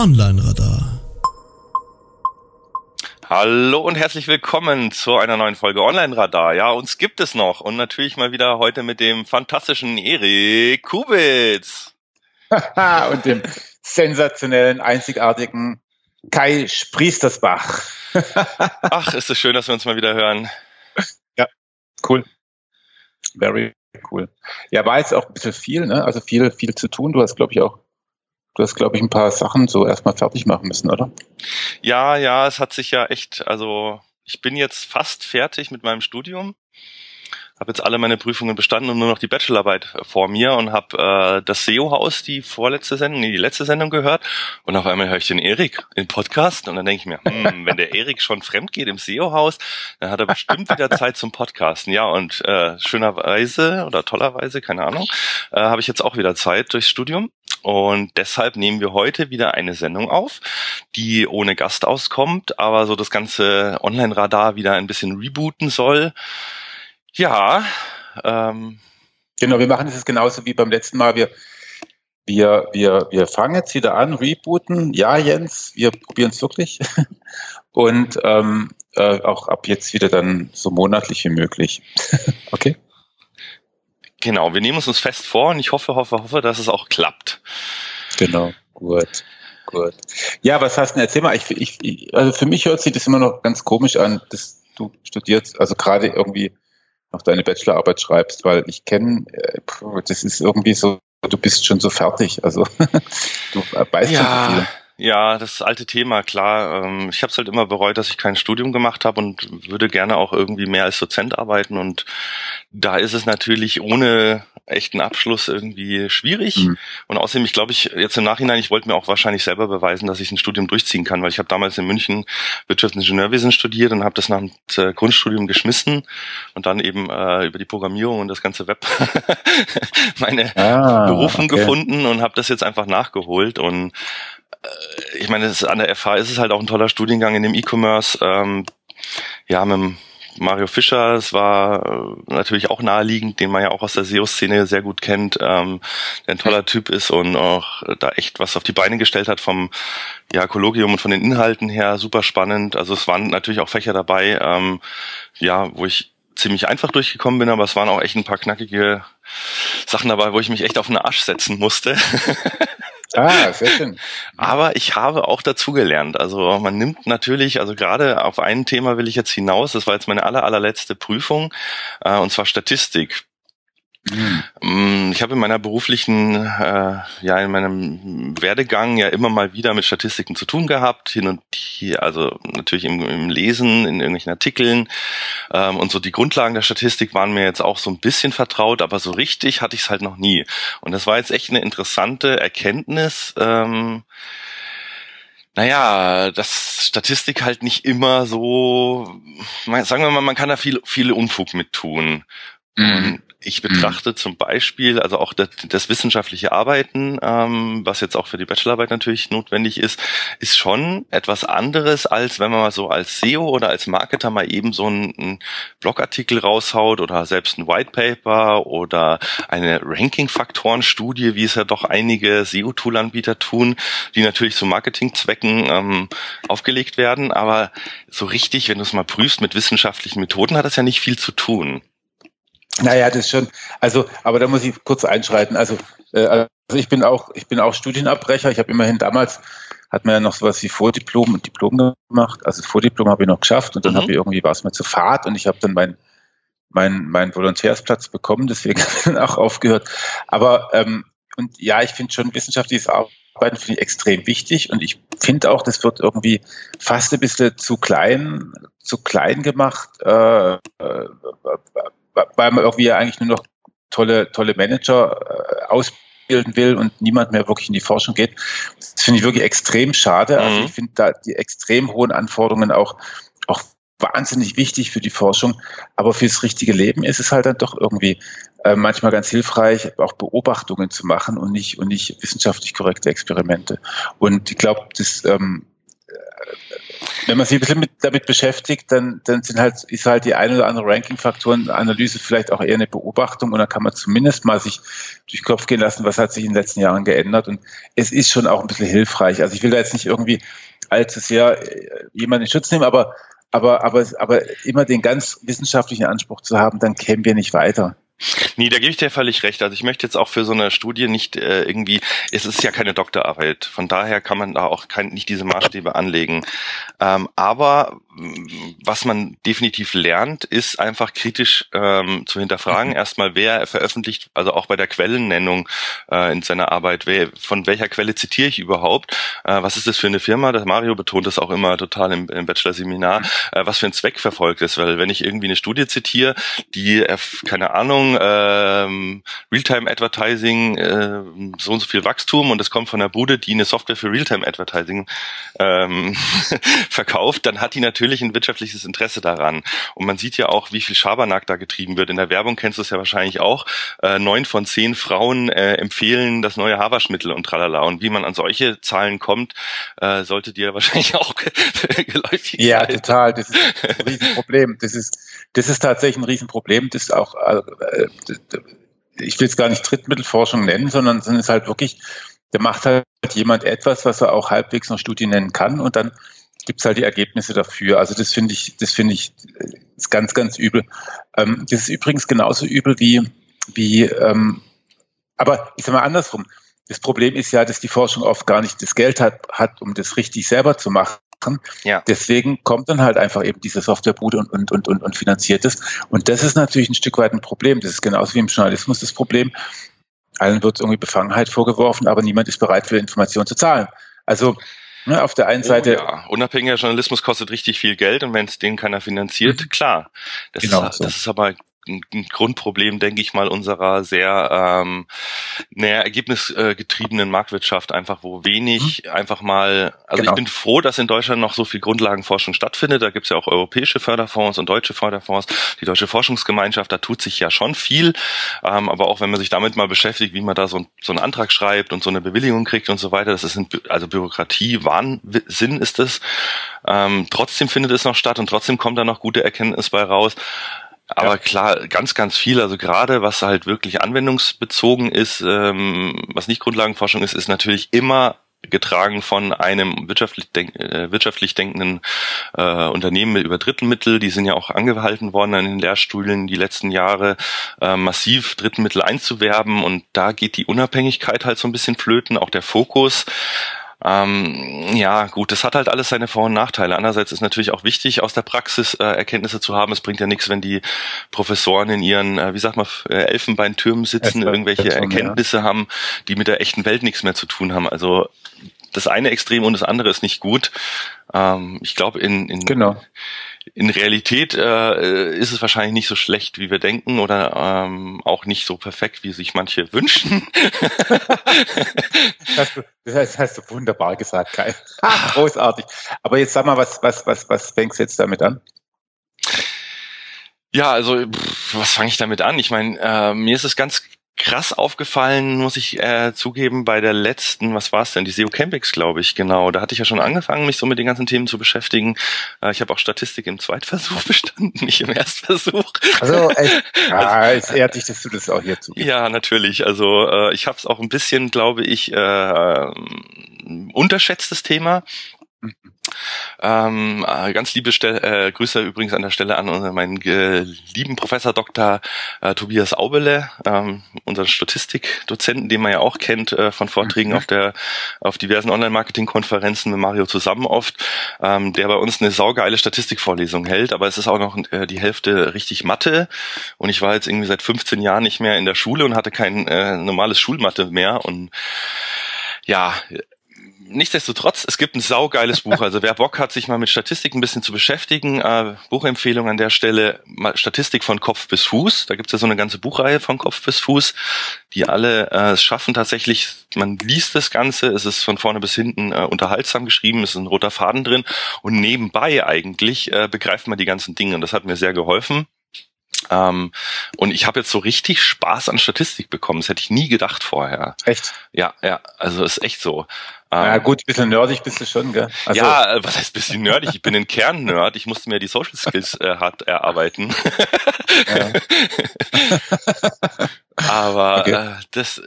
Online-Radar. Hallo und herzlich willkommen zu einer neuen Folge Online-Radar. Ja, uns gibt es noch und natürlich mal wieder heute mit dem fantastischen Erik Kubitz. und dem sensationellen, einzigartigen Kai Spriestersbach. Ach, ist es schön, dass wir uns mal wieder hören. Ja, cool. Very cool. Ja, war jetzt auch ein bisschen viel, ne? Also viel, viel zu tun. Du hast, glaube ich, auch Du hast, glaube ich, ein paar Sachen so erstmal fertig machen müssen, oder? Ja, ja, es hat sich ja echt, also ich bin jetzt fast fertig mit meinem Studium habe jetzt alle meine Prüfungen bestanden und nur noch die Bachelorarbeit vor mir und habe äh, das SEO-Haus, die vorletzte Sendung, nee, die letzte Sendung gehört und auf einmal höre ich den Erik im Podcast und dann denke ich mir, hm, wenn der Erik schon fremd geht im SEO-Haus, dann hat er bestimmt wieder Zeit zum Podcasten. Ja, und äh, schönerweise oder tollerweise, keine Ahnung, äh, habe ich jetzt auch wieder Zeit durchs Studium und deshalb nehmen wir heute wieder eine Sendung auf, die ohne Gast auskommt, aber so das ganze Online-Radar wieder ein bisschen rebooten soll. Ja. Ähm. Genau, wir machen es genauso wie beim letzten Mal. Wir, wir, wir, wir fangen jetzt wieder an, rebooten. Ja, Jens, wir probieren es wirklich. Und ähm, äh, auch ab jetzt wieder dann so monatlich wie möglich. okay? Genau, wir nehmen es uns fest vor und ich hoffe, hoffe, hoffe, dass es auch klappt. Genau, gut. Gut. Ja, was hast du denn? Erzähl mal, ich, ich, also für mich hört sich das immer noch ganz komisch an, dass du studierst, also gerade irgendwie noch deine Bachelorarbeit schreibst, weil ich kenne, äh, das ist irgendwie so, du bist schon so fertig. Also du weißt ja. schon so viel. Ja, das alte Thema, klar. Ähm, ich habe es halt immer bereut, dass ich kein Studium gemacht habe und würde gerne auch irgendwie mehr als Dozent arbeiten. Und da ist es natürlich ohne echten Abschluss irgendwie schwierig. Mhm. Und außerdem, ich glaube, ich jetzt im Nachhinein, ich wollte mir auch wahrscheinlich selber beweisen, dass ich ein Studium durchziehen kann, weil ich habe damals in München Wirtschaftsingenieurwesen studiert und habe das nach dem äh, Grundstudium geschmissen und dann eben äh, über die Programmierung und das ganze Web meine ah, Berufung okay. gefunden und habe das jetzt einfach nachgeholt und ich meine, an der FH ist es halt auch ein toller Studiengang in dem E-Commerce. Ähm, ja, mit Mario Fischer, es war äh, natürlich auch naheliegend, den man ja auch aus der SEO-Szene sehr gut kennt, ähm, der ein toller Typ ist und auch da echt was auf die Beine gestellt hat vom ja, Kollogium und von den Inhalten her, super spannend. Also es waren natürlich auch Fächer dabei, ähm, ja, wo ich ziemlich einfach durchgekommen bin, aber es waren auch echt ein paar knackige Sachen dabei, wo ich mich echt auf den Arsch setzen musste. Ah, sehr schön. Aber ich habe auch dazugelernt. Also man nimmt natürlich, also gerade auf ein Thema will ich jetzt hinaus, das war jetzt meine aller, allerletzte Prüfung, äh, und zwar Statistik. Mhm. Ich habe in meiner beruflichen, äh, ja, in meinem Werdegang ja immer mal wieder mit Statistiken zu tun gehabt, hin und hier, also natürlich im, im Lesen, in irgendwelchen Artikeln. Ähm, und so die Grundlagen der Statistik waren mir jetzt auch so ein bisschen vertraut, aber so richtig hatte ich es halt noch nie. Und das war jetzt echt eine interessante Erkenntnis. Ähm, naja, dass Statistik halt nicht immer so, sagen wir mal, man kann da viel, viel Unfug mit tun. Mhm. Ich betrachte mhm. zum Beispiel, also auch das, das wissenschaftliche Arbeiten, ähm, was jetzt auch für die Bachelorarbeit natürlich notwendig ist, ist schon etwas anderes, als wenn man mal so als SEO oder als Marketer mal eben so einen, einen Blogartikel raushaut oder selbst ein White Paper oder eine Ranking-Faktoren-Studie, wie es ja doch einige SEO-Tool-Anbieter tun, die natürlich zu Marketingzwecken ähm, aufgelegt werden. Aber so richtig, wenn du es mal prüfst mit wissenschaftlichen Methoden, hat das ja nicht viel zu tun. Naja, das ist schon, also, aber da muss ich kurz einschreiten. Also, äh, also ich bin auch, ich bin auch Studienabbrecher. Ich habe immerhin damals, hat man ja noch sowas wie Vordiplom und Diplom gemacht. Also Vordiplom habe ich noch geschafft und dann mhm. habe ich irgendwie war es mir zu fad und ich habe dann mein mein, mein Volontärsplatz bekommen, deswegen habe ich dann auch aufgehört. Aber ähm, und ja, ich finde schon wissenschaftliches Arbeiten finde ich extrem wichtig und ich finde auch, das wird irgendwie fast ein bisschen zu klein, zu klein gemacht. Äh, äh, weil man irgendwie eigentlich nur noch tolle, tolle Manager äh, ausbilden will und niemand mehr wirklich in die Forschung geht. Das finde ich wirklich extrem schade. Also mhm. Also ich finde da die extrem hohen Anforderungen auch, auch wahnsinnig wichtig für die Forschung, aber fürs richtige Leben ist es halt dann doch irgendwie äh, manchmal ganz hilfreich, auch Beobachtungen zu machen und nicht und nicht wissenschaftlich korrekte Experimente. Und ich glaube, das ähm, wenn man sich ein bisschen mit, damit beschäftigt, dann, dann sind halt, ist halt die eine oder andere Ranking-Faktoren-Analyse vielleicht auch eher eine Beobachtung und dann kann man zumindest mal sich durch den Kopf gehen lassen, was hat sich in den letzten Jahren geändert und es ist schon auch ein bisschen hilfreich. Also ich will da jetzt nicht irgendwie allzu sehr äh, jemanden in Schutz nehmen, aber, aber, aber, aber immer den ganz wissenschaftlichen Anspruch zu haben, dann kämen wir nicht weiter. Nee, da gebe ich dir völlig recht. Also ich möchte jetzt auch für so eine Studie nicht äh, irgendwie, es ist ja keine Doktorarbeit, von daher kann man da auch kein, nicht diese Maßstäbe anlegen. Ähm, aber mm, was man definitiv lernt, ist einfach kritisch ähm, zu hinterfragen. Erstmal, wer veröffentlicht, also auch bei der Quellennennung äh, in seiner Arbeit, wer, von welcher Quelle zitiere ich überhaupt? Äh, was ist das für eine Firma? Das Mario betont das auch immer total im, im Bachelor-Seminar, mhm. äh, was für ein Zweck verfolgt ist. Weil wenn ich irgendwie eine Studie zitiere, die, äh, keine Ahnung, ähm, Realtime-Advertising äh, so und so viel Wachstum und es kommt von der Bude, die eine Software für Realtime-Advertising ähm, verkauft, dann hat die natürlich ein wirtschaftliches Interesse daran. Und man sieht ja auch, wie viel Schabernack da getrieben wird. In der Werbung kennst du es ja wahrscheinlich auch. Äh, neun von zehn Frauen äh, empfehlen das neue Haarwaschmittel und tralala. Und wie man an solche Zahlen kommt, äh, sollte dir wahrscheinlich auch geläufig ja, sein. Ja, total. Das ist ein Riesenproblem. Das ist, das ist tatsächlich ein Riesenproblem. Das ist auch äh, ich will es gar nicht Drittmittelforschung nennen, sondern es ist halt wirklich, da macht halt jemand etwas, was er auch halbwegs noch Studie nennen kann und dann gibt es halt die Ergebnisse dafür. Also das finde ich, das finde ich ist ganz, ganz übel. Ähm, das ist übrigens genauso übel wie, wie ähm, aber ich sage mal andersrum. Das Problem ist ja, dass die Forschung oft gar nicht das Geld hat, hat um das richtig selber zu machen machen. Ja. Deswegen kommt dann halt einfach eben diese Softwarebude und, und, und, und, und finanziert es. Und das ist natürlich ein Stück weit ein Problem. Das ist genauso wie im Journalismus das Problem. Allen wird irgendwie Befangenheit vorgeworfen, aber niemand ist bereit für Informationen zu zahlen. Also Ne, auf der einen oh, Seite. Ja. Unabhängiger Journalismus kostet richtig viel Geld und wenn es den keiner finanziert, mhm. klar. Das, genau ist, so. das ist aber ein, Grundproblem, denke ich mal, unserer sehr ähm, naja, ergebnisgetriebenen Marktwirtschaft, einfach wo wenig mhm. einfach mal, also genau. ich bin froh, dass in Deutschland noch so viel Grundlagenforschung stattfindet. Da gibt's ja auch europäische Förderfonds und deutsche Förderfonds, die Deutsche Forschungsgemeinschaft, da tut sich ja schon viel. Ähm, aber auch wenn man sich damit mal beschäftigt, wie man da so, so einen Antrag schreibt und so eine Bewilligung kriegt und so weiter, das ist ein, also Bürokratie, Wahnsinn ist es. Ähm, trotzdem findet es noch statt und trotzdem kommt da noch gute Erkenntnis bei raus. Aber ja. klar, ganz, ganz viel, also gerade was halt wirklich anwendungsbezogen ist, ähm, was nicht Grundlagenforschung ist, ist natürlich immer getragen von einem wirtschaftlich, denk, äh, wirtschaftlich denkenden äh, Unternehmen über Drittmittel. Die sind ja auch angehalten worden an den Lehrstudien die letzten Jahre äh, massiv Drittmittel einzuwerben und da geht die Unabhängigkeit halt so ein bisschen flöten, auch der Fokus. Ähm, ja, gut, das hat halt alles seine Vor- und Nachteile. Andererseits ist natürlich auch wichtig, aus der Praxis äh, Erkenntnisse zu haben. Es bringt ja nichts, wenn die Professoren in ihren, äh, wie sagt man, äh, Elfenbeintürmen sitzen, irgendwelche schon, Erkenntnisse ja. haben, die mit der echten Welt nichts mehr zu tun haben. Also das eine Extrem und das andere ist nicht gut. Ähm, ich glaube, in, in genau in Realität äh, ist es wahrscheinlich nicht so schlecht, wie wir denken, oder ähm, auch nicht so perfekt, wie sich manche wünschen. das, hast du, das hast du wunderbar gesagt, Kai. Großartig. Aber jetzt sag mal, was, was, was, was fängst du jetzt damit an? Ja, also pff, was fange ich damit an? Ich meine, äh, mir ist es ganz krass aufgefallen, muss ich äh, zugeben, bei der letzten, was war es denn, die SEO Campix, glaube ich, genau. Da hatte ich ja schon angefangen, mich so mit den ganzen Themen zu beschäftigen. Äh, ich habe auch Statistik im Zweitversuch bestanden, nicht im Erstversuch. Also echt, ja, es ehrt dich, dass du das auch hier zugibst. Ja, natürlich. Also äh, ich habe es auch ein bisschen, glaube ich, äh, unterschätztes Thema. Mhm. Ähm, äh, ganz liebe Stelle, äh, Grüße übrigens an der Stelle an meinen äh, lieben Professor Dr. Äh, Tobias Aubele, ähm, unseren Statistikdozenten, den man ja auch kennt äh, von Vorträgen mhm. auf der auf diversen Online-Marketing-Konferenzen mit Mario zusammen oft, ähm, der bei uns eine saugeile Statistikvorlesung hält, aber es ist auch noch äh, die Hälfte richtig Mathe und ich war jetzt irgendwie seit 15 Jahren nicht mehr in der Schule und hatte kein äh, normales Schulmathe mehr und ja, nichtsdestotrotz, es gibt ein saugeiles Buch. Also wer Bock hat, sich mal mit Statistik ein bisschen zu beschäftigen, äh, Buchempfehlung an der Stelle, Statistik von Kopf bis Fuß. Da gibt's ja so eine ganze Buchreihe von Kopf bis Fuß, die alle äh, es schaffen tatsächlich, man liest das Ganze, es ist von vorne bis hinten äh, unterhaltsam geschrieben, es ist ein roter Faden drin und nebenbei eigentlich äh, begreift man die ganzen Dinge und das hat mir sehr geholfen. Ähm, und ich habe jetzt so richtig Spaß an Statistik bekommen. Das hätte ich nie gedacht vorher. Echt? Ja, ja, also ist echt so. Ja ähm, gut, ein bisschen nerdig bist du schon, gell? Also, ja, äh, was heißt bisschen nerdig? Ich bin ein Kern-Nerd. Ich musste mir die Social Skills äh, hart erarbeiten. Aber okay. äh, das äh,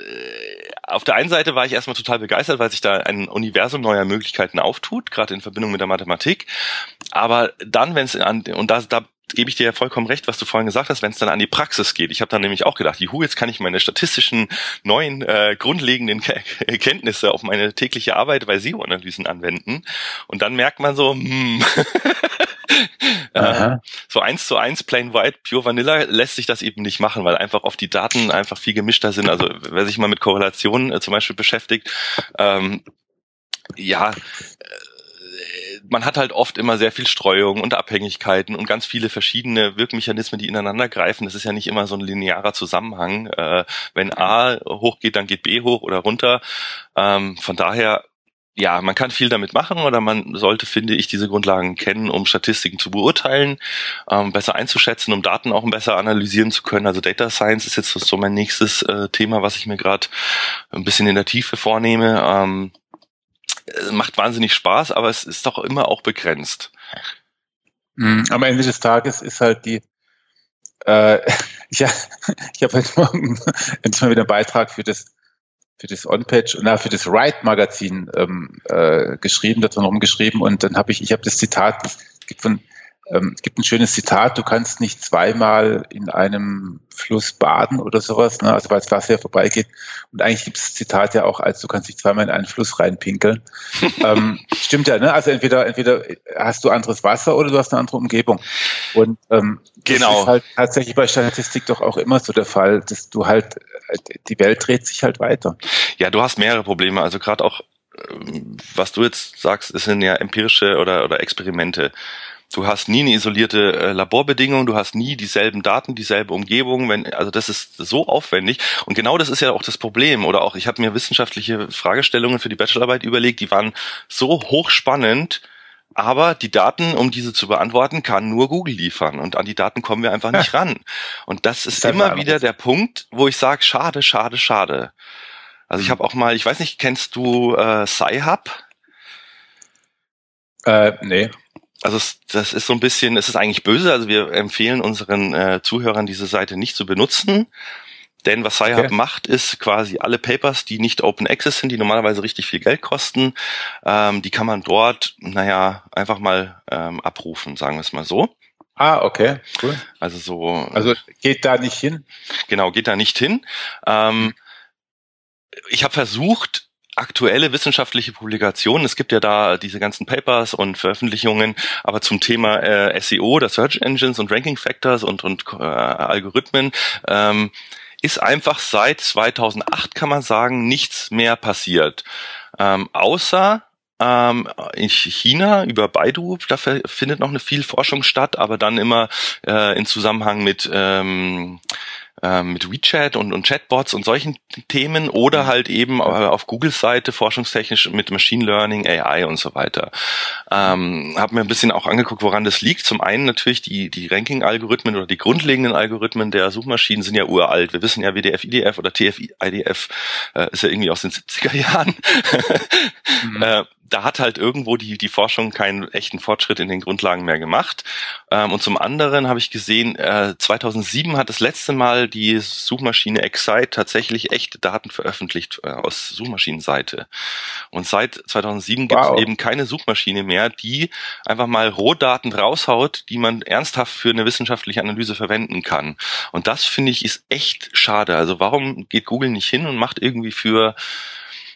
auf der einen Seite war ich erstmal total begeistert, weil sich da ein Universum neuer Möglichkeiten auftut, gerade in Verbindung mit der Mathematik. Aber dann, wenn es an und da, da gebe ich dir ja vollkommen recht, was du vorhin gesagt hast, wenn es dann an die Praxis geht. Ich habe dann nämlich auch gedacht, juhu, jetzt kann ich meine statistischen neuen äh, grundlegenden Ke Kenntnisse auf meine tägliche Arbeit bei SEO-Analysen anwenden. Und dann merkt man so, hm, äh, so eins zu eins Plain White Pure Vanilla lässt sich das eben nicht machen, weil einfach oft die Daten einfach viel gemischter sind. Also wer sich mal mit Korrelationen äh, zum Beispiel beschäftigt, ähm, ja, man hat halt oft immer sehr viel Streuung und Abhängigkeiten und ganz viele verschiedene Wirkmechanismen, die ineinander greifen. Das ist ja nicht immer so ein linearer Zusammenhang. Äh, wenn A hochgeht, dann geht B hoch oder runter. Ähm, von daher ja, man kann viel damit machen oder man sollte, finde ich, diese Grundlagen kennen, um Statistiken zu beurteilen, ähm, besser einzuschätzen, um Daten auch besser analysieren zu können. Also Data Science ist jetzt so mein nächstes äh, Thema, was ich mir gerade ein bisschen in der Tiefe vornehme. Ähm, macht wahnsinnig Spaß, aber es ist doch immer auch begrenzt. Mhm, am Ende des Tages ist halt die, äh, ja, ich habe heute Morgen endlich mal wieder einen Beitrag für das für das On-Page, na, für das Write-Magazin ähm, äh, geschrieben, da drin rumgeschrieben und dann habe ich, ich habe das Zitat, von ähm, es gibt ein schönes Zitat, du kannst nicht zweimal in einem Fluss baden oder sowas, ne? also weil das Wasser ja vorbeigeht. Und eigentlich gibt es das Zitat ja auch als, du kannst nicht zweimal in einen Fluss reinpinkeln. ähm, stimmt ja, ne? Also entweder, entweder hast du anderes Wasser oder du hast eine andere Umgebung. Und ähm, genau. das ist halt tatsächlich bei Statistik doch auch immer so der Fall, dass du halt, die Welt dreht sich halt weiter. Ja, du hast mehrere Probleme. Also gerade auch ähm, was du jetzt sagst, sind ja empirische oder, oder Experimente. Du hast nie eine isolierte äh, Laborbedingung, du hast nie dieselben Daten, dieselbe Umgebung. Wenn, also das ist so aufwendig. Und genau das ist ja auch das Problem. Oder auch, ich habe mir wissenschaftliche Fragestellungen für die Bachelorarbeit überlegt, die waren so hochspannend, aber die Daten, um diese zu beantworten, kann nur Google liefern. Und an die Daten kommen wir einfach nicht ran. Und das ist, ist immer wieder der Punkt, wo ich sage, schade, schade, schade. Also ich hm. habe auch mal, ich weiß nicht, kennst du äh, Sci-Hub? Äh, nee also das ist so ein bisschen, es ist eigentlich böse. Also wir empfehlen unseren äh, Zuhörern diese Seite nicht zu benutzen. Denn was Sci-Hub okay. macht, ist quasi alle Papers, die nicht Open Access sind, die normalerweise richtig viel Geld kosten, ähm, die kann man dort, naja, einfach mal ähm, abrufen, sagen wir es mal so. Ah, okay, cool. Also so. Also geht da nicht hin? Genau, geht da nicht hin. Ähm, ich habe versucht, aktuelle wissenschaftliche Publikationen. Es gibt ja da diese ganzen Papers und Veröffentlichungen, aber zum Thema äh, SEO, der Search Engines und Ranking Factors und, und äh, Algorithmen ähm, ist einfach seit 2008, kann man sagen, nichts mehr passiert. Ähm, außer ähm, in China über Baidu, da findet noch eine viel Forschung statt, aber dann immer äh, in Zusammenhang mit ähm, mit WeChat und, und Chatbots und solchen Themen oder mhm. halt eben äh, auf Googles Seite forschungstechnisch mit Machine Learning, AI und so weiter. Ähm, habe mir ein bisschen auch angeguckt, woran das liegt. Zum einen natürlich die, die Ranking-Algorithmen oder die grundlegenden Algorithmen der Suchmaschinen sind ja uralt. Wir wissen ja, WDF, IDF oder TF, IDF äh, ist ja irgendwie aus den 70er Jahren. mhm. äh, da hat halt irgendwo die, die Forschung keinen echten Fortschritt in den Grundlagen mehr gemacht. Ähm, und zum anderen habe ich gesehen, äh, 2007 hat das letzte Mal die Suchmaschine Excite tatsächlich echte Daten veröffentlicht äh, aus Suchmaschinenseite. Und seit 2007 gibt es eben keine Suchmaschine mehr, die einfach mal Rohdaten raushaut, die man ernsthaft für eine wissenschaftliche Analyse verwenden kann. Und das finde ich ist echt schade. Also warum geht Google nicht hin und macht irgendwie für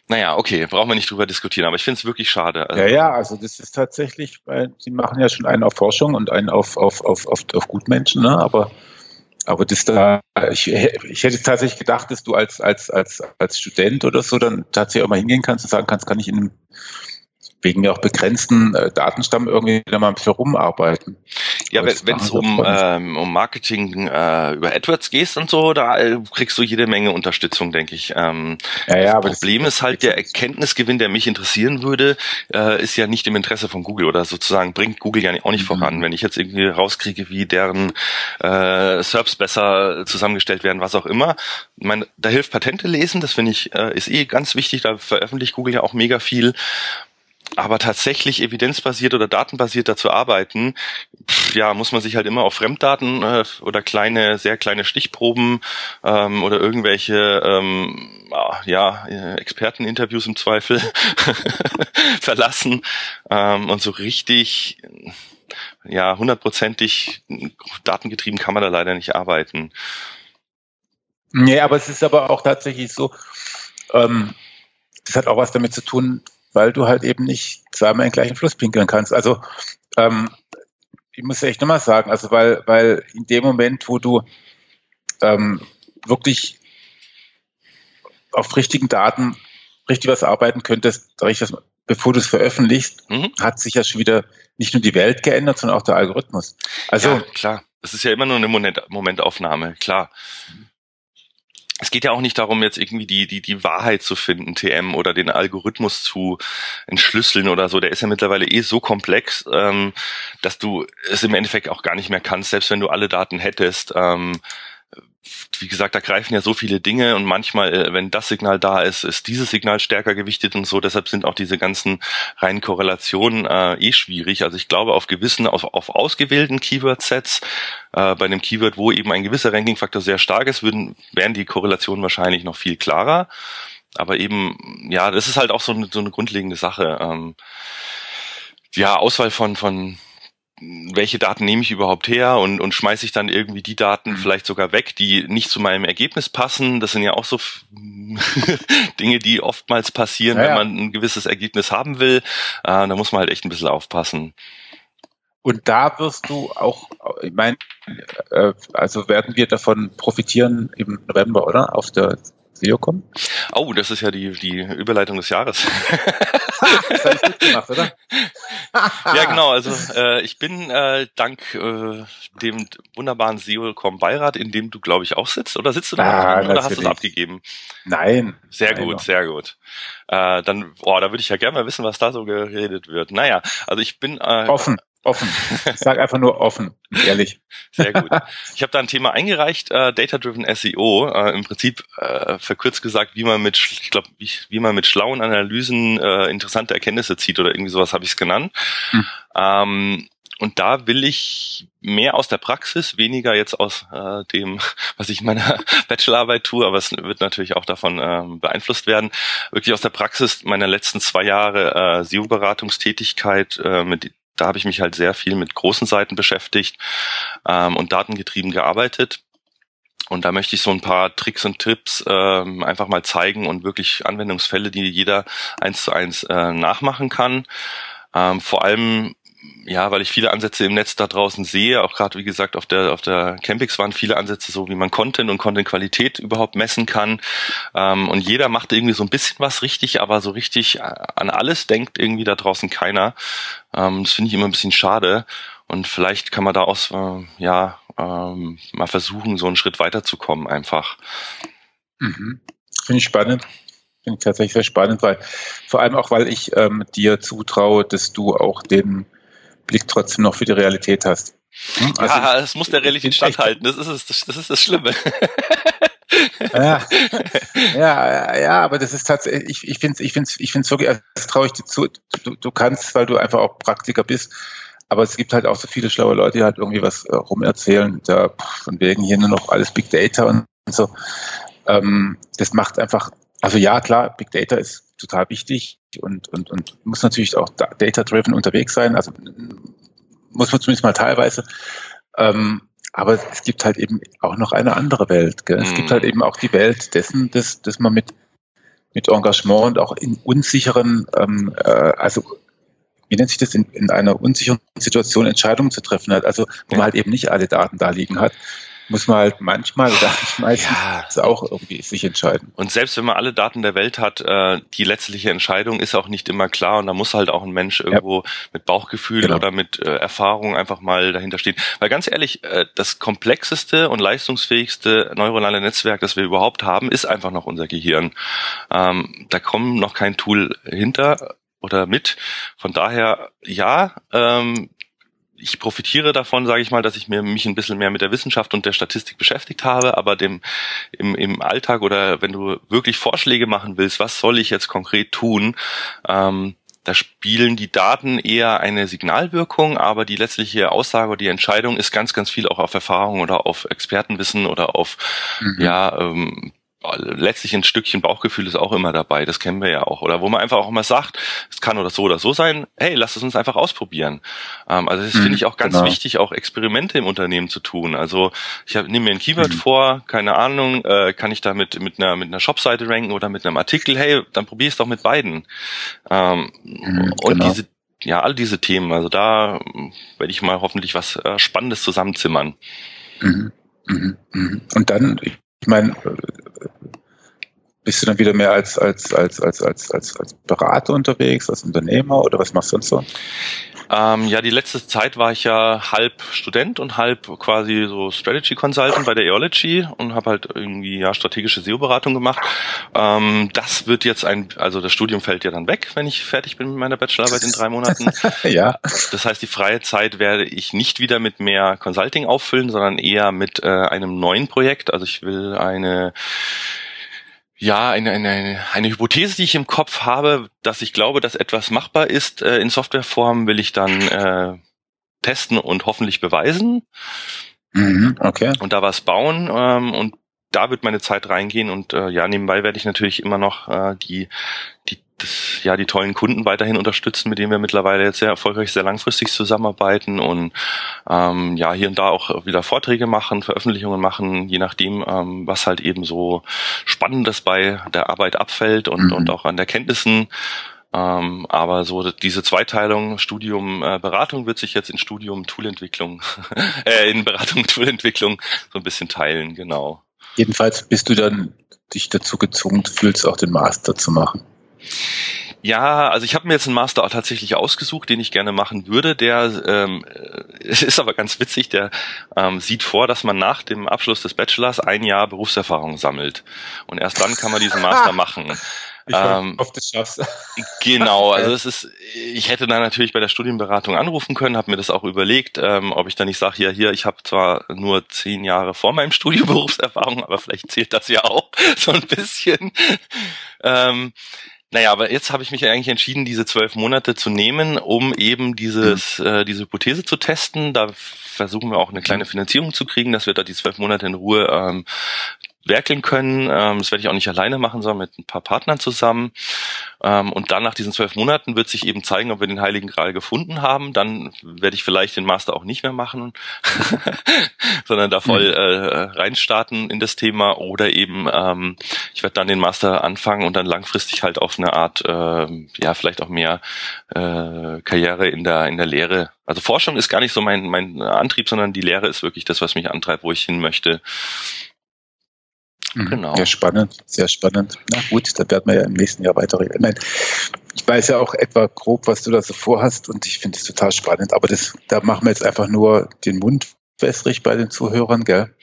naja, okay, brauchen wir nicht drüber diskutieren, aber ich finde es wirklich schade. Ja, ja, also das ist tatsächlich, weil sie machen ja schon einen auf Forschung und einen auf, auf, auf, auf, auf Gutmenschen, ne? aber, aber das da, ich, ich hätte tatsächlich gedacht, dass du als, als, als, als Student oder so dann tatsächlich auch mal hingehen kannst und sagen kannst, kann ich in einem wegen ja auch begrenzten äh, Datenstamm irgendwie da mal ein bisschen rumarbeiten. Ja, wenn es um, ähm, um Marketing äh, über AdWords geht und so, da äh, kriegst du jede Menge Unterstützung, denke ich. Ähm, ja, ja, das Problem das ist halt, der Erkenntnisgewinn, der mich interessieren würde, äh, ist ja nicht im Interesse von Google oder sozusagen bringt Google ja auch nicht mhm. voran. Wenn ich jetzt irgendwie rauskriege, wie deren äh, SERPs besser zusammengestellt werden, was auch immer. Ich meine, da hilft Patente lesen, das finde ich, äh, ist eh ganz wichtig, da veröffentlicht Google ja auch mega viel. Aber tatsächlich evidenzbasiert oder datenbasiert dazu arbeiten, ja, muss man sich halt immer auf Fremddaten äh, oder kleine, sehr kleine Stichproben ähm, oder irgendwelche ähm, ja, Experteninterviews im Zweifel verlassen. Ähm, und so richtig, ja, hundertprozentig datengetrieben kann man da leider nicht arbeiten. Nee, aber es ist aber auch tatsächlich so, ähm, das hat auch was damit zu tun, weil du halt eben nicht zweimal in den gleichen Fluss pinkeln kannst. Also ähm, ich muss echt nochmal sagen, also weil, weil in dem Moment, wo du ähm, wirklich auf richtigen Daten richtig was arbeiten könntest, was, bevor du es veröffentlichst, mhm. hat sich ja schon wieder nicht nur die Welt geändert, sondern auch der Algorithmus. Also ja, klar, es ist ja immer nur eine Moment, Momentaufnahme, klar es geht ja auch nicht darum, jetzt irgendwie die, die, die Wahrheit zu finden, TM, oder den Algorithmus zu entschlüsseln oder so. Der ist ja mittlerweile eh so komplex, ähm, dass du es im Endeffekt auch gar nicht mehr kannst, selbst wenn du alle Daten hättest. Ähm, wie gesagt, da greifen ja so viele Dinge und manchmal, äh, wenn das Signal da ist, ist dieses Signal stärker gewichtet und so. Deshalb sind auch diese ganzen reinen Korrelationen äh, eh schwierig. Also ich glaube, auf gewissen, auf, auf ausgewählten Keyword-Sets, äh, bei einem Keyword, wo eben ein gewisser Ranking-Faktor sehr stark ist, würden, wären die Korrelationen wahrscheinlich noch viel klarer. Aber eben, ja, das ist halt auch so eine, so eine grundlegende Sache. Ähm, ja, Auswahl von, von welche Daten nehme ich überhaupt her und, und schmeiße ich dann irgendwie die Daten mhm. vielleicht sogar weg, die nicht zu meinem Ergebnis passen. Das sind ja auch so Dinge, die oftmals passieren, ja, wenn man ein gewisses Ergebnis haben will. Äh, da muss man halt echt ein bisschen aufpassen. Und da wirst du auch, ich meine, äh, also werden wir davon profitieren im November, oder? Auf der SEOCom? Oh, das ist ja die, die Überleitung des Jahres. das habe ich gut gemacht, oder? ja, genau. Also äh, ich bin äh, dank äh, dem wunderbaren SEOCom Beirat, in dem du, glaube ich, auch sitzt. Oder sitzt du da ah, oder hast du es abgegeben? Nein. Sehr nein, gut, noch. sehr gut. Äh, dann, boah, da würde ich ja gerne mal wissen, was da so geredet wird. Naja, also ich bin äh, offen. Offen. Ich sage einfach nur offen, ehrlich. Sehr gut. Ich habe da ein Thema eingereicht, äh, Data-Driven SEO. Äh, Im Prinzip äh, verkürzt gesagt, wie man mit, ich glaube, wie, wie man mit schlauen Analysen äh, interessante Erkenntnisse zieht oder irgendwie sowas habe ich es genannt. Hm. Ähm, und da will ich mehr aus der Praxis, weniger jetzt aus äh, dem, was ich in meiner Bachelorarbeit tue, aber es wird natürlich auch davon ähm, beeinflusst werden, wirklich aus der Praxis meiner letzten zwei Jahre äh, SEO-Beratungstätigkeit äh, mit da habe ich mich halt sehr viel mit großen Seiten beschäftigt ähm, und datengetrieben gearbeitet. Und da möchte ich so ein paar Tricks und Tipps ähm, einfach mal zeigen und wirklich Anwendungsfälle, die jeder eins zu eins äh, nachmachen kann. Ähm, vor allem ja, weil ich viele Ansätze im Netz da draußen sehe, auch gerade wie gesagt auf der auf der Campix waren viele Ansätze so, wie man Content und Content-Qualität überhaupt messen kann. Ähm, und jeder macht irgendwie so ein bisschen was richtig, aber so richtig an alles denkt irgendwie da draußen keiner. Ähm, das finde ich immer ein bisschen schade. Und vielleicht kann man da aus äh, ja ähm, mal versuchen, so einen Schritt weiterzukommen einfach. Mhm. Finde ich spannend finde ich tatsächlich sehr spannend, weil vor allem auch, weil ich ähm, dir zutraue, dass du auch den Blick trotzdem noch für die Realität hast. Hm? Also ja, es muss der Realität standhalten. Das ist, das, das ist das Schlimme. ja, ja, ja, aber das ist tatsächlich, ich, ich finde es ich find's, ich find's wirklich, das traue ich dir zu, du, du kannst, weil du einfach auch Praktiker bist, aber es gibt halt auch so viele schlaue Leute, die halt irgendwie was äh, rumerzählen, da von wegen hier nur noch alles Big Data und so. Ähm, das macht einfach, also ja, klar, Big Data ist total wichtig und, und, und muss natürlich auch data-driven unterwegs sein. Also muss man zumindest mal teilweise. Ähm, aber es gibt halt eben auch noch eine andere Welt. Gell? Es gibt halt mhm. eben auch die Welt dessen, dass, dass man mit, mit Engagement und auch in unsicheren, ähm, äh, also wie nennt sich das, in, in einer unsicheren Situation Entscheidungen zu treffen hat, also wo ja. man halt eben nicht alle Daten da liegen hat. Muss man halt manchmal oder meistens ja. auch irgendwie sich entscheiden. Und selbst wenn man alle Daten der Welt hat, äh, die letztliche Entscheidung ist auch nicht immer klar und da muss halt auch ein Mensch irgendwo ja. mit Bauchgefühl genau. oder mit äh, Erfahrung einfach mal dahinter stehen. Weil ganz ehrlich, äh, das komplexeste und leistungsfähigste neuronale Netzwerk, das wir überhaupt haben, ist einfach noch unser Gehirn. Ähm, da kommen noch kein Tool hinter oder mit. Von daher, ja, ähm, ich profitiere davon, sage ich mal, dass ich mir mich ein bisschen mehr mit der Wissenschaft und der Statistik beschäftigt habe, aber dem im, im Alltag oder wenn du wirklich Vorschläge machen willst, was soll ich jetzt konkret tun, ähm, da spielen die Daten eher eine Signalwirkung, aber die letztliche Aussage oder die Entscheidung ist ganz, ganz viel auch auf Erfahrung oder auf Expertenwissen oder auf mhm. ja ähm, letztlich ein Stückchen Bauchgefühl ist auch immer dabei, das kennen wir ja auch. Oder wo man einfach auch mal sagt, es kann oder so oder so sein, hey, lass es uns einfach ausprobieren. Ähm, also das mhm, finde ich auch ganz genau. wichtig, auch Experimente im Unternehmen zu tun. Also ich nehme mir ein Keyword mhm. vor, keine Ahnung, äh, kann ich da mit, einer, mit einer Shopseite ranken oder mit einem Artikel, hey, dann probier es doch mit beiden. Ähm, mhm, und genau. diese ja, all diese Themen, also da werde ich mal hoffentlich was äh, Spannendes zusammenzimmern. Mhm. Mhm. Mhm. Und dann, ich meine, bist du dann wieder mehr als, als, als, als, als, als, als Berater unterwegs, als Unternehmer oder was machst du sonst so? Ähm, ja, die letzte Zeit war ich ja halb Student und halb quasi so Strategy Consultant bei der Eology und habe halt irgendwie ja strategische SEO-Beratung gemacht. Ähm, das wird jetzt ein, also das Studium fällt ja dann weg, wenn ich fertig bin mit meiner Bachelorarbeit in drei Monaten. ja. Das heißt, die freie Zeit werde ich nicht wieder mit mehr Consulting auffüllen, sondern eher mit äh, einem neuen Projekt. Also ich will eine ja, eine, eine, eine Hypothese, die ich im Kopf habe, dass ich glaube, dass etwas machbar ist äh, in Softwareform, will ich dann äh, testen und hoffentlich beweisen. Mhm, okay. Und da was bauen ähm, und da wird meine Zeit reingehen und äh, ja, nebenbei werde ich natürlich immer noch äh, die, die das, ja, die tollen Kunden weiterhin unterstützen, mit denen wir mittlerweile jetzt sehr erfolgreich, sehr langfristig zusammenarbeiten und ähm, ja, hier und da auch wieder Vorträge machen, Veröffentlichungen machen, je nachdem, ähm, was halt eben so Spannendes bei der Arbeit abfällt und, mhm. und auch an der Kenntnissen. Ähm, aber so diese Zweiteilung Studium äh, Beratung wird sich jetzt in Studium Toolentwicklung, äh, in Beratung Toolentwicklung so ein bisschen teilen, genau. Jedenfalls bist du dann dich dazu gezwungen fühlst, auch den Master zu machen. Ja, also ich habe mir jetzt einen Master auch tatsächlich ausgesucht, den ich gerne machen würde. Der ähm, ist aber ganz witzig. Der ähm, sieht vor, dass man nach dem Abschluss des Bachelors ein Jahr Berufserfahrung sammelt und erst dann kann man diesen Master machen. Ich ähm, hoffe, das schaffst. Genau, also es ist, ich hätte dann natürlich bei der Studienberatung anrufen können, habe mir das auch überlegt, ähm, ob ich dann nicht sage, ja, hier, ich habe zwar nur zehn Jahre vor meinem Studium Berufserfahrung, aber vielleicht zählt das ja auch so ein bisschen. Ähm, naja, aber jetzt habe ich mich eigentlich entschieden, diese zwölf Monate zu nehmen, um eben dieses, mhm. äh, diese Hypothese zu testen. Da versuchen wir auch eine kleine Finanzierung zu kriegen, dass wir da die zwölf Monate in Ruhe ähm, werkeln können. Ähm, das werde ich auch nicht alleine machen, sondern mit ein paar Partnern zusammen. Ähm, und dann nach diesen zwölf Monaten wird sich eben zeigen, ob wir den Heiligen Gral gefunden haben. Dann werde ich vielleicht den Master auch nicht mehr machen, sondern da voll äh, reinstarten in das Thema. Oder eben ähm, ich werde dann den Master anfangen und dann langfristig halt auf eine Art, äh, ja vielleicht auch mehr äh, Karriere in der in der Lehre. Also Forschung ist gar nicht so mein mein Antrieb, sondern die Lehre ist wirklich das, was mich antreibt, wo ich hin möchte. Mhm. Genau. Ja, spannend, sehr spannend. Na gut, da werden wir ja im nächsten Jahr weiter reden. Ich weiß ja auch etwa grob, was du da so vorhast und ich finde es total spannend, aber das, da machen wir jetzt einfach nur den Mund wässrig bei den Zuhörern, gell?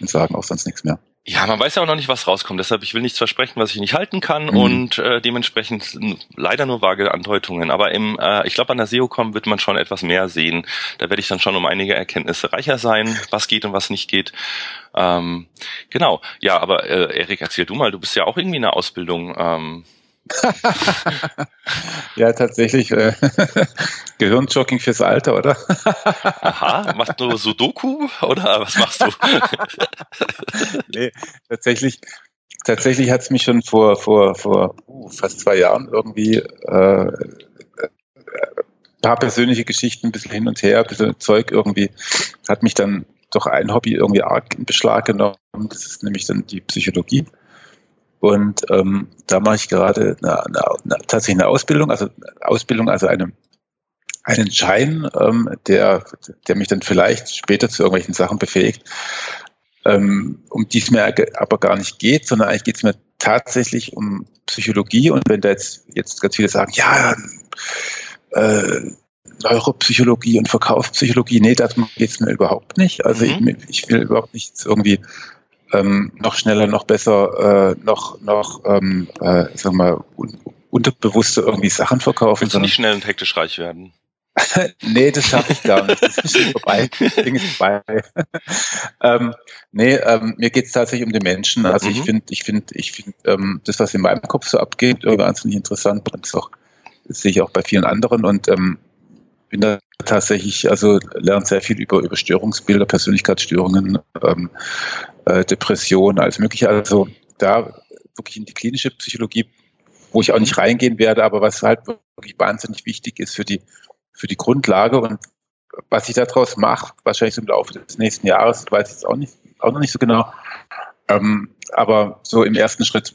Und sagen auch sonst nichts mehr. Ja, man weiß ja auch noch nicht, was rauskommt. Deshalb, ich will nichts versprechen, was ich nicht halten kann mhm. und äh, dementsprechend leider nur vage Andeutungen. Aber im, äh, ich glaube, an der SEOCom wird man schon etwas mehr sehen. Da werde ich dann schon um einige Erkenntnisse reicher sein, was geht und was nicht geht. Ähm, genau. Ja, aber äh, Erik, erzähl du mal, du bist ja auch irgendwie in der Ausbildung. Ähm, ja, tatsächlich äh, Gehirnjogging fürs Alter, oder? Aha, machst du Sudoku oder was machst du? nee, tatsächlich, tatsächlich hat es mich schon vor, vor, vor uh, fast zwei Jahren irgendwie äh, ein paar persönliche Geschichten, ein bisschen hin und her, ein bisschen Zeug irgendwie, hat mich dann doch ein Hobby irgendwie arg in Beschlag genommen. Das ist nämlich dann die Psychologie. Und ähm, da mache ich gerade eine, eine, eine, tatsächlich eine Ausbildung, also Ausbildung, also eine, einen Schein, ähm, der, der mich dann vielleicht später zu irgendwelchen Sachen befähigt. ähm, um die es mir aber gar nicht geht, sondern eigentlich geht es mir tatsächlich um Psychologie. Und wenn da jetzt, jetzt ganz viele sagen, ja, äh, Neuropsychologie und Verkaufspsychologie, nee, darum geht es mir überhaupt nicht. Also mhm. ich, ich, will überhaupt nicht irgendwie ähm, noch schneller, noch besser, äh, noch, noch ähm, äh, wir mal, un unterbewusste irgendwie Sachen verkaufen. Willst du nicht schnell und hektisch reich werden? nee, das schaffe ich gar nicht. Das ist schon vorbei. Das Ding ist vorbei. ähm, nee, ähm, mir geht es tatsächlich um den Menschen. Also mhm. ich finde, ich finde, ich finde ähm, das, was in meinem Kopf so abgeht, wahnsinnig interessant. Und das, auch, das sehe ich auch bei vielen anderen. Und ähm, bin da tatsächlich, also lerne sehr viel über, über Störungsbilder, Persönlichkeitsstörungen, ähm, äh, Depressionen, alles Mögliche. Also da wirklich in die klinische Psychologie, wo ich auch nicht reingehen werde, aber was halt wirklich wahnsinnig wichtig ist für die für die Grundlage und was ich daraus mache, wahrscheinlich im Laufe des nächsten Jahres, weiß ich jetzt auch nicht, auch noch nicht so genau. Ähm, aber so im ersten Schritt,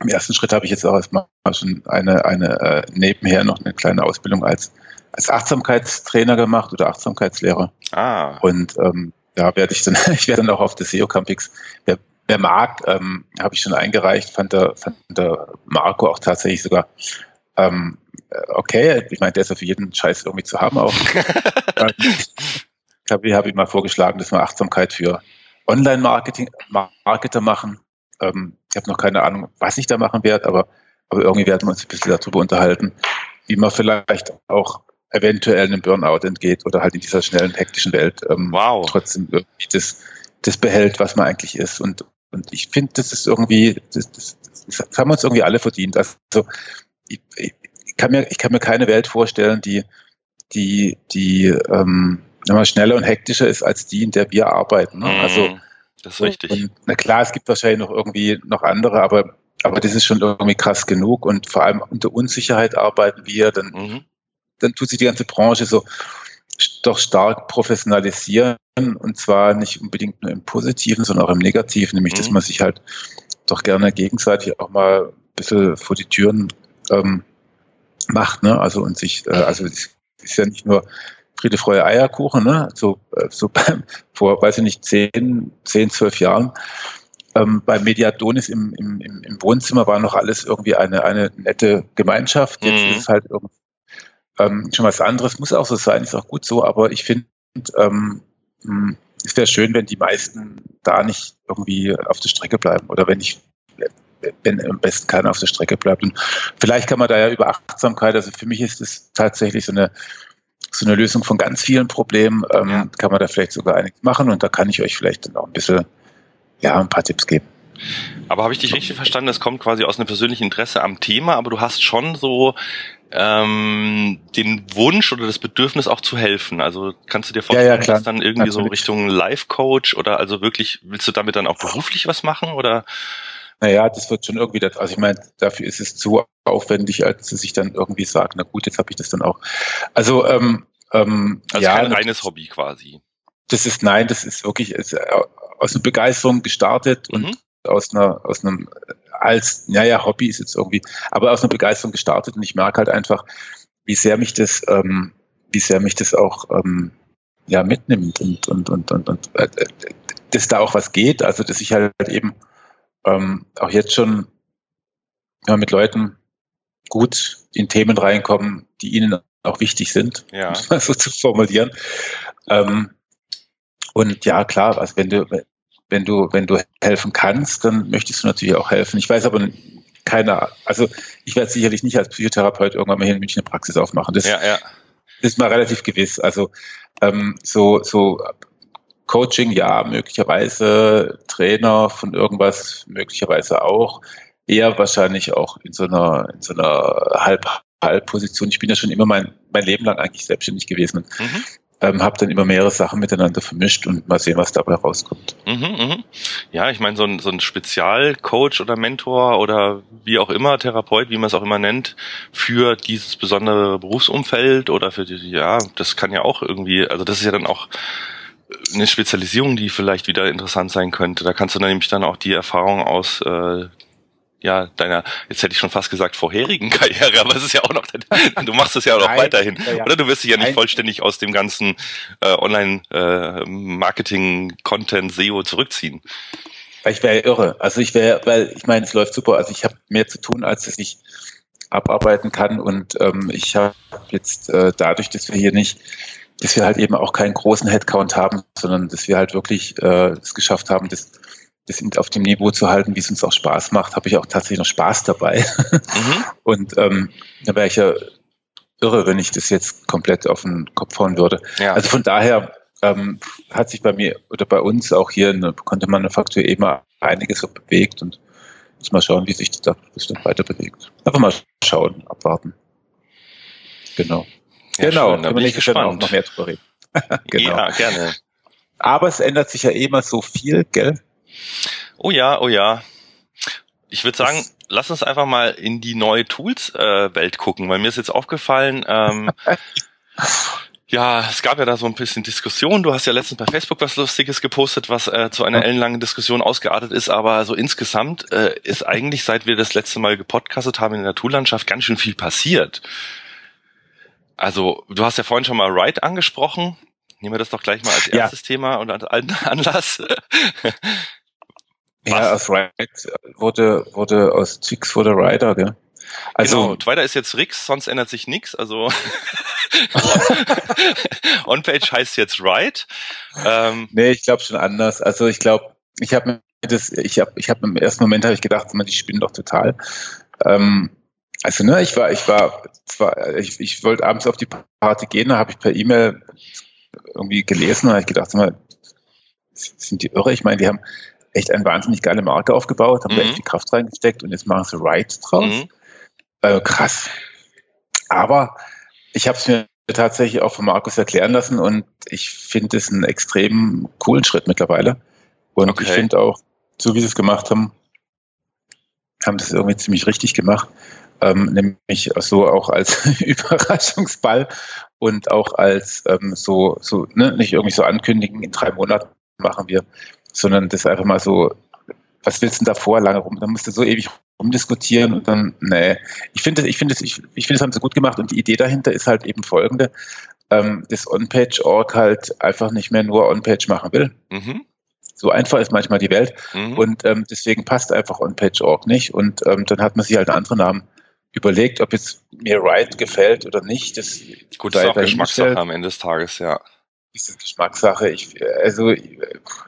im ersten Schritt habe ich jetzt auch erstmal schon eine, eine äh, nebenher noch eine kleine Ausbildung als, als Achtsamkeitstrainer gemacht oder Achtsamkeitslehrer. Ah. Und ähm, da werde ich dann, ich werde dann auch auf der SEO Campix, wer, wer mag, ähm, habe ich schon eingereicht, fand der, fand der Marco auch tatsächlich sogar ähm, okay, ich meine, der ist ja für jeden Scheiß irgendwie zu haben auch. ich habe hab ihm mal vorgeschlagen, dass wir Achtsamkeit für Online-Marketing, Marketer machen. Ähm, ich habe noch keine Ahnung, was ich da machen werde, aber, aber irgendwie werden wir uns ein bisschen darüber unterhalten, wie man vielleicht auch eventuell einem Burnout entgeht oder halt in dieser schnellen, hektischen Welt ähm, wow. trotzdem irgendwie das, das behält, was man eigentlich ist. Und, und ich finde, das ist irgendwie, das, das, das, haben wir uns irgendwie alle verdient. Also ich, ich, kann mir, ich kann mir keine Welt vorstellen, die, die, die ähm, schneller und hektischer ist als die, in der wir arbeiten. Ne? Also, mhm. das ist richtig. Und, na klar, es gibt wahrscheinlich noch irgendwie noch andere, aber, aber das ist schon irgendwie krass genug und vor allem unter Unsicherheit arbeiten wir, dann, mhm. Dann tut sich die ganze Branche so doch stark professionalisieren und zwar nicht unbedingt nur im Positiven, sondern auch im Negativen, nämlich mhm. dass man sich halt doch gerne gegenseitig auch mal ein bisschen vor die Türen ähm, macht, ne? Also und sich, äh, also es ist ja nicht nur Friede, Freude, Eierkuchen, ne? So, äh, so beim, vor, weiß ich nicht, zehn, zehn, zwölf Jahren. Ähm, bei Mediadonis im, im, im Wohnzimmer war noch alles irgendwie eine, eine nette Gemeinschaft. Jetzt mhm. ist es halt irgendwie ähm, schon was anderes. Muss auch so sein, ist auch gut so, aber ich finde, ähm, hm, es wäre schön, wenn die meisten da nicht irgendwie auf der Strecke bleiben oder wenn nicht wenn am besten keiner auf der Strecke bleibt. Und vielleicht kann man da ja über Achtsamkeit, also für mich ist es tatsächlich so eine, so eine Lösung von ganz vielen Problemen, ähm, ja. kann man da vielleicht sogar einiges machen und da kann ich euch vielleicht dann auch ein bisschen, ja, ein paar Tipps geben. Aber habe ich dich richtig verstanden, es kommt quasi aus einem persönlichen Interesse am Thema, aber du hast schon so ähm, den Wunsch oder das Bedürfnis auch zu helfen. Also kannst du dir vorstellen, ja, ja, dass dann irgendwie Natürlich. so Richtung Life Coach oder also wirklich, willst du damit dann auch beruflich was machen oder? naja, das wird schon irgendwie, das, also ich meine, dafür ist es zu aufwendig, als dass ich dann irgendwie sage, na gut, jetzt habe ich das dann auch. Also, ähm, ähm, also ja, kein reines Hobby quasi. Das ist, nein, das ist wirklich ist aus einer Begeisterung gestartet und mhm. aus einer, aus einem, als, naja, Hobby ist jetzt irgendwie, aber aus einer Begeisterung gestartet und ich merke halt einfach, wie sehr mich das, ähm, wie sehr mich das auch, ähm, ja, mitnimmt und, und, und, und, und äh, äh dass da auch was geht, also dass ich halt eben ähm, auch jetzt schon ja, mit Leuten gut in Themen reinkommen, die ihnen auch wichtig sind, ja. um mal so zu formulieren. Ähm, und ja, klar, also wenn du, wenn du, wenn du helfen kannst, dann möchtest du natürlich auch helfen. Ich weiß aber keine, also ich werde sicherlich nicht als Psychotherapeut irgendwann mal hier in München eine Praxis aufmachen. Das ja, ja. ist mal relativ gewiss. Also ähm, so, so Coaching, ja, möglicherweise Trainer von irgendwas, möglicherweise auch. Eher wahrscheinlich auch in so einer, in so einer halb halb Position. Ich bin ja schon immer mein, mein Leben lang eigentlich selbstständig gewesen. Mhm. Ähm, habe dann immer mehrere Sachen miteinander vermischt und mal sehen, was dabei rauskommt. Mhm, mh. Ja, ich meine, so ein, so ein Spezialcoach oder Mentor oder wie auch immer, Therapeut, wie man es auch immer nennt, für dieses besondere Berufsumfeld oder für die, ja, das kann ja auch irgendwie, also das ist ja dann auch eine Spezialisierung, die vielleicht wieder interessant sein könnte. Da kannst du dann nämlich dann auch die Erfahrung aus äh, ja, deiner, jetzt hätte ich schon fast gesagt, vorherigen Karriere, aber es ist ja auch noch, du machst es ja auch noch weiterhin. Ja, ja. Oder du wirst dich ja nicht Nein. vollständig aus dem ganzen äh, Online-Marketing, äh, SEO zurückziehen. Ich wäre irre. Also ich wäre, weil ich meine, es läuft super. Also ich habe mehr zu tun, als dass ich abarbeiten kann. Und ähm, ich habe jetzt äh, dadurch, dass wir hier nicht, dass wir halt eben auch keinen großen Headcount haben, sondern dass wir halt wirklich äh, es geschafft haben, das das auf dem Niveau zu halten, wie es uns auch Spaß macht, habe ich auch tatsächlich noch Spaß dabei. Mhm. Und ähm, da wäre ich ja irre, wenn ich das jetzt komplett auf den Kopf hauen würde. Ja. Also von daher ähm, hat sich bei mir oder bei uns auch hier eine konnte Manufaktur eben einiges bewegt und muss mal schauen, wie sich das da dann weiter bewegt. Einfach mal schauen, abwarten. Genau. Ja, genau, schön, da bin ich gespannt. Auch noch mehr drüber reden. genau. Ja, gerne. Aber es ändert sich ja immer so viel, gell? Oh ja, oh ja. Ich würde sagen, lass uns einfach mal in die neue Tools-Welt äh, gucken, weil mir ist jetzt aufgefallen, ähm, ja, es gab ja da so ein bisschen Diskussion. Du hast ja letztens bei Facebook was Lustiges gepostet, was äh, zu einer ellenlangen Diskussion ausgeartet ist, aber so insgesamt äh, ist eigentlich, seit wir das letzte Mal gepodcastet haben in der Toollandschaft, ganz schön viel passiert. Also, du hast ja vorhin schon mal Write angesprochen. Nehmen wir das doch gleich mal als erstes ja. Thema und als Anlass. Ja, aus Ride wurde, wurde aus Chicks wurde Rider, gell? Also, genau, Twitter ist jetzt Rix, sonst ändert sich nichts. Also On-Page heißt jetzt Ride. Ähm, nee, ich glaube schon anders. Also ich glaube, ich habe mir das, ich habe, ich habe im ersten Moment habe ich gedacht, man, die spinnen doch total. Ähm, also ne, ich war, ich war, zwar, ich, ich wollte abends auf die Party gehen, da habe ich per E-Mail irgendwie gelesen, da habe ich gedacht, mal, sind die irre? Ich meine, die haben echt eine wahnsinnig geile Marke aufgebaut, haben mhm. da echt die Kraft reingesteckt und jetzt machen sie Ride draus. Mhm. Äh, krass. Aber ich habe es mir tatsächlich auch von Markus erklären lassen und ich finde es einen extrem coolen Schritt mittlerweile. Und okay. ich finde auch, so wie sie es gemacht haben, haben das irgendwie ziemlich richtig gemacht. Ähm, nämlich so auch als Überraschungsball und auch als ähm, so, so ne, nicht irgendwie so ankündigen, in drei Monaten machen wir sondern das einfach mal so, was willst du denn davor lange rum? Dann musst du so ewig rumdiskutieren und dann, nee. Ich finde, ich finde, ich, ich finde, das haben sie gut gemacht und die Idee dahinter ist halt eben folgende, ähm, das On-Page-Org halt einfach nicht mehr nur On-Page machen will. Mhm. So einfach ist manchmal die Welt mhm. und ähm, deswegen passt einfach On-Page-Org nicht und ähm, dann hat man sich halt einen anderen Namen überlegt, ob jetzt mir Right gefällt oder nicht. Das Gut, das ist auch Geschmackssache am Ende des Tages, ja ist das Geschmackssache. Ich, also,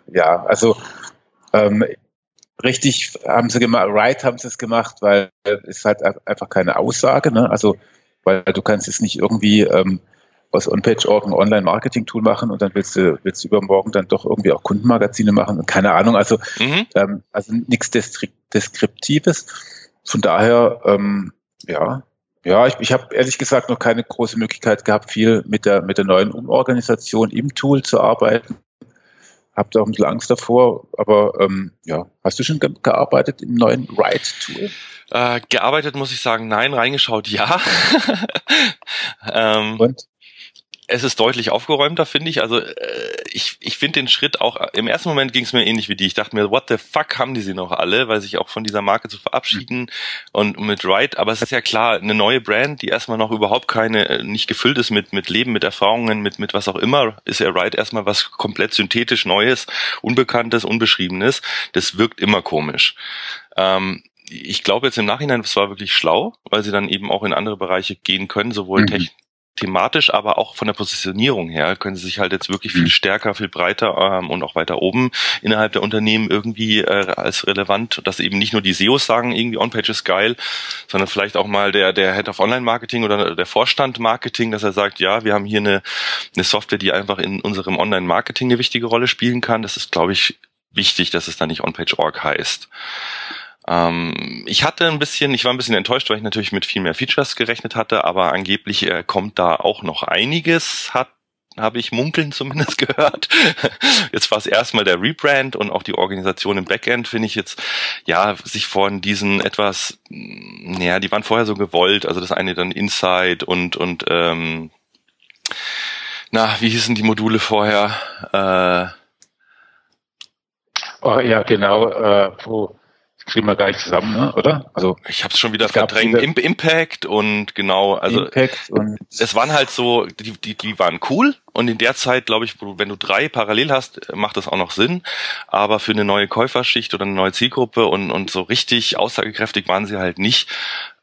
ja, also ähm, richtig haben sie gemacht, right haben sie es gemacht, weil es halt einfach keine Aussage, ne? Also, weil du kannst jetzt nicht irgendwie ähm, aus OnPage.org ein Online-Marketing-Tool machen und dann willst du, willst du übermorgen dann doch irgendwie auch Kundenmagazine machen und keine Ahnung, also, mhm. ähm, also nichts Deskriptives. Von daher, ähm, ja, ja, ich, ich habe ehrlich gesagt noch keine große Möglichkeit gehabt, viel mit der, mit der neuen Umorganisation im Tool zu arbeiten. Hab da auch ein bisschen Angst davor, aber ähm, ja, hast du schon ge gearbeitet im neuen Write-Tool? Äh, gearbeitet muss ich sagen, nein, reingeschaut, ja. ähm, Und? Es ist deutlich aufgeräumter, finde ich. Also äh, ich, ich finde den Schritt auch, im ersten Moment ging es mir ähnlich wie die. Ich dachte mir, what the fuck haben die sie noch alle, weil sich auch von dieser Marke zu verabschieden mhm. und mit Ride. Aber es ist ja klar, eine neue Brand, die erstmal noch überhaupt keine, äh, nicht gefüllt ist mit, mit Leben, mit Erfahrungen, mit, mit was auch immer, ist ja Ride erstmal was komplett synthetisch Neues, Unbekanntes, Unbeschriebenes. Das wirkt immer komisch. Ähm, ich glaube jetzt im Nachhinein, es war wirklich schlau, weil sie dann eben auch in andere Bereiche gehen können, sowohl mhm. technisch thematisch, aber auch von der Positionierung her können sie sich halt jetzt wirklich viel mhm. stärker, viel breiter ähm, und auch weiter oben innerhalb der Unternehmen irgendwie äh, als relevant, dass eben nicht nur die SEOs sagen, irgendwie On-Page ist geil, sondern vielleicht auch mal der, der Head of Online-Marketing oder der Vorstand Marketing, dass er sagt, ja, wir haben hier eine, eine Software, die einfach in unserem Online-Marketing eine wichtige Rolle spielen kann. Das ist, glaube ich, wichtig, dass es da nicht On-Page.org heißt. Ähm, ich hatte ein bisschen, ich war ein bisschen enttäuscht, weil ich natürlich mit viel mehr Features gerechnet hatte, aber angeblich äh, kommt da auch noch einiges, hat habe ich munkeln zumindest gehört. Jetzt war es erstmal der Rebrand und auch die Organisation im Backend finde ich jetzt, ja, sich von diesen etwas, naja, die waren vorher so gewollt, also das eine dann Inside und, und, ähm, na, wie hießen die Module vorher? Äh, oh, ja, genau, äh, wo kriegen wir gar nicht zusammen, ne? oder? Also ich habe es schon wieder verdrängt. Im Impact und genau, also Impact und es waren halt so, die, die, die waren cool und in der Zeit, glaube ich, wenn du drei parallel hast, macht das auch noch Sinn. Aber für eine neue Käuferschicht oder eine neue Zielgruppe und, und so richtig aussagekräftig waren sie halt nicht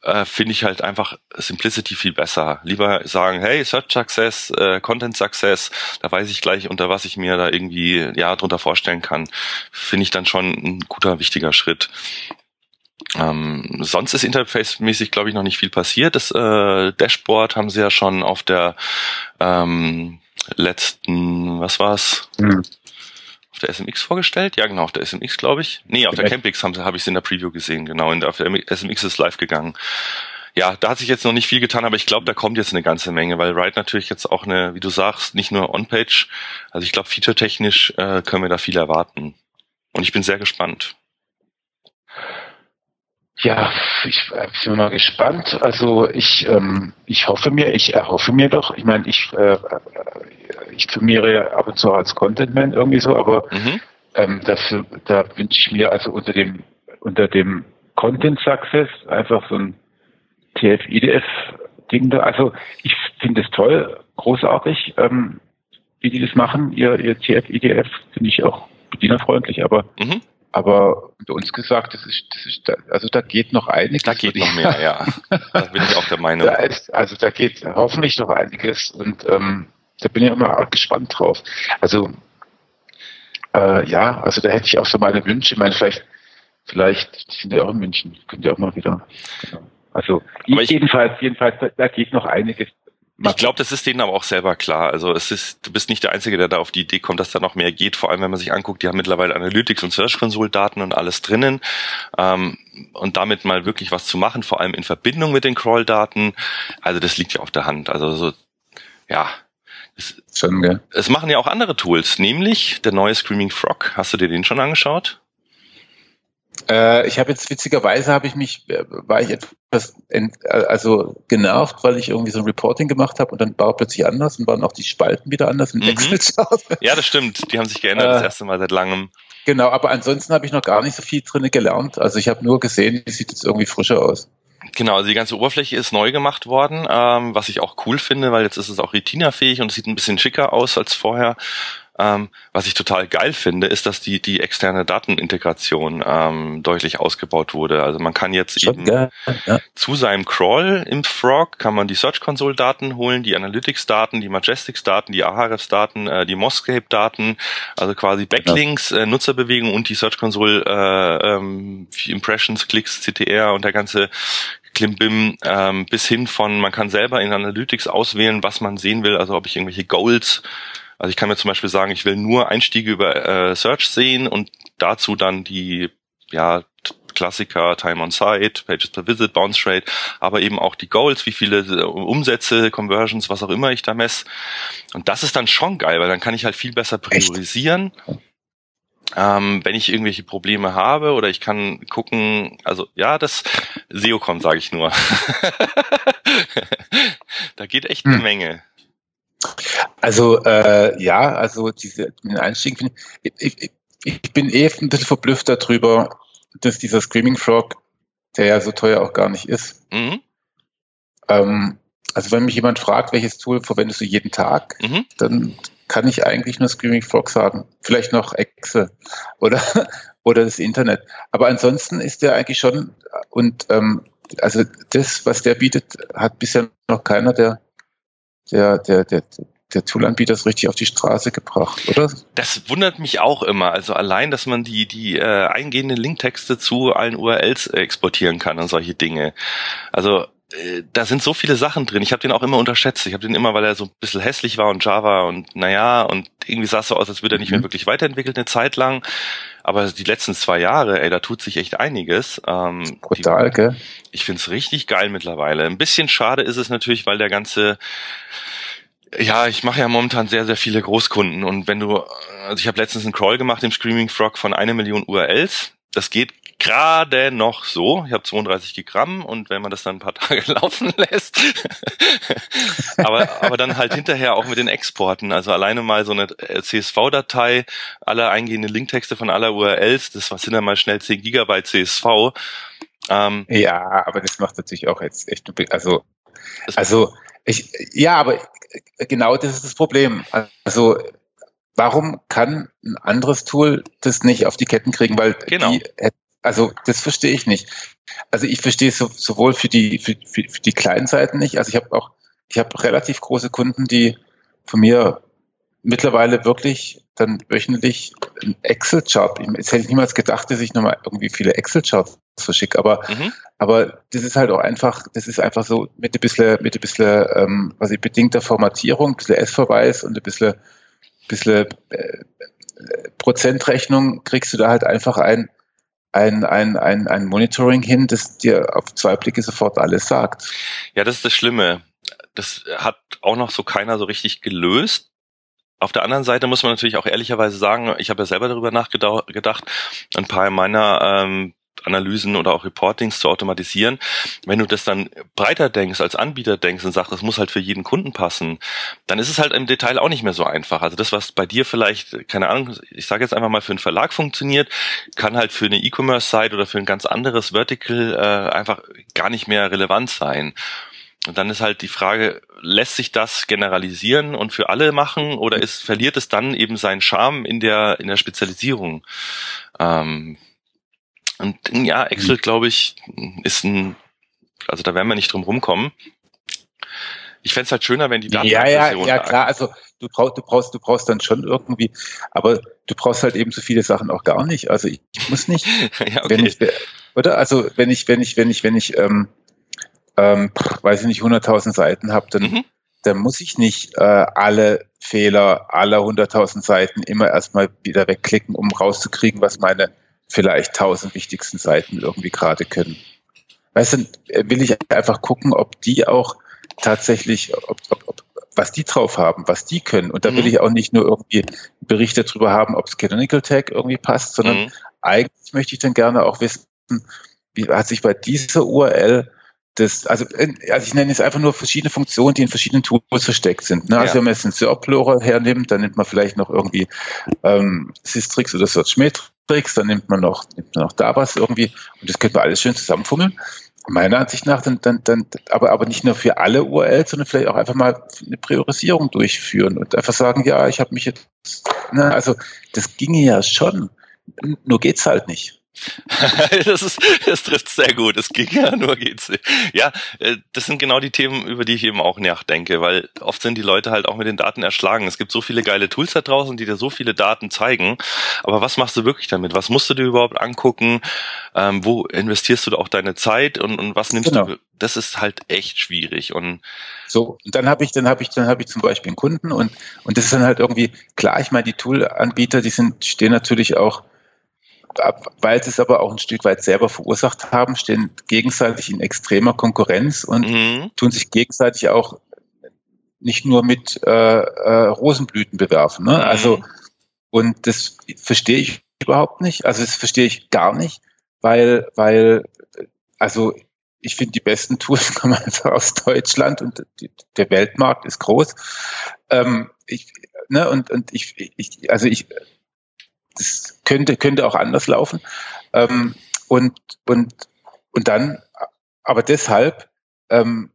äh, finde ich halt einfach Simplicity viel besser. Lieber sagen, hey, Search Success, äh, Content Success, da weiß ich gleich, unter was ich mir da irgendwie ja drunter vorstellen kann. Finde ich dann schon ein guter, wichtiger Schritt. Ähm, sonst ist interface-mäßig, glaube ich, noch nicht viel passiert. Das äh, Dashboard haben sie ja schon auf der ähm, letzten, was war's? Mhm der SMX vorgestellt? Ja, genau, auf der SMX, glaube ich. Nee, auf der Campix habe hab ich es in der Preview gesehen, genau. In der, auf der SMX ist live gegangen. Ja, da hat sich jetzt noch nicht viel getan, aber ich glaube, da kommt jetzt eine ganze Menge, weil Ride natürlich jetzt auch eine, wie du sagst, nicht nur On-Page, also ich glaube, featuretechnisch äh, können wir da viel erwarten. Und ich bin sehr gespannt. Ja, ich äh, bin mal gespannt. Also ich, ähm, ich hoffe mir, ich erhoffe mir doch. Ich meine, ich, äh, ich firmiere ab und zu als Contentman irgendwie so, aber mhm. ähm, dafür, da wünsche ich mir also unter dem unter dem Content Success einfach so ein TF-IDF-Ding da. Also ich finde es toll, großartig, ähm, wie die das machen. Ihr, ihr TF-IDF finde ich auch bedienerfreundlich, aber mhm. Aber unter uns gesagt, das ist, das ist, also da geht noch einiges. Da geht noch mehr, ja. Da bin ich auch der Meinung. Da ist, also da geht hoffentlich noch einiges und ähm, da bin ich immer auch gespannt drauf. Also äh, ja, also da hätte ich auch so meine Wünsche. Ich meine, vielleicht, vielleicht sind ja auch in München, könnt ihr auch mal wieder. Genau. Also ich, jedenfalls, jedenfalls, da, da geht noch einiges. Ich glaube, das ist denen aber auch selber klar. Also es ist, du bist nicht der Einzige, der da auf die Idee kommt, dass da noch mehr geht. Vor allem, wenn man sich anguckt, die haben mittlerweile Analytics und Search Console Daten und alles drinnen. Ähm, und damit mal wirklich was zu machen, vor allem in Verbindung mit den Crawl-Daten. Also das liegt ja auf der Hand. Also so, ja. Es, schon, gell? es machen ja auch andere Tools, nämlich der neue Screaming Frog. Hast du dir den schon angeschaut? Äh, ich habe jetzt witzigerweise habe ich mich, äh, war ich etwas ent, äh, also genervt, weil ich irgendwie so ein Reporting gemacht habe und dann war plötzlich anders und waren auch die Spalten wieder anders in mhm. Excel-Chart. Ja, das stimmt. Die haben sich geändert äh, das erste Mal seit langem. Genau, aber ansonsten habe ich noch gar nicht so viel drinne gelernt. Also ich habe nur gesehen, wie sieht jetzt irgendwie frischer aus. Genau, also die ganze Oberfläche ist neu gemacht worden, ähm, was ich auch cool finde, weil jetzt ist es auch Retina-fähig und es sieht ein bisschen schicker aus als vorher. Ähm, was ich total geil finde, ist, dass die, die externe Datenintegration ähm, deutlich ausgebaut wurde. Also man kann jetzt Schon eben geil, ja. zu seinem Crawl im Frog kann man die Search Console Daten holen, die Analytics Daten, die Majestics Daten, die Ahrefs Daten, äh, die Moscape Daten, also quasi Backlinks, ja. äh, Nutzerbewegung und die Search Console äh, ähm, Impressions, Klicks, CTR und der ganze Klimbim ähm, bis hin von, man kann selber in Analytics auswählen, was man sehen will, also ob ich irgendwelche Goals also ich kann mir zum Beispiel sagen, ich will nur Einstiege über äh, Search sehen und dazu dann die ja, Klassiker, Time on Site, Pages per Visit, Bounce Rate, aber eben auch die Goals, wie viele äh, Umsätze, Conversions, was auch immer ich da messe. Und das ist dann schon geil, weil dann kann ich halt viel besser priorisieren. Ähm, wenn ich irgendwelche Probleme habe oder ich kann gucken, also ja, das SEO kommt, sage ich nur. da geht echt eine hm. Menge. Also äh, ja, also diese den Einstieg finde ich, ich, ich bin eh ein bisschen verblüfft darüber, dass dieser Screaming Frog, der ja so teuer auch gar nicht ist. Mhm. Ähm, also wenn mich jemand fragt, welches Tool verwendest du jeden Tag, mhm. dann kann ich eigentlich nur Screaming Frog sagen. Vielleicht noch Excel oder, oder das Internet. Aber ansonsten ist der eigentlich schon, und ähm, also das, was der bietet, hat bisher noch keiner der der, der, der, der Toolanbieter ist richtig auf die Straße gebracht, oder? Das wundert mich auch immer. Also allein, dass man die, die äh, eingehenden Linktexte zu allen URLs exportieren kann und solche Dinge. Also äh, da sind so viele Sachen drin. Ich habe den auch immer unterschätzt. Ich habe den immer, weil er so ein bisschen hässlich war und Java und naja, und irgendwie sah es so aus, als würde er nicht mhm. mehr wirklich weiterentwickelt eine Zeit lang. Aber die letzten zwei Jahre, ey, da tut sich echt einiges. Ähm, Brutal, die, gell? Ich find's richtig geil mittlerweile. Ein bisschen schade ist es natürlich, weil der ganze ja, ich mache ja momentan sehr, sehr viele Großkunden und wenn du, also ich habe letztens einen Crawl gemacht im Screaming Frog von einer Million URLs. Das geht gerade noch so. Ich habe 32 Gramm und wenn man das dann ein paar Tage laufen lässt, aber, aber dann halt hinterher auch mit den Exporten, also alleine mal so eine CSV-Datei, alle eingehenden Linktexte von aller URLs, das sind dann mal schnell 10 Gigabyte CSV. Ähm, ja, aber das macht natürlich auch jetzt echt, also, also ich, ja, aber genau das ist das Problem. Also warum kann ein anderes Tool das nicht auf die Ketten kriegen? Weil genau. die, also das verstehe ich nicht. Also ich verstehe es so, sowohl für die für, für, für die kleinen Seiten nicht. Also ich habe auch ich habe relativ große Kunden, die von mir mittlerweile wirklich dann wöchentlich ein Excel-Chart. Jetzt hätte ich niemals gedacht, dass ich nochmal irgendwie viele Excel-Charts verschicke, aber, mhm. aber das ist halt auch einfach, das ist einfach so mit ein bisschen, mit ein bisschen, ähm, was ich bedingter Formatierung, ein bisschen S-Verweis und ein bisschen bisschen äh, Prozentrechnung kriegst du da halt einfach ein, ein, ein, ein, ein Monitoring hin, das dir auf zwei Blicke sofort alles sagt. Ja, das ist das Schlimme. Das hat auch noch so keiner so richtig gelöst. Auf der anderen Seite muss man natürlich auch ehrlicherweise sagen, ich habe ja selber darüber nachgedacht, ein paar meiner ähm, Analysen oder auch Reportings zu automatisieren. Wenn du das dann breiter denkst, als Anbieter denkst und sagst, das muss halt für jeden Kunden passen, dann ist es halt im Detail auch nicht mehr so einfach. Also das, was bei dir vielleicht, keine Ahnung, ich sage jetzt einfach mal für einen Verlag funktioniert, kann halt für eine E-Commerce-Site oder für ein ganz anderes Vertical äh, einfach gar nicht mehr relevant sein. Und dann ist halt die Frage, lässt sich das generalisieren und für alle machen oder ist, verliert es dann eben seinen Charme in der, in der Spezialisierung? Ähm, und ja, Excel, mhm. glaube ich, ist ein, also da werden wir nicht drum rumkommen. Ich fände es halt schöner, wenn die Daten. Ja, ja, ja, klar. Also du brauchst, du brauchst, du brauchst dann schon irgendwie, aber du brauchst halt eben so viele Sachen auch gar nicht. Also ich, ich muss nicht. ja, okay. Wenn ich, oder? Also wenn ich, wenn ich, wenn ich, wenn ich, ähm, ähm, weiß ich nicht, 100.000 Seiten habe, dann, mhm. dann muss ich nicht äh, alle Fehler aller 100.000 Seiten immer erstmal wieder wegklicken, um rauszukriegen, was meine vielleicht tausend wichtigsten Seiten irgendwie gerade können. Weißt du, will ich einfach gucken, ob die auch tatsächlich, ob, ob, ob, was die drauf haben, was die können. Und da will mhm. ich auch nicht nur irgendwie Berichte darüber haben, ob das Canonical Tag irgendwie passt, sondern mhm. eigentlich möchte ich dann gerne auch wissen, wie hat sich bei dieser URL das, also, äh, also ich nenne es einfach nur verschiedene Funktionen, die in verschiedenen Tools versteckt sind. Ne? Also ja. wenn man jetzt einen SERP-Plural hernimmt, dann nimmt man vielleicht noch irgendwie ähm, Systrix oder Searchmetrics, dann nimmt man noch, nimmt man noch Dabas irgendwie und das könnte man alles schön zusammenfummeln. Meiner Ansicht nach dann, dann, dann aber, aber nicht nur für alle URLs, sondern vielleicht auch einfach mal eine Priorisierung durchführen und einfach sagen, ja, ich habe mich jetzt, ne, also das ginge ja schon, nur geht's halt nicht. das ist, das trifft sehr gut. Es ging ja nur geht's. Ja, äh, das sind genau die Themen, über die ich eben auch nachdenke, weil oft sind die Leute halt auch mit den Daten erschlagen. Es gibt so viele geile Tools da draußen, die dir so viele Daten zeigen. Aber was machst du wirklich damit? Was musst du dir überhaupt angucken? Ähm, wo investierst du auch deine Zeit und, und was nimmst genau. du? Das ist halt echt schwierig. Und so, und dann habe ich, dann habe ich, dann habe ich zum Beispiel einen Kunden und und das ist dann halt irgendwie klar. Ich meine, die Tool-Anbieter, die sind stehen natürlich auch weil sie es aber auch ein Stück weit selber verursacht haben, stehen gegenseitig in extremer Konkurrenz und mhm. tun sich gegenseitig auch nicht nur mit äh, äh, Rosenblüten bewerfen. Ne? Mhm. Also und das verstehe ich überhaupt nicht. Also das verstehe ich gar nicht, weil weil also ich finde die besten Tools kommen also aus Deutschland und die, der Weltmarkt ist groß. Ähm, ich, ne, und und ich, ich also ich das könnte, könnte auch anders laufen. Ähm, und, und, und dann, aber deshalb ähm,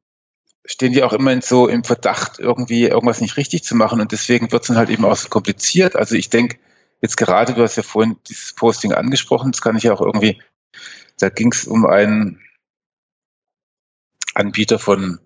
stehen die auch immer so im Verdacht, irgendwie irgendwas nicht richtig zu machen. Und deswegen wird es dann halt eben auch so kompliziert. Also ich denke, jetzt gerade, du hast ja vorhin dieses Posting angesprochen, das kann ich ja auch irgendwie, da ging es um einen Anbieter von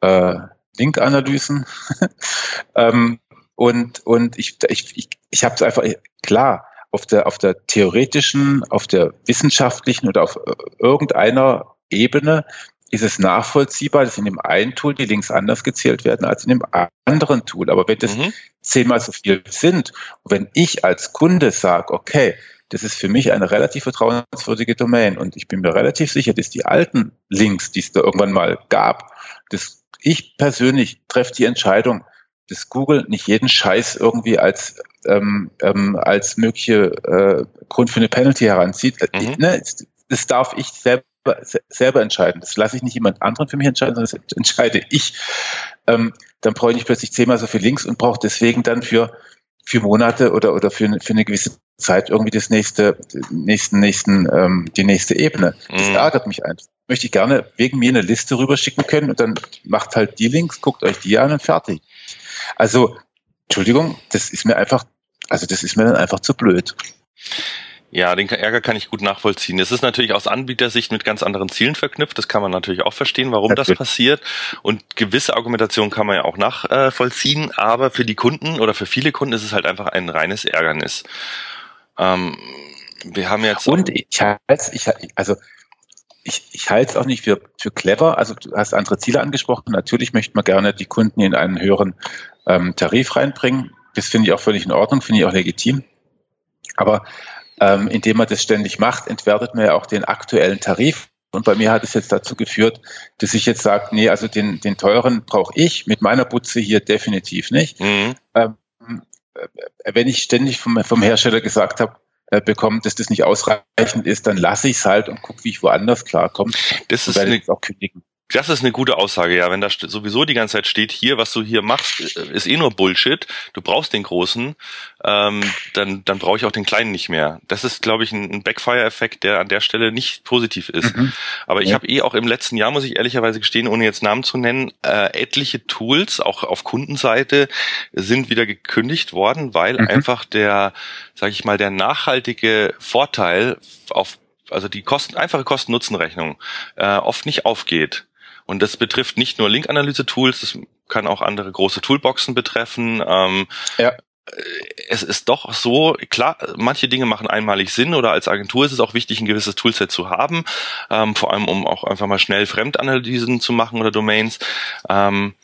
äh, Link-Analysen. ähm, und, und ich, ich, ich, ich habe es einfach, klar, auf der, auf der theoretischen, auf der wissenschaftlichen oder auf äh, irgendeiner Ebene ist es nachvollziehbar, dass in dem einen Tool die Links anders gezählt werden als in dem anderen Tool. Aber wenn das mhm. zehnmal so viel sind und wenn ich als Kunde sage, okay, das ist für mich eine relativ vertrauenswürdige Domain und ich bin mir relativ sicher, dass die alten Links, die es da irgendwann mal gab, dass ich persönlich treffe die Entscheidung, dass Google nicht jeden Scheiß irgendwie als ähm, ähm, als mögliche äh, Grund für eine Penalty heranzieht. Äh, mhm. Ne, das darf ich selber, selber entscheiden. Das lasse ich nicht jemand anderen für mich entscheiden, sondern das entscheide ich. Ähm, dann brauche ich plötzlich zehnmal so viel Links und brauche deswegen dann für für Monate oder oder für, eine, für eine gewisse Zeit irgendwie das nächste nächsten nächsten ähm, die nächste Ebene. Das mhm. ärgert mich einfach. Möchte ich gerne wegen mir eine Liste rüberschicken können und dann macht halt die Links, guckt euch die an und fertig. Also Entschuldigung, das ist mir einfach also das ist mir dann einfach zu blöd. Ja, den Ärger kann ich gut nachvollziehen. Es ist natürlich aus Anbietersicht mit ganz anderen Zielen verknüpft. Das kann man natürlich auch verstehen, warum natürlich. das passiert. Und gewisse Argumentationen kann man ja auch nachvollziehen. Aber für die Kunden oder für viele Kunden ist es halt einfach ein reines Ärgernis. Ähm, wir haben jetzt. Und ich halte ich, also ich, ich halte es auch nicht für, für clever. Also du hast andere Ziele angesprochen. Natürlich möchte man gerne die Kunden in einen höheren ähm, Tarif reinbringen. Das finde ich auch völlig in Ordnung, finde ich auch legitim. Aber ähm, indem man das ständig macht, entwertet man ja auch den aktuellen Tarif. Und bei mir hat es jetzt dazu geführt, dass ich jetzt sage, nee, also den, den teuren brauche ich mit meiner Butze hier definitiv nicht. Mhm. Ähm, äh, wenn ich ständig vom, vom Hersteller gesagt habe, bekommen, dass das nicht ausreichend ist, dann lasse ich es halt und gucke, wie ich woanders klarkomme. Das ist eine, auch kündigen. Das ist eine gute Aussage, ja. Wenn da sowieso die ganze Zeit steht, hier, was du hier machst, ist eh nur Bullshit. Du brauchst den großen, ähm, dann, dann brauche ich auch den kleinen nicht mehr. Das ist, glaube ich, ein Backfire-Effekt, der an der Stelle nicht positiv ist. Mhm. Aber ich ja. habe eh auch im letzten Jahr, muss ich ehrlicherweise gestehen, ohne jetzt Namen zu nennen, äh, etliche Tools, auch auf Kundenseite, sind wieder gekündigt worden, weil mhm. einfach der, sage ich mal, der nachhaltige Vorteil auf also die Kosten, einfache Kosten-Nutzen-Rechnung äh, oft nicht aufgeht. Und das betrifft nicht nur Link-Analyse-Tools, das kann auch andere große Toolboxen betreffen. Ähm, ja. Es ist doch so, klar, manche Dinge machen einmalig Sinn oder als Agentur ist es auch wichtig, ein gewisses Toolset zu haben, ähm, vor allem um auch einfach mal schnell Fremdanalysen zu machen oder Domains. Ähm,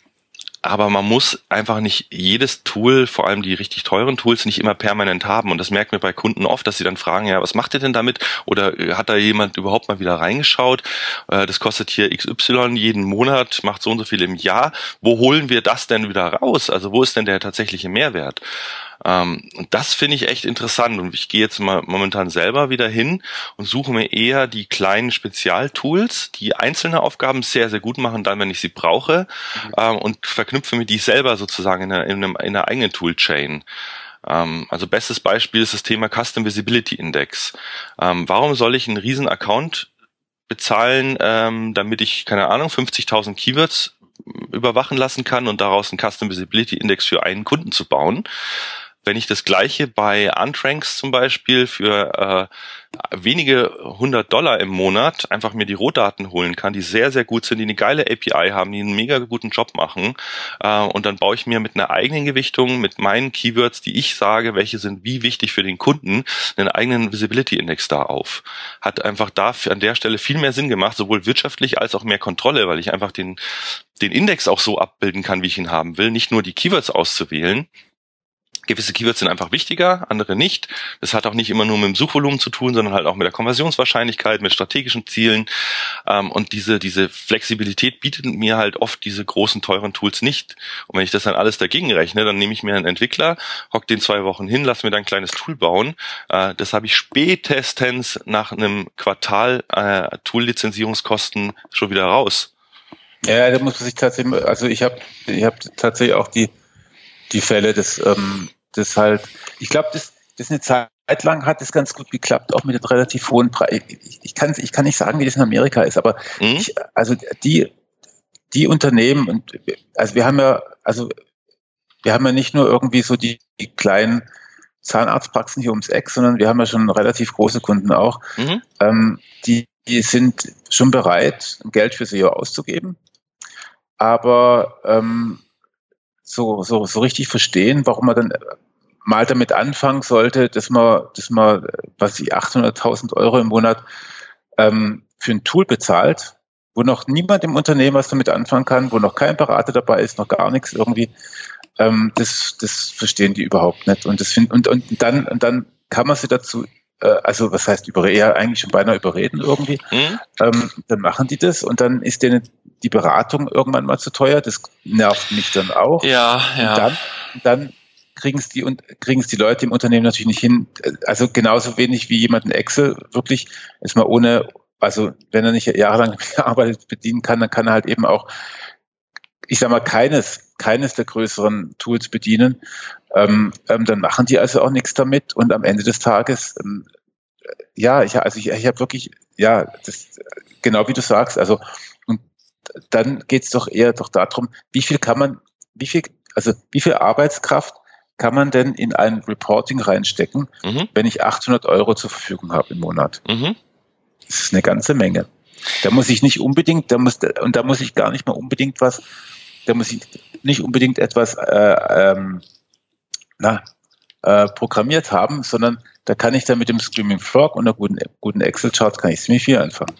aber man muss einfach nicht jedes Tool, vor allem die richtig teuren Tools, nicht immer permanent haben. Und das merkt man bei Kunden oft, dass sie dann fragen, ja, was macht ihr denn damit? Oder äh, hat da jemand überhaupt mal wieder reingeschaut? Äh, das kostet hier XY jeden Monat, macht so und so viel im Jahr. Wo holen wir das denn wieder raus? Also wo ist denn der tatsächliche Mehrwert? Ähm, und das finde ich echt interessant und ich gehe jetzt mal momentan selber wieder hin und suche mir eher die kleinen Spezialtools, die einzelne Aufgaben sehr, sehr gut machen, dann, wenn ich sie brauche mhm. ähm, und verknüpfe mir die selber sozusagen in einer, in einem, in einer eigenen Toolchain ähm, also bestes Beispiel ist das Thema Custom Visibility Index. Ähm, warum soll ich einen riesen Account bezahlen, ähm, damit ich, keine Ahnung, 50.000 Keywords überwachen lassen kann und daraus einen Custom Visibility Index für einen Kunden zu bauen wenn ich das gleiche bei Untranks zum Beispiel für äh, wenige hundert Dollar im Monat einfach mir die Rohdaten holen kann, die sehr, sehr gut sind, die eine geile API haben, die einen mega guten Job machen äh, und dann baue ich mir mit einer eigenen Gewichtung, mit meinen Keywords, die ich sage, welche sind wie wichtig für den Kunden, einen eigenen Visibility Index da auf. Hat einfach da an der Stelle viel mehr Sinn gemacht, sowohl wirtschaftlich als auch mehr Kontrolle, weil ich einfach den, den Index auch so abbilden kann, wie ich ihn haben will, nicht nur die Keywords auszuwählen, Gewisse Keywords sind einfach wichtiger, andere nicht. Das hat auch nicht immer nur mit dem Suchvolumen zu tun, sondern halt auch mit der Konversionswahrscheinlichkeit, mit strategischen Zielen. Ähm, und diese, diese Flexibilität bietet mir halt oft diese großen, teuren Tools nicht. Und wenn ich das dann alles dagegen rechne, dann nehme ich mir einen Entwickler, hock den zwei Wochen hin, lass mir dann ein kleines Tool bauen. Äh, das habe ich spätestens nach einem Quartal äh, Tool-Lizenzierungskosten schon wieder raus. Ja, da muss man sich tatsächlich, also ich habe ich hab tatsächlich auch die die Fälle, das ähm, das halt, ich glaube, das, das eine Zeit lang hat es ganz gut geklappt, auch mit relativ hohen Preisen. Ich, ich, kann, ich kann nicht sagen, wie das in Amerika ist, aber mhm. ich, also die, die Unternehmen, und also wir haben ja, also wir haben ja nicht nur irgendwie so die, die kleinen Zahnarztpraxen hier ums Eck, sondern wir haben ja schon relativ große Kunden auch. Mhm. Ähm, die, die sind schon bereit, Geld für SEO auszugeben. Aber ähm, so, so, so richtig verstehen, warum man dann mal damit anfangen sollte, dass man, dass man, was ich 800.000 Euro im Monat ähm, für ein Tool bezahlt, wo noch niemand im Unternehmen was damit anfangen kann, wo noch kein Berater dabei ist, noch gar nichts irgendwie. Ähm, das, das verstehen die überhaupt nicht. Und das find, und, und dann, und dann kann man sie dazu, also was heißt überreden, ja, eigentlich schon beinahe überreden irgendwie. Mhm. Ähm, dann machen die das und dann ist denen die Beratung irgendwann mal zu teuer. Das nervt mich dann auch. Ja, ja. Und dann, dann kriegen es die und kriegen es die Leute im Unternehmen natürlich nicht hin. Also genauso wenig wie jemand in Excel wirklich ist mal ohne, also wenn er nicht jahrelang gearbeitet bedienen kann, dann kann er halt eben auch, ich sag mal, keines, keines der größeren Tools bedienen. Ähm, ähm, dann machen die also auch nichts damit und am Ende des Tages, ähm, ja, ich, also ich, ich habe wirklich, ja, das, genau wie du sagst, also und dann geht es doch eher doch darum, wie viel kann man, wie viel, also wie viel Arbeitskraft kann man denn in ein Reporting reinstecken, mhm. wenn ich 800 Euro zur Verfügung habe im Monat? Mhm. Das ist eine ganze Menge. Da muss ich nicht unbedingt, da muss, und da muss ich gar nicht mal unbedingt was, da muss ich nicht unbedingt etwas äh, ähm, na, äh, programmiert haben, sondern da kann ich dann mit dem Screaming Frog und einer guten, guten Excel-Chart kann ich ziemlich viel anfangen.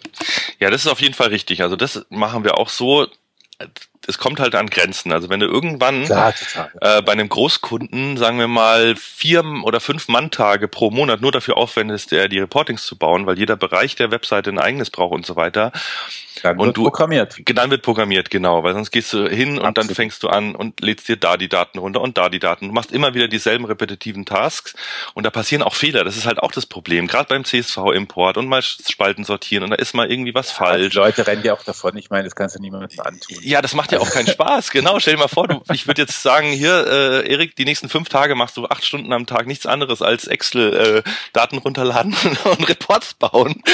Ja, das ist auf jeden Fall richtig. Also das machen wir auch so es kommt halt an Grenzen. Also wenn du irgendwann Klar, äh, bei einem Großkunden, sagen wir mal, vier oder fünf Manntage pro Monat nur dafür aufwendest, die Reportings zu bauen, weil jeder Bereich der Webseite ein eigenes braucht und so weiter, dann und wird du, programmiert. Dann wird programmiert, genau, weil sonst gehst du hin Absolut. und dann fängst du an und lädst dir da die Daten runter und da die Daten. Du machst immer wieder dieselben repetitiven Tasks und da passieren auch Fehler. Das ist halt auch das Problem, gerade beim CSV-Import und mal Spalten sortieren und da ist mal irgendwie was ja, falsch. Die Leute rennen ja auch davon. Ich meine, das kannst du niemandem antun. Ja, das macht ja auch keinen Spaß. Genau, stell dir mal vor, du, ich würde jetzt sagen, hier, äh, Erik, die nächsten fünf Tage machst du acht Stunden am Tag nichts anderes als Excel-Daten äh, runterladen und Reports bauen.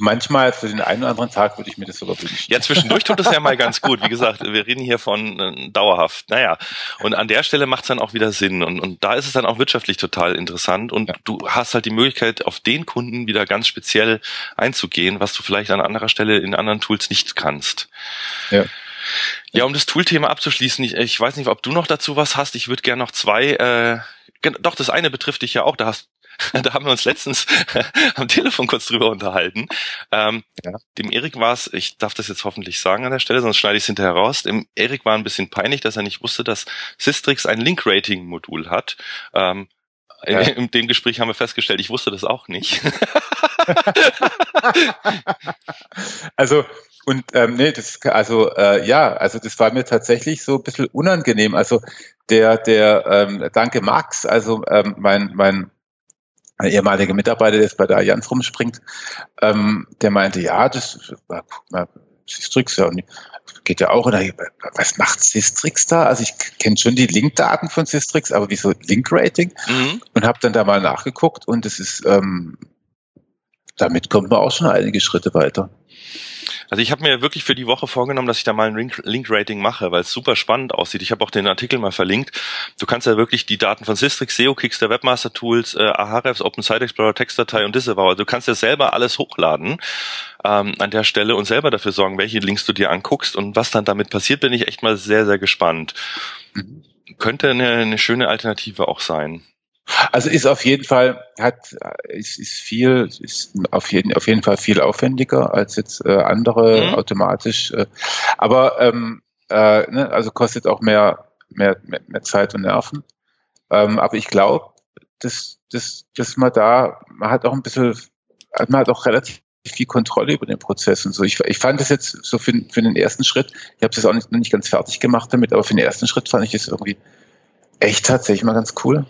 Manchmal für den einen oder anderen Tag würde ich mir das sogar wünschen. Ja, zwischendurch tut das ja mal ganz gut. Wie gesagt, wir reden hier von äh, dauerhaft. Naja, und an der Stelle macht es dann auch wieder Sinn. Und, und da ist es dann auch wirtschaftlich total interessant. Und ja. du hast halt die Möglichkeit, auf den Kunden wieder ganz speziell einzugehen, was du vielleicht an anderer Stelle in anderen Tools nicht kannst. Ja. Ja, um das Toolthema abzuschließen, ich, ich weiß nicht, ob du noch dazu was hast. Ich würde gerne noch zwei äh, doch, das eine betrifft dich ja auch. Da hast da haben wir uns letztens am Telefon kurz drüber unterhalten. Ähm, ja. Dem Erik war es, ich darf das jetzt hoffentlich sagen an der Stelle, sonst schneide ich es hinterher raus. Dem Erik war ein bisschen peinlich, dass er nicht wusste, dass Systrix ein Link-Rating-Modul hat. Ähm, ja. In dem Gespräch haben wir festgestellt, ich wusste das auch nicht. also und ähm, nee, das also äh, ja, also das war mir tatsächlich so ein bisschen unangenehm. Also der der ähm, danke Max, also ähm, mein mein ein ehemaliger Mitarbeiter, der jetzt bei der Allianz rumspringt, ähm, der meinte, ja, das äh, Sistrix, ja, geht ja auch. Und dann, was macht Sistrix da? Also ich kenne schon die Linkdaten von Sistrix, aber wieso Link-Rating? Mhm. Und habe dann da mal nachgeguckt und es ist, ähm, damit kommt man auch schon einige Schritte weiter. Also ich habe mir wirklich für die Woche vorgenommen, dass ich da mal ein Link-Rating mache, weil es super spannend aussieht. Ich habe auch den Artikel mal verlinkt. Du kannst ja wirklich die Daten von Systrix, SEO, Kicks, der Webmaster Tools, äh, Ahrefs, Open Site Explorer, Textdatei und Disavow. Also du kannst ja selber alles hochladen ähm, an der Stelle und selber dafür sorgen, welche Links du dir anguckst und was dann damit passiert, bin ich echt mal sehr, sehr gespannt. Mhm. Könnte eine, eine schöne Alternative auch sein. Also ist auf jeden Fall, hat, ist, ist viel, ist auf jeden, auf jeden Fall viel aufwendiger als jetzt äh, andere mhm. automatisch. Äh, aber ähm, äh, ne, also kostet auch mehr, mehr, mehr, mehr Zeit und Nerven. Ähm, aber ich glaube, dass, dass, dass man da, man hat auch ein bisschen, man hat auch relativ viel Kontrolle über den Prozess und so. Ich, ich fand das jetzt so für, für den ersten Schritt, ich habe es jetzt auch nicht, noch nicht ganz fertig gemacht damit, aber für den ersten Schritt fand ich es irgendwie echt tatsächlich mal ganz cool.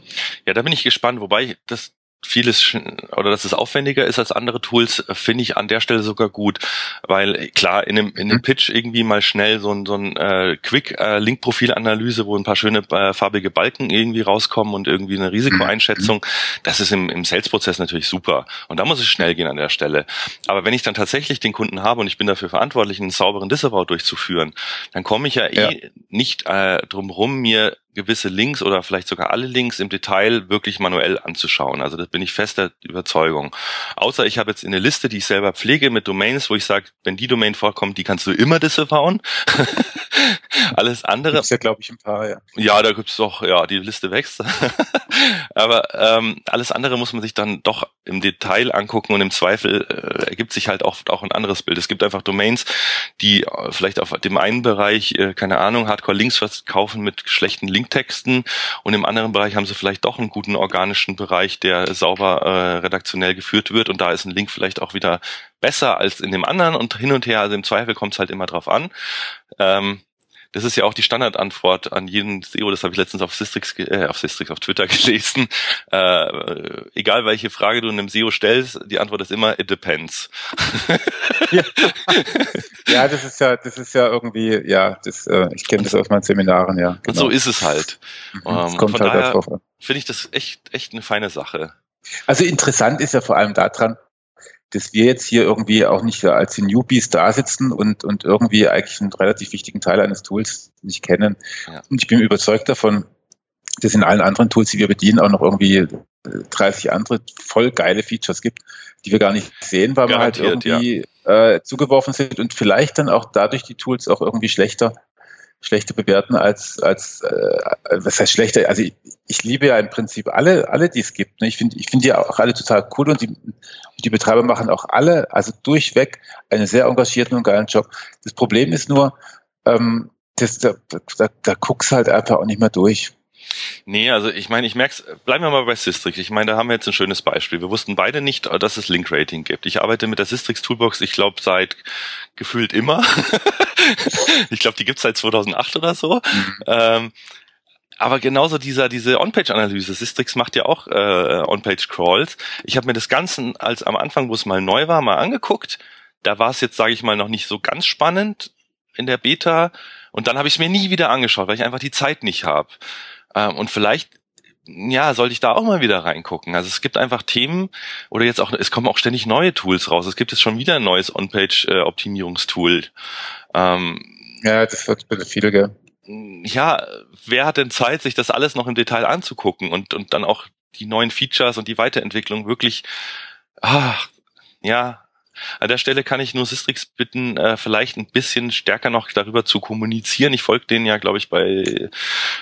Ja, da bin ich gespannt, wobei das vieles oder dass es aufwendiger ist als andere Tools, finde ich an der Stelle sogar gut, weil klar in einem, in einem mhm. Pitch irgendwie mal schnell so ein, so ein äh, Quick-Link-Profil-Analyse, äh, wo ein paar schöne äh, farbige Balken irgendwie rauskommen und irgendwie eine Risikoeinschätzung, mhm. das ist im, im Sales-Prozess natürlich super und da muss es schnell gehen an der Stelle. Aber wenn ich dann tatsächlich den Kunden habe und ich bin dafür verantwortlich, einen sauberen Disavow durchzuführen, dann komme ich ja eh ja. nicht äh, drum rum, mir gewisse Links oder vielleicht sogar alle Links im Detail wirklich manuell anzuschauen. Also das bin ich fester Überzeugung. Außer ich habe jetzt eine Liste, die ich selber pflege mit Domains, wo ich sage, wenn die Domain vorkommt, die kannst du immer disavowen. Alles andere. Gibt's ja, glaube ich, ein paar, ja. Ja, da gibt's doch, ja, die Liste wächst. Aber ähm, alles andere muss man sich dann doch im Detail angucken und im Zweifel äh, ergibt sich halt auch, auch ein anderes Bild. Es gibt einfach Domains, die äh, vielleicht auf dem einen Bereich, äh, keine Ahnung, Hardcore-Links verkaufen mit schlechten Linktexten und im anderen Bereich haben sie vielleicht doch einen guten organischen Bereich, der sauber äh, redaktionell geführt wird und da ist ein Link vielleicht auch wieder besser als in dem anderen und hin und her, also im Zweifel kommt es halt immer drauf an. Ähm, das ist ja auch die Standardantwort an jeden SEO, das habe ich letztens auf Systrix, äh, auf Systrix, auf Twitter gelesen. Äh, egal welche Frage du einem SEO stellst, die Antwort ist immer, it depends. ja. ja, das ist ja, das ist ja irgendwie, ja, das, äh, ich kenne das aus meinen Seminaren, ja. Genau. Und so ist es halt. Mhm, ähm, kommt von halt daher finde ich das echt, echt eine feine Sache. Also interessant ist ja vor allem daran, dass wir jetzt hier irgendwie auch nicht als die Newbies da sitzen und, und irgendwie eigentlich einen relativ wichtigen Teil eines Tools nicht kennen. Ja. Und ich bin überzeugt davon, dass in allen anderen Tools, die wir bedienen, auch noch irgendwie 30 andere voll geile Features gibt, die wir gar nicht sehen, weil Garantiert, wir halt irgendwie ja. äh, zugeworfen sind und vielleicht dann auch dadurch die Tools auch irgendwie schlechter schlechter bewerten als, als äh, was heißt schlechter? Also ich, ich liebe ja im Prinzip alle, alle, die es gibt. Ne? Ich finde ich finde die auch alle total cool und die, die Betreiber machen auch alle, also durchweg, einen sehr engagierten und geilen Job. Das Problem ist nur, ähm, das, da, da, da guckst halt einfach auch nicht mehr durch. Nee, also ich meine, ich merk's, bleiben wir mal bei Systrix. Ich meine, da haben wir jetzt ein schönes Beispiel. Wir wussten beide nicht, dass es Link-Rating gibt. Ich arbeite mit der Systrix Toolbox, ich glaube, seit gefühlt immer. ich glaube, die gibt's seit 2008 oder so. Mhm. Ähm, aber genauso dieser diese On-Page-Analyse. Systrix macht ja auch äh, On-Page-Crawls. Ich habe mir das Ganze als am Anfang, wo es mal neu war, mal angeguckt. Da war es jetzt, sage ich mal, noch nicht so ganz spannend in der Beta. Und dann habe ich es mir nie wieder angeschaut, weil ich einfach die Zeit nicht habe. Ähm, und vielleicht ja, sollte ich da auch mal wieder reingucken. Also es gibt einfach Themen oder jetzt auch, es kommen auch ständig neue Tools raus. Es gibt jetzt schon wieder ein neues On-Page-Optimierungstool. Ähm, ja, das wird bitte viel, gell? Ja, wer hat denn Zeit, sich das alles noch im Detail anzugucken und, und dann auch die neuen Features und die Weiterentwicklung wirklich, ah, ja, an der Stelle kann ich nur Sistrix bitten, äh, vielleicht ein bisschen stärker noch darüber zu kommunizieren. Ich folge denen ja, glaube ich, bei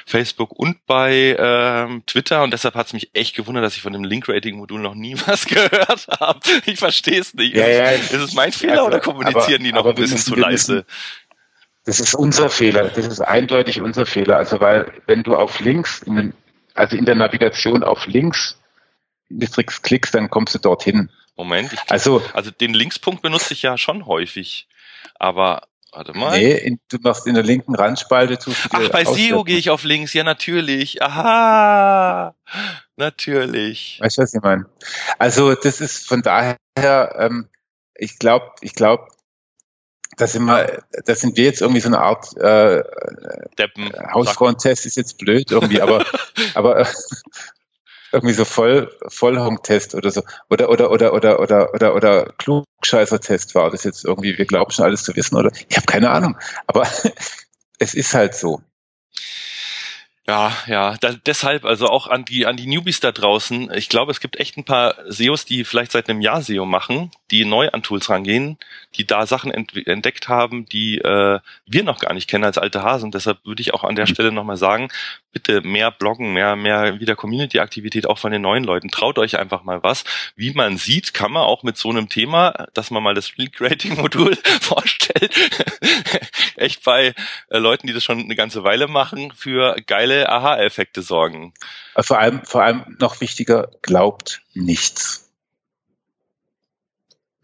Facebook und bei ähm, Twitter und deshalb hat es mich echt gewundert, dass ich von dem Link-Rating-Modul noch nie was gehört habe. Ich verstehe es nicht. Ja, ja, ist es mein Fehler also, oder kommunizieren aber, die noch ein bisschen müssen, zu leise? Das ist unser Fehler. Das ist eindeutig unser Fehler. Also weil wenn du auf Links, in also in der Navigation auf Links Districts klickst, dann kommst du dorthin. Moment, ich, also, also den Linkspunkt benutze ich ja schon häufig, aber warte mal. Nee, in, du machst in der linken Randspalte zu. Ach, bei SEO gehe ich auf links, ja natürlich. Aha, natürlich. Weißt du, was ich meine? Also das ist von daher, ähm, ich glaube, ich glaube, das sind, wir, das sind wir jetzt irgendwie so eine Art äh, Deppen. Hausfrauentest ist jetzt blöd irgendwie, aber aber irgendwie so Voll, Vollhong-Test oder so. Oder, oder, oder, oder, oder, oder, oder Klugscheißer-Test war das jetzt irgendwie, wir glauben schon alles zu wissen, oder? Ich habe keine Ahnung. Aber es ist halt so. Ja, ja, da, deshalb also auch an die an die Newbies da draußen. Ich glaube, es gibt echt ein paar SEOs, die vielleicht seit einem Jahr SEO machen, die neu an Tools rangehen, die da Sachen ent entdeckt haben, die äh, wir noch gar nicht kennen als alte Hasen. Deshalb würde ich auch an der mhm. Stelle nochmal sagen, bitte mehr bloggen, mehr, mehr wieder Community-Aktivität auch von den neuen Leuten. Traut euch einfach mal was. Wie man sieht, kann man auch mit so einem Thema, dass man mal das Leak-Rating-Modul vorstellt, echt bei äh, Leuten, die das schon eine ganze Weile machen, für geile Aha-Effekte sorgen. Vor allem, vor allem noch wichtiger, glaubt nichts.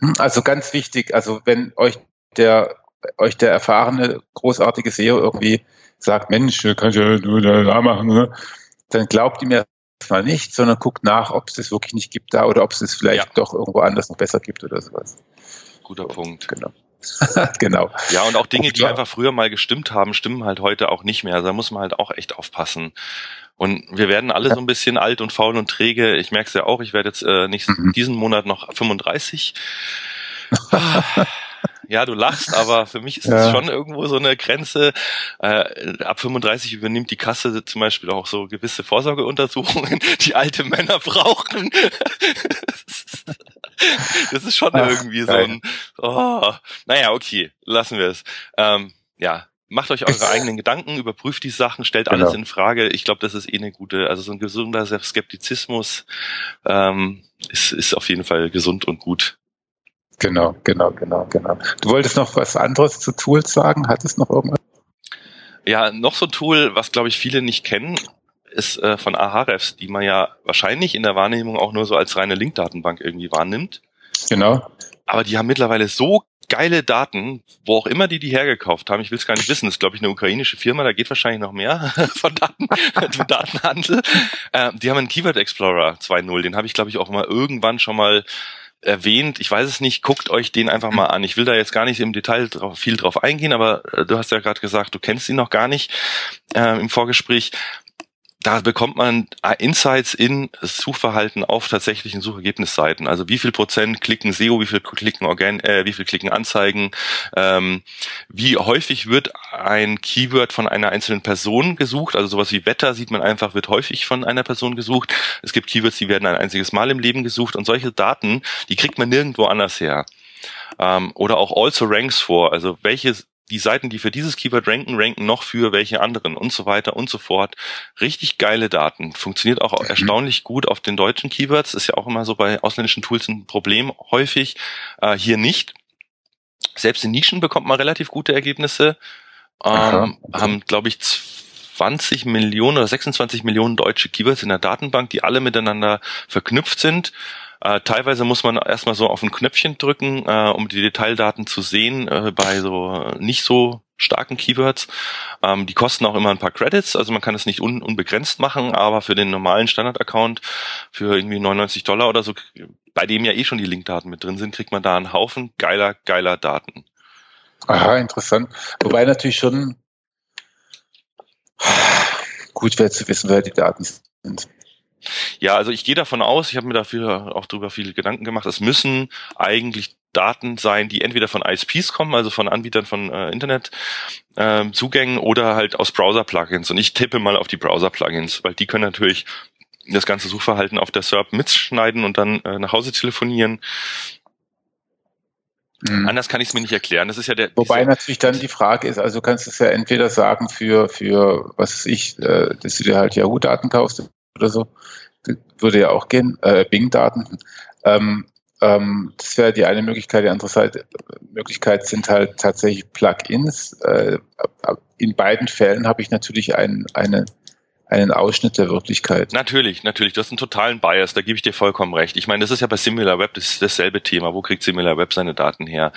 Hm, also ganz wichtig, also wenn euch der, euch der erfahrene, großartige SEO irgendwie sagt, Mensch, kannst ja nur da machen, ne? dann glaubt ihm erstmal nicht, sondern guckt nach, ob es das wirklich nicht gibt da oder ob es es vielleicht ja. doch irgendwo anders noch besser gibt oder sowas. Guter Punkt. Genau. genau. Ja, und auch Dinge, die einfach früher mal gestimmt haben, stimmen halt heute auch nicht mehr. Also da muss man halt auch echt aufpassen. Und wir werden alle so ein bisschen alt und faul und träge. Ich merke es ja auch, ich werde jetzt äh, nicht mhm. diesen Monat noch 35. Ja, du lachst, aber für mich ist ja. das schon irgendwo so eine Grenze. Äh, ab 35 übernimmt die Kasse zum Beispiel auch so gewisse Vorsorgeuntersuchungen, die alte Männer brauchen. das ist schon Ach, irgendwie so ein, oh, naja, okay, lassen wir es. Ähm, ja, macht euch eure eigenen Gedanken, überprüft die Sachen, stellt genau. alles in Frage. Ich glaube, das ist eh eine gute, also so ein gesunder Skeptizismus ähm, ist, ist auf jeden Fall gesund und gut. Genau, genau, genau, genau. Du wolltest noch was anderes zu Tools sagen? Hattest noch irgendwas? Ja, noch so ein Tool, was glaube ich viele nicht kennen, ist äh, von Ahrefs, die man ja wahrscheinlich in der Wahrnehmung auch nur so als reine Linkdatenbank irgendwie wahrnimmt. Genau. Aber die haben mittlerweile so geile Daten, wo auch immer die die hergekauft haben. Ich will es gar nicht wissen. Das ist, glaube ich, eine ukrainische Firma. Da geht wahrscheinlich noch mehr von Daten, vom Datenhandel. Äh, die haben einen Keyword Explorer 2.0. Den habe ich, glaube ich, auch mal irgendwann schon mal erwähnt. Ich weiß es nicht. Guckt euch den einfach mal an. Ich will da jetzt gar nicht im Detail drauf, viel drauf eingehen, aber äh, du hast ja gerade gesagt, du kennst ihn noch gar nicht äh, im Vorgespräch da bekommt man äh, Insights in Suchverhalten auf tatsächlichen Suchergebnisseiten. Also wie viel Prozent klicken SEO, wie viel klicken Organ, äh, wie viel klicken Anzeigen, ähm, wie häufig wird ein Keyword von einer einzelnen Person gesucht. Also sowas wie Wetter sieht man einfach, wird häufig von einer Person gesucht. Es gibt Keywords, die werden ein einziges Mal im Leben gesucht und solche Daten, die kriegt man nirgendwo anders her. Ähm, oder auch also ranks vor. Also welche die Seiten, die für dieses Keyword ranken, ranken noch für welche anderen und so weiter und so fort. Richtig geile Daten. Funktioniert auch mhm. erstaunlich gut auf den deutschen Keywords. Ist ja auch immer so bei ausländischen Tools ein Problem häufig. Äh, hier nicht. Selbst in Nischen bekommt man relativ gute Ergebnisse. Ähm, haben, glaube ich, 20 Millionen oder 26 Millionen deutsche Keywords in der Datenbank, die alle miteinander verknüpft sind. Äh, teilweise muss man erstmal so auf ein Knöpfchen drücken, äh, um die Detaildaten zu sehen äh, bei so nicht so starken Keywords. Ähm, die kosten auch immer ein paar Credits, also man kann es nicht un unbegrenzt machen, aber für den normalen Standard-Account für irgendwie 99 Dollar oder so, bei dem ja eh schon die Linkdaten mit drin sind, kriegt man da einen Haufen geiler, geiler Daten. Aha, interessant. Wobei natürlich schon gut wäre zu wissen, wer die Daten sind. Ja, also ich gehe davon aus, ich habe mir dafür auch darüber viele Gedanken gemacht, es müssen eigentlich Daten sein, die entweder von ISPs kommen, also von Anbietern von äh, Internetzugängen ähm, oder halt aus Browser-Plugins. Und ich tippe mal auf die Browser-Plugins, weil die können natürlich das ganze Suchverhalten auf der SERP mitschneiden und dann äh, nach Hause telefonieren. Mhm. Anders kann ich es mir nicht erklären. Das ist ja der. Wobei natürlich dann die Frage ist, also du kannst es ja entweder sagen für, für was weiß ich, äh, dass du dir halt Yahoo-Daten kaufst oder so, das würde ja auch gehen, äh, Bing-Daten. Ähm, ähm, das wäre die eine Möglichkeit. Die andere Seite, Möglichkeit sind halt tatsächlich Plugins. Äh, in beiden Fällen habe ich natürlich ein, eine, einen Ausschnitt der Wirklichkeit. Natürlich, natürlich. Du hast einen totalen Bias, da gebe ich dir vollkommen recht. Ich meine, das ist ja bei SimilarWeb das dasselbe Thema. Wo kriegt SimilarWeb seine Daten her?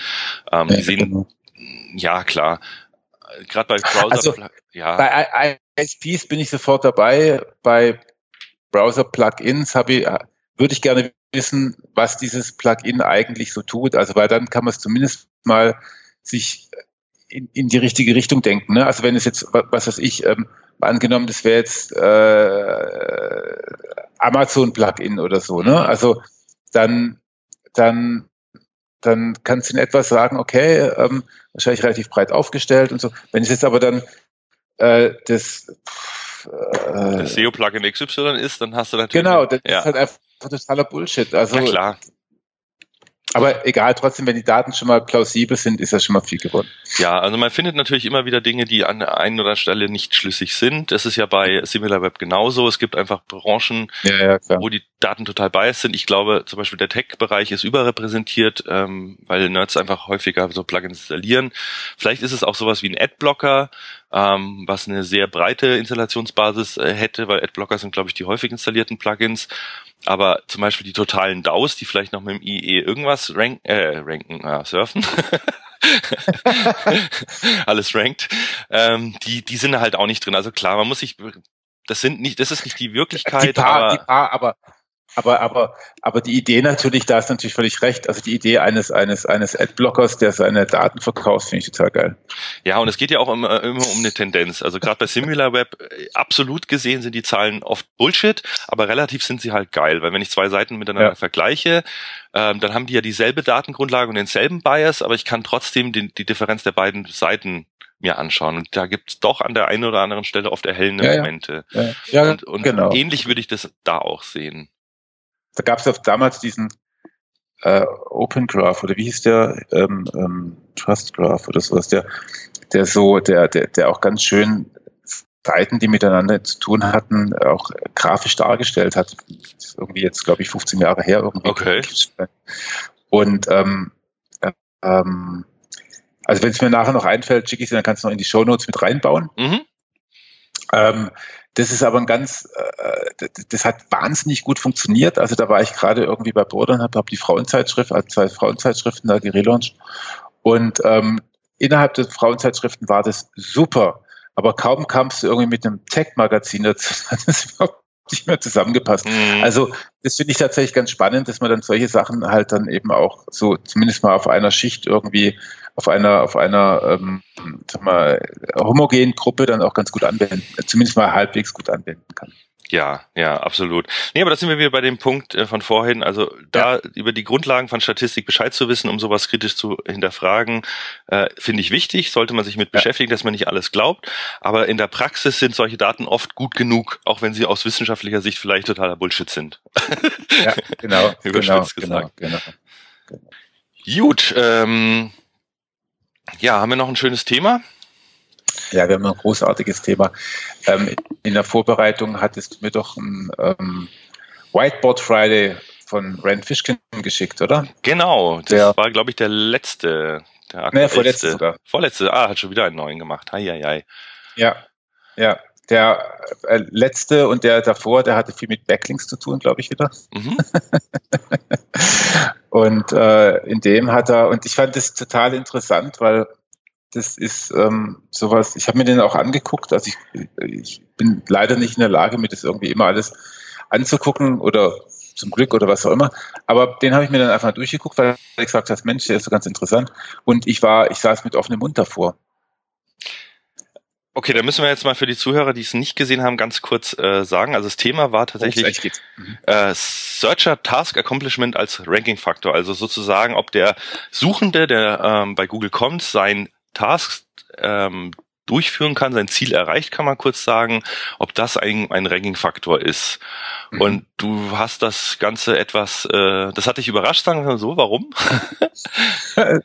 Ähm, ja, sehen, genau. ja klar. Gerade bei Browser, also, ja. Bei ISPs bin ich sofort dabei. Bei Browser-Plugins habe ich, würde ich gerne wissen, was dieses Plugin eigentlich so tut. Also weil dann kann man es zumindest mal sich in, in die richtige Richtung denken. Ne? Also wenn es jetzt, was weiß ich, ähm, angenommen, das wäre jetzt äh, Amazon-Plugin oder so, ne? Also dann, dann, dann kannst du in etwas sagen, okay, ähm, wahrscheinlich relativ breit aufgestellt und so. Wenn es jetzt aber dann äh, das äh, SEO-Plugin XY ist, dann hast du natürlich. Genau, das ja. ist halt einfach totaler Bullshit. Also, ja, klar. Aber egal, trotzdem, wenn die Daten schon mal plausibel sind, ist ja schon mal viel gewonnen. Ja, also man findet natürlich immer wieder Dinge, die an der einen oder Stelle nicht schlüssig sind. Das ist ja bei SimilarWeb genauso. Es gibt einfach Branchen, ja, ja, wo die Daten total biased sind. Ich glaube, zum Beispiel der Tech-Bereich ist überrepräsentiert, ähm, weil Nerds einfach häufiger so Plugins installieren. Vielleicht ist es auch sowas wie ein Adblocker, ähm, was eine sehr breite Installationsbasis äh, hätte, weil Adblocker sind, glaube ich, die häufig installierten Plugins. Aber zum Beispiel die totalen DAOs, die vielleicht noch mit dem IE irgendwas rank, äh, ranken, äh, surfen. alles ranked, ähm, die, die sind halt auch nicht drin. Also klar, man muss sich, das sind nicht, das ist nicht die Wirklichkeit. Die paar, aber, die paar, aber aber, aber, aber die Idee natürlich, da ist natürlich völlig recht. Also die Idee eines, eines, eines Adblockers, der seine Daten verkauft, finde ich total geil. Ja, und es geht ja auch immer, immer um eine Tendenz. Also gerade bei SimilarWeb, äh, absolut gesehen sind die Zahlen oft Bullshit, aber relativ sind sie halt geil, weil wenn ich zwei Seiten miteinander ja. vergleiche, ähm, dann haben die ja dieselbe Datengrundlage und denselben Bias, aber ich kann trotzdem die, die Differenz der beiden Seiten mir anschauen. Und da gibt's doch an der einen oder anderen Stelle oft erhellende ja, Momente. Ja, ja. und, und genau. ähnlich würde ich das da auch sehen da gab es damals diesen äh, Open Graph oder wie hieß der ähm, ähm, Trust Graph oder sowas, der, der so, der, der, der auch ganz schön Seiten, die miteinander zu tun hatten, auch grafisch dargestellt hat. Das ist irgendwie jetzt, glaube ich, 15 Jahre her irgendwie. Okay. Und ähm, ähm, also wenn es mir nachher noch einfällt, schicke ich es, dann kannst du noch in die Show Notes mit reinbauen. Mhm. Ähm, das ist aber ein ganz, äh, das hat wahnsinnig gut funktioniert. Also da war ich gerade irgendwie bei Bordern, habe hab die Frauenzeitschrift, also zwei Frauenzeitschriften da gelauncht. Und ähm, innerhalb der Frauenzeitschriften war das super. Aber kaum kamst du irgendwie mit einem Tech-Magazin dazu, hat das überhaupt nicht mehr zusammengepasst. Mhm. Also das finde ich tatsächlich ganz spannend, dass man dann solche Sachen halt dann eben auch so zumindest mal auf einer Schicht irgendwie auf einer auf einer ähm, sag mal, homogenen Gruppe dann auch ganz gut anwenden, zumindest mal halbwegs gut anwenden kann. Ja, ja, absolut. Nee, aber da sind wir wieder bei dem Punkt äh, von vorhin, also da ja. über die Grundlagen von Statistik Bescheid zu wissen, um sowas kritisch zu hinterfragen, äh, finde ich wichtig, sollte man sich mit ja. beschäftigen, dass man nicht alles glaubt, aber in der Praxis sind solche Daten oft gut genug, auch wenn sie aus wissenschaftlicher Sicht vielleicht totaler Bullshit sind. Ja, genau, Überspitzt genau, gesagt. Genau, genau. Gut, ähm, ja, haben wir noch ein schönes Thema? Ja, wir haben ein großartiges Thema. Ähm, in der Vorbereitung hattest du mir doch ein ähm, Whiteboard Friday von Rand Fishkin geschickt, oder? Genau, das der, war, glaube ich, der letzte. Der nee, vorletzte sogar. Vorletzte, ah, hat schon wieder einen neuen gemacht. Hei, hei, hei. Ja, ja. Der äh, letzte und der davor, der hatte viel mit Backlinks zu tun, glaube ich, wieder. Mhm. und äh, in dem hat er, und ich fand das total interessant, weil das ist ähm, sowas, ich habe mir den auch angeguckt, also ich, ich bin leider nicht in der Lage, mir das irgendwie immer alles anzugucken oder zum Glück oder was auch immer. Aber den habe ich mir dann einfach durchgeguckt, weil ich gesagt habe, Mensch, der ist so ganz interessant. Und ich war, ich saß mit offenem Mund davor. Okay, da müssen wir jetzt mal für die Zuhörer, die es nicht gesehen haben, ganz kurz äh, sagen. Also das Thema war tatsächlich mhm. äh, Searcher Task Accomplishment als Ranking-Faktor. Also sozusagen, ob der Suchende, der ähm, bei Google kommt, sein Tasks ähm, durchführen kann, sein Ziel erreicht, kann man kurz sagen, ob das ein, ein Ranking-Faktor ist. Mhm. Und du hast das Ganze etwas, äh, das hat dich überrascht, sagen wir so, warum?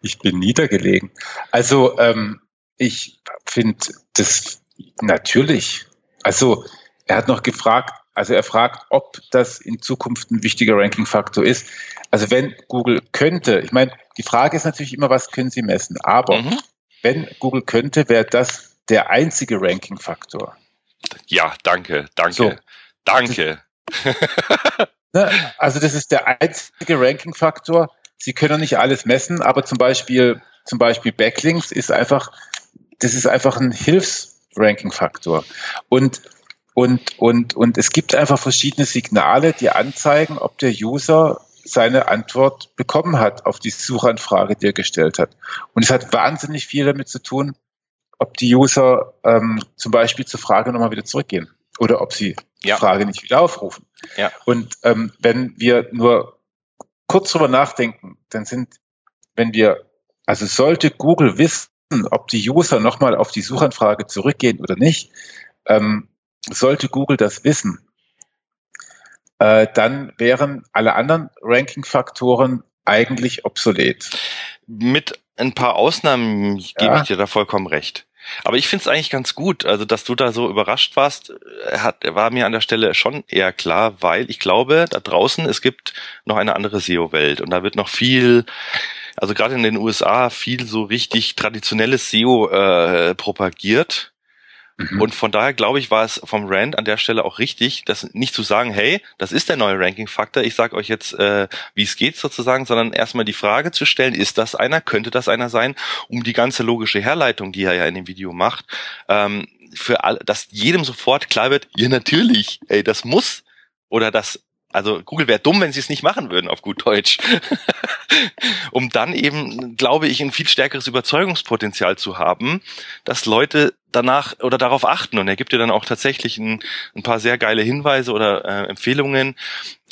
ich bin niedergelegen. Also ähm, ich finde das natürlich. Also er hat noch gefragt, also er fragt, ob das in Zukunft ein wichtiger Ranking-Faktor ist. Also wenn Google könnte, ich meine, die Frage ist natürlich immer, was können Sie messen? Aber mhm. wenn Google könnte, wäre das der einzige Ranking-Faktor. Ja, danke, danke, so, danke. Das, ne, also das ist der einzige Ranking-Faktor. Sie können nicht alles messen, aber zum Beispiel, zum Beispiel Backlinks ist einfach, das ist einfach ein Hilfs-Ranking-Faktor. Und und, und, und es gibt einfach verschiedene Signale, die anzeigen, ob der User seine Antwort bekommen hat auf die Suchanfrage, die er gestellt hat. Und es hat wahnsinnig viel damit zu tun, ob die User ähm, zum Beispiel zur Frage nochmal wieder zurückgehen oder ob sie die ja. Frage nicht wieder aufrufen. Ja. Und ähm, wenn wir nur kurz drüber nachdenken, dann sind, wenn wir, also sollte Google wissen, ob die User nochmal auf die Suchanfrage zurückgehen oder nicht, ähm, sollte Google das wissen, äh, dann wären alle anderen Ranking-Faktoren eigentlich obsolet. Mit ein paar Ausnahmen gebe ja. ich dir da vollkommen recht. Aber ich finde es eigentlich ganz gut, also dass du da so überrascht warst, äh, hat, war mir an der Stelle schon eher klar, weil ich glaube, da draußen, es gibt noch eine andere SEO-Welt und da wird noch viel, also gerade in den USA, viel so richtig traditionelles SEO äh, propagiert Mhm. Und von daher glaube ich, war es vom Rand an der Stelle auch richtig, das nicht zu sagen, hey, das ist der neue Ranking-Faktor, ich sage euch jetzt, äh, wie es geht sozusagen, sondern erstmal die Frage zu stellen, ist das einer, könnte das einer sein, um die ganze logische Herleitung, die er ja in dem Video macht, ähm, für all, dass jedem sofort klar wird, ja natürlich, ey, das muss oder das also Google wäre dumm, wenn sie es nicht machen würden, auf gut Deutsch. um dann eben, glaube ich, ein viel stärkeres Überzeugungspotenzial zu haben, dass Leute danach oder darauf achten. Und er gibt dir dann auch tatsächlich ein, ein paar sehr geile Hinweise oder äh, Empfehlungen,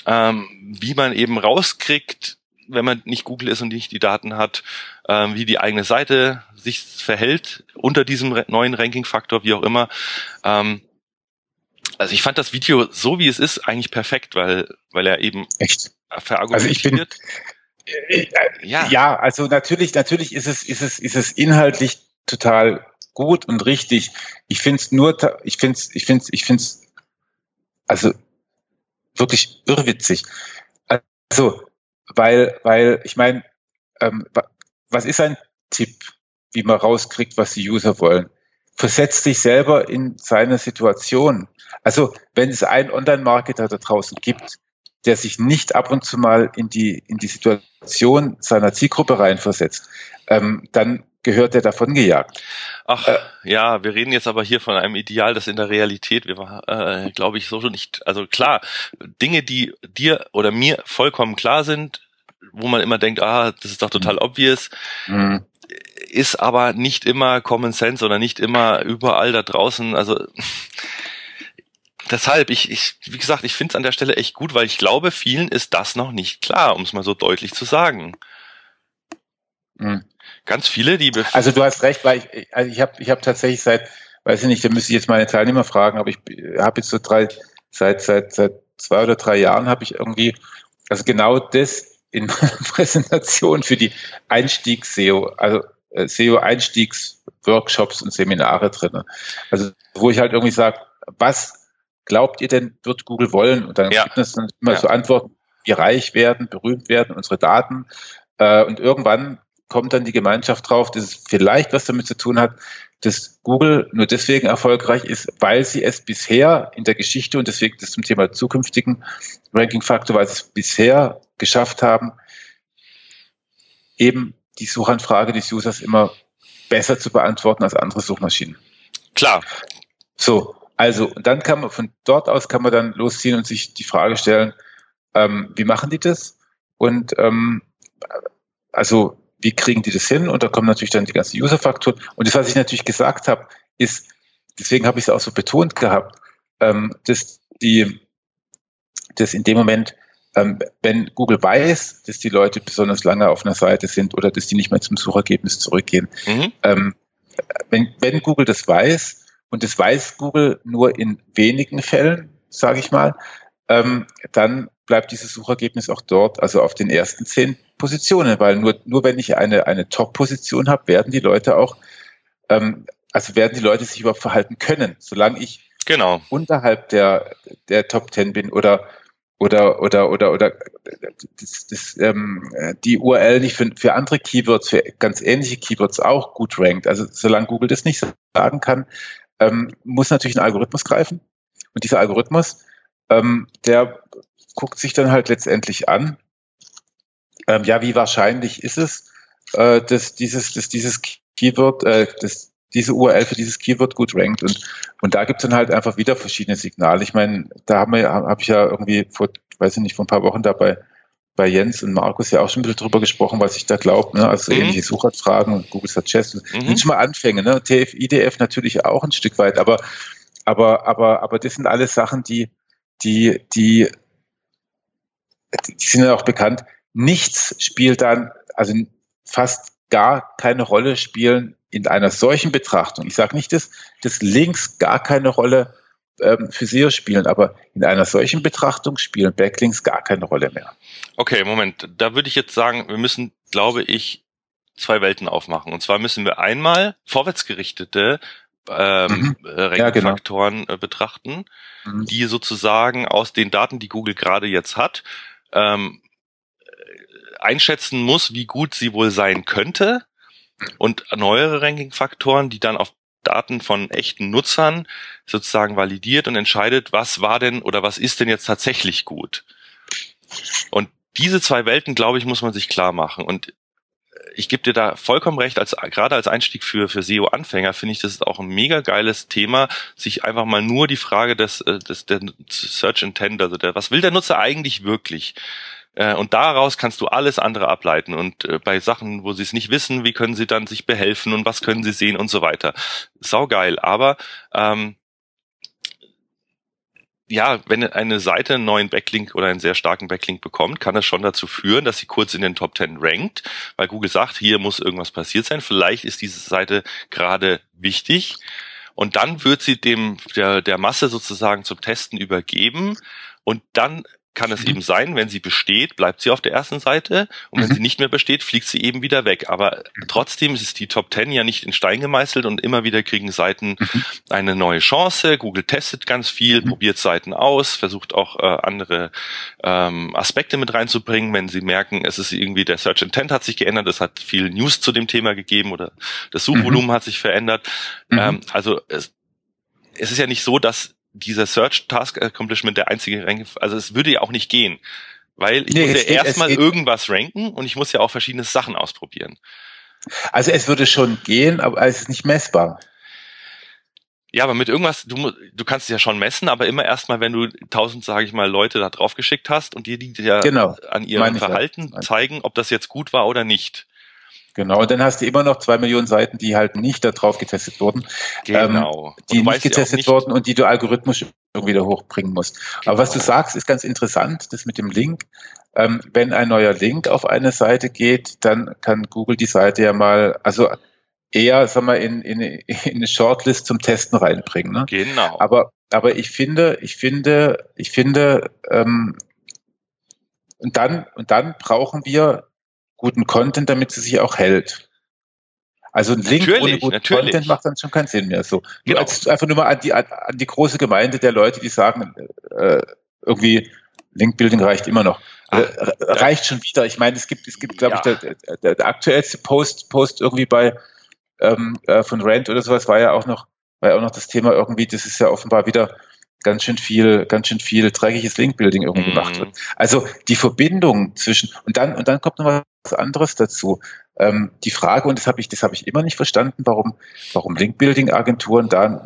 ähm, wie man eben rauskriegt, wenn man nicht Google ist und nicht die Daten hat, ähm, wie die eigene Seite sich verhält unter diesem neuen Ranking-Faktor, wie auch immer. Ähm, also ich fand das Video so wie es ist eigentlich perfekt, weil weil er eben echt verargumentiert. Also ich bin, ja. ja, also natürlich natürlich ist es ist es ist es inhaltlich total gut und richtig. Ich finde es nur ich finde es ich finde ich finde es also wirklich irrwitzig. Also weil weil ich meine ähm, was ist ein Tipp, wie man rauskriegt, was die User wollen? Versetzt dich selber in seine Situation. Also wenn es einen Online-Marketer da draußen gibt, der sich nicht ab und zu mal in die, in die Situation seiner Zielgruppe reinversetzt, ähm, dann gehört der davon gejagt. Ach äh, ja, wir reden jetzt aber hier von einem Ideal, das in der Realität, wir äh, glaube ich so nicht. Also klar, Dinge, die dir oder mir vollkommen klar sind, wo man immer denkt, ah, das ist doch total mhm. obvious, mhm. Ist aber nicht immer Common Sense oder nicht immer überall da draußen. Also deshalb, ich, ich, wie gesagt, ich finde es an der Stelle echt gut, weil ich glaube, vielen ist das noch nicht klar, um es mal so deutlich zu sagen. Mhm. Ganz viele, die. Also du hast recht, weil ich, also ich habe ich hab tatsächlich seit, weiß ich nicht, da müsste ich jetzt meine Teilnehmer fragen, aber ich habe jetzt so drei, seit, seit, seit zwei oder drei Jahren habe ich irgendwie, also genau das in meiner Präsentation für die Einstiegs-SEO, also SEO-Einstiegs-Workshops und Seminare drin. Also wo ich halt irgendwie sage, was glaubt ihr denn, wird Google wollen? Und dann ja. gibt es dann immer ja. so Antworten, wie reich werden, berühmt werden, unsere Daten. Äh, und irgendwann kommt dann die Gemeinschaft drauf, dass es vielleicht was damit zu tun hat, dass Google nur deswegen erfolgreich ist, weil sie es bisher in der Geschichte und deswegen das zum Thema zukünftigen Ranking-Faktor, weil sie es bisher geschafft haben, eben die Suchanfrage des Users immer besser zu beantworten als andere Suchmaschinen. Klar. So, also und dann kann man von dort aus kann man dann losziehen und sich die Frage stellen, ähm, wie machen die das? Und ähm, also wie kriegen die das hin? Und da kommen natürlich dann die ganzen User-Faktoren. Und das, was ich natürlich gesagt habe, ist, deswegen habe ich es auch so betont gehabt, ähm, dass die, dass in dem Moment, wenn Google weiß, dass die Leute besonders lange auf einer Seite sind oder dass die nicht mehr zum Suchergebnis zurückgehen, mhm. ähm, wenn, wenn Google das weiß, und das weiß Google nur in wenigen Fällen, sage ich mal, ähm, dann bleibt dieses Suchergebnis auch dort, also auf den ersten zehn Positionen, weil nur, nur wenn ich eine, eine Top-Position habe, werden die Leute auch, ähm, also werden die Leute sich überhaupt verhalten können, solange ich genau. unterhalb der, der Top 10 bin oder oder oder oder oder das, das, ähm, die URL nicht für, für andere Keywords, für ganz ähnliche Keywords auch gut rankt. Also solange Google das nicht sagen kann, ähm, muss natürlich ein Algorithmus greifen. Und dieser Algorithmus, ähm, der guckt sich dann halt letztendlich an, ähm, ja, wie wahrscheinlich ist es, äh, dass dieses, dass dieses Keyword, äh, dass diese URL für dieses Keyword gut rankt und und da gibt es dann halt einfach wieder verschiedene Signale. Ich meine, da haben wir, habe ich ja irgendwie vor, weiß ich nicht, vor ein paar Wochen dabei bei Jens und Markus ja auch schon ein bisschen drüber gesprochen, was ich da glaube, ne? also mhm. ähnliche Suchanfragen und Google Suggest. Mhm. Sind schon mal Anfänge, ne? TF, IDF natürlich auch ein Stück weit, aber, aber, aber, aber das sind alles Sachen, die, die, die, die sind ja auch bekannt, nichts spielt dann, also fast gar keine Rolle spielen in einer solchen Betrachtung. Ich sage nicht, dass, dass Links gar keine Rolle ähm, für SEO spielen, aber in einer solchen Betrachtung spielen Backlinks gar keine Rolle mehr. Okay, Moment. Da würde ich jetzt sagen, wir müssen, glaube ich, zwei Welten aufmachen. Und zwar müssen wir einmal vorwärtsgerichtete ähm, mhm. Ranking-Faktoren ja, genau. Äh, betrachten, mhm. die sozusagen aus den Daten, die Google gerade jetzt hat, ähm, einschätzen muss, wie gut sie wohl sein könnte und neuere Ranking-Faktoren, die dann auf Daten von echten Nutzern sozusagen validiert und entscheidet, was war denn oder was ist denn jetzt tatsächlich gut. Und diese zwei Welten, glaube ich, muss man sich klar machen. Und ich gebe dir da vollkommen recht, als gerade als Einstieg für, für SEO-Anfänger finde ich das ist auch ein mega geiles Thema, sich einfach mal nur die Frage des, äh, des der Search Intent, also der, was will der Nutzer eigentlich wirklich? Äh, und daraus kannst du alles andere ableiten. Und äh, bei Sachen, wo sie es nicht wissen, wie können sie dann sich behelfen und was können sie sehen und so weiter. Sau geil. Aber ähm, ja, wenn eine Seite einen neuen Backlink oder einen sehr starken Backlink bekommt, kann es schon dazu führen, dass sie kurz in den Top 10 rankt, weil Google sagt, hier muss irgendwas passiert sein. Vielleicht ist diese Seite gerade wichtig. Und dann wird sie dem der, der Masse sozusagen zum Testen übergeben und dann kann es mhm. eben sein, wenn sie besteht, bleibt sie auf der ersten Seite und wenn mhm. sie nicht mehr besteht, fliegt sie eben wieder weg. Aber trotzdem ist die Top 10 ja nicht in Stein gemeißelt und immer wieder kriegen Seiten mhm. eine neue Chance. Google testet ganz viel, mhm. probiert Seiten aus, versucht auch äh, andere ähm, Aspekte mit reinzubringen, wenn sie merken, es ist irgendwie der Search Intent hat sich geändert, es hat viel News zu dem Thema gegeben oder das Suchvolumen mhm. hat sich verändert. Mhm. Ähm, also es, es ist ja nicht so, dass dieser Search Task Accomplishment der einzige Rank, also es würde ja auch nicht gehen. Weil ich nee, muss ja erstmal irgendwas ranken und ich muss ja auch verschiedene Sachen ausprobieren. Also es würde schon gehen, aber es ist nicht messbar. Ja, aber mit irgendwas, du, du kannst es ja schon messen, aber immer erstmal, wenn du tausend, sage ich mal, Leute da drauf geschickt hast und die, die ja genau, an ihrem Verhalten ja. zeigen, ob das jetzt gut war oder nicht. Genau, und dann hast du immer noch zwei Millionen Seiten, die halt nicht da drauf getestet wurden. Genau. Ähm, die nicht getestet nicht wurden und die du algorithmisch irgendwie da hochbringen musst. Aber was du genau. sagst, ist ganz interessant, das mit dem Link. Ähm, wenn ein neuer Link auf eine Seite geht, dann kann Google die Seite ja mal, also eher, sag mal, in, in, in eine Shortlist zum Testen reinbringen. Ne? Genau. Aber, aber ich finde, ich finde, ich finde, ähm, und dann, und dann brauchen wir guten Content, damit sie sich auch hält. Also ein Link natürlich, ohne guten natürlich. Content macht dann schon keinen Sinn mehr. So genau. als, einfach nur mal an die, an die große Gemeinde der Leute, die sagen, äh, irgendwie Linkbuilding reicht immer noch. Ach, äh, reicht schon wieder. Ich meine, es gibt, es gibt, glaube ja. ich, der, der, der aktuellste Post, Post irgendwie bei ähm, äh, von Rand oder sowas war ja auch noch, war ja auch noch das Thema irgendwie, das ist ja offenbar wieder ganz schön viel, ganz schön viel dreckiges Linkbuilding irgendwie mhm. gemacht wird. Also die Verbindung zwischen und dann und dann kommt noch was anderes dazu. Ähm, die Frage und das habe ich, das habe ich immer nicht verstanden, warum, warum Linkbuilding-Agenturen da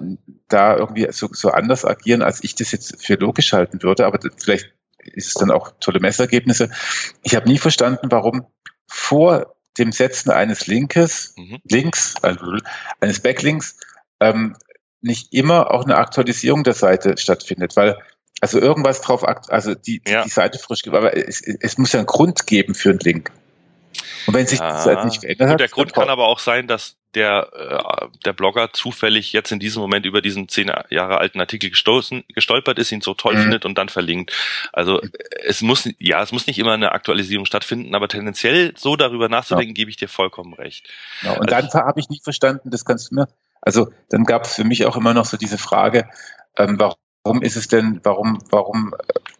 da irgendwie so, so anders agieren, als ich das jetzt für logisch halten würde. Aber vielleicht ist es dann auch tolle Messergebnisse. Ich habe nie verstanden, warum vor dem Setzen eines Linkes, mhm. Links, also eines Backlinks, ähm, nicht immer auch eine Aktualisierung der Seite stattfindet, weil also irgendwas drauf, also die, ja. die Seite frisch, aber es, es muss ja einen Grund geben für einen Link. Und wenn sich die Seite nicht verändert hat. Der Grund kann aber auch sein, dass der, äh, der Blogger zufällig jetzt in diesem Moment über diesen zehn Jahre alten Artikel gestoßen, gestolpert ist, ihn so toll mhm. findet und dann verlinkt. Also es muss, ja, es muss nicht immer eine Aktualisierung stattfinden, aber tendenziell so darüber nachzudenken, ja. gebe ich dir vollkommen recht. Ja, und also, dann habe ich nicht verstanden, das kannst du mir, also dann gab es für mich auch immer noch so diese Frage, ähm, warum Warum ist es denn, warum, warum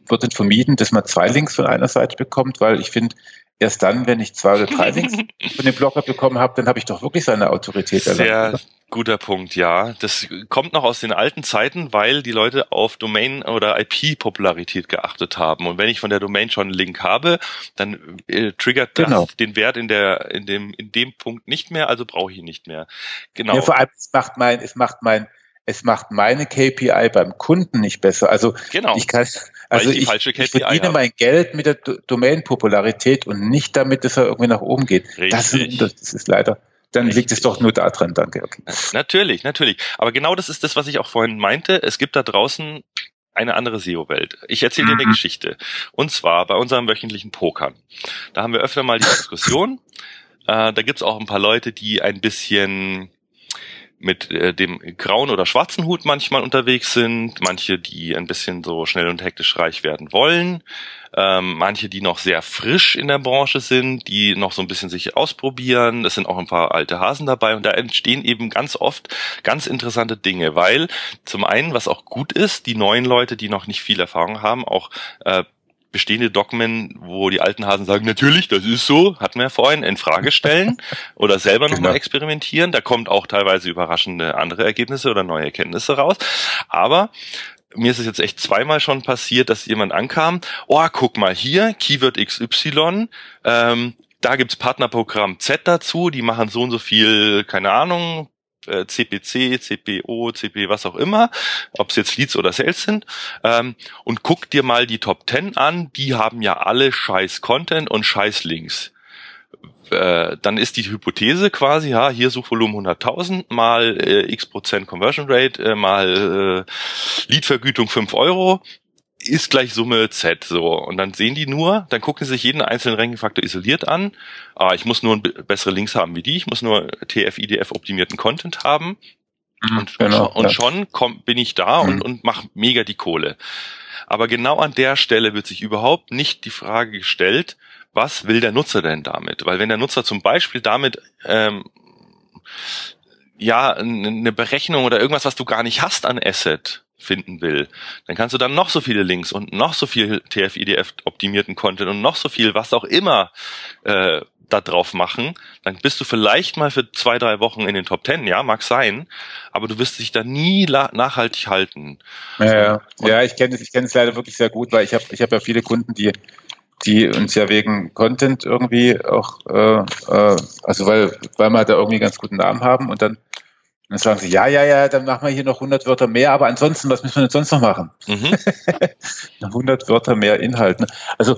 wird denn vermieden, dass man zwei Links von einer Seite bekommt? Weil ich finde, erst dann, wenn ich zwei oder drei Links von dem Blogger bekommen habe, dann habe ich doch wirklich seine Autorität Sehr erlangt. Sehr guter Punkt, ja. Das kommt noch aus den alten Zeiten, weil die Leute auf Domain- oder IP-Popularität geachtet haben. Und wenn ich von der Domain schon einen Link habe, dann äh, triggert das genau. den Wert in der, in dem, in dem Punkt nicht mehr, also brauche ich ihn nicht mehr. Genau. Ja, vor allem, es macht mein, es macht mein, es macht meine KPI beim Kunden nicht besser. Also genau. ich kann, also ich, ich, ich verdiene habe. mein Geld mit der Domain-Popularität und nicht damit, dass er irgendwie nach oben geht. Das, das, ist leider. Dann Richtig. liegt es doch nur daran, danke. Okay. Natürlich, natürlich. Aber genau das ist das, was ich auch vorhin meinte. Es gibt da draußen eine andere SEO-Welt. Ich erzähle mhm. dir eine Geschichte. Und zwar bei unserem wöchentlichen Pokern. Da haben wir öfter mal die Diskussion. äh, da gibt's auch ein paar Leute, die ein bisschen mit äh, dem grauen oder schwarzen Hut manchmal unterwegs sind, manche, die ein bisschen so schnell und hektisch reich werden wollen, ähm, manche, die noch sehr frisch in der Branche sind, die noch so ein bisschen sich ausprobieren. Es sind auch ein paar alte Hasen dabei und da entstehen eben ganz oft ganz interessante Dinge, weil zum einen, was auch gut ist, die neuen Leute, die noch nicht viel Erfahrung haben, auch äh, bestehende Dogmen, wo die alten Hasen sagen, natürlich, das ist so, hatten wir ja vorhin, in Frage stellen oder selber nochmal genau. experimentieren. Da kommt auch teilweise überraschende andere Ergebnisse oder neue Erkenntnisse raus. Aber mir ist es jetzt echt zweimal schon passiert, dass jemand ankam, oh, guck mal hier, Keyword XY, ähm, da gibt's Partnerprogramm Z dazu, die machen so und so viel, keine Ahnung, CPC, äh, CPO, CP, was auch immer, ob es jetzt Leads oder Sales sind, ähm, und guck dir mal die Top 10 an, die haben ja alle scheiß Content und scheiß Links. Äh, dann ist die Hypothese quasi, ja, hier Suchvolumen 100.000 mal äh, x Prozent Conversion Rate äh, mal äh, Leadvergütung 5 Euro ist gleich Summe Z so. Und dann sehen die nur, dann gucken sie sich jeden einzelnen Ranking-Faktor isoliert an. Ah, ich muss nur bessere Links haben wie die, ich muss nur TF-IDF optimierten Content haben. Mhm, und, genau, und, schon komm, bin ich da mhm. und, und mach mega die Kohle. Aber genau an der Stelle wird sich überhaupt nicht die Frage gestellt, was will der Nutzer denn damit? Weil wenn der Nutzer zum Beispiel damit ähm, ja eine Berechnung oder irgendwas, was du gar nicht hast an Asset, finden will, dann kannst du dann noch so viele Links und noch so viel TF-IDF optimierten Content und noch so viel, was auch immer äh, da drauf machen, dann bist du vielleicht mal für zwei, drei Wochen in den Top Ten, ja, mag sein, aber du wirst dich da nie nachhaltig halten. Ja, ja. ja ich kenne es, ich kenne es leider wirklich sehr gut, weil ich habe ich hab ja viele Kunden, die die uns ja wegen Content irgendwie auch, äh, äh, also weil, weil wir da irgendwie ganz guten Namen haben und dann dann sagen sie, ja, ja, ja, dann machen wir hier noch 100 Wörter mehr, aber ansonsten, was müssen wir denn sonst noch machen? Mhm. 100 Wörter mehr Inhalt. Ne? Also,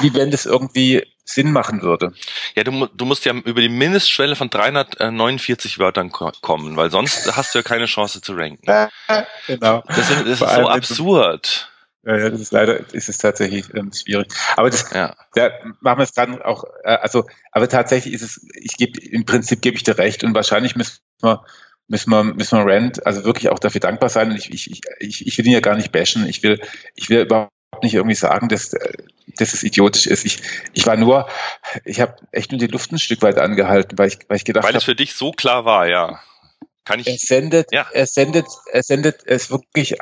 wie wenn das irgendwie Sinn machen würde. Ja, du, du musst ja über die Mindestschwelle von 349 Wörtern kommen, weil sonst hast du ja keine Chance zu ranken. genau. Das, ist, das ist so absurd. Ja, ja, das ist leider, ist es tatsächlich ähm, schwierig. Aber das, ja. da machen wir es dann auch, äh, also, aber tatsächlich ist es, ich gebe, im Prinzip gebe ich dir recht und wahrscheinlich müssen wir, müssen wir, müssen wir Rand also wirklich auch dafür dankbar sein. Und ich, ich, ich, ich will ihn ja gar nicht bashen. Ich will, ich will überhaupt nicht irgendwie sagen, dass, dass es idiotisch ist. Ich, ich war nur, ich habe echt nur die Luft ein Stück weit angehalten, weil ich, weil ich gedacht habe. Weil es für dich so klar war, ja. Kann ich. Er sendet, ja. er sendet, er sendet, er ist wirklich,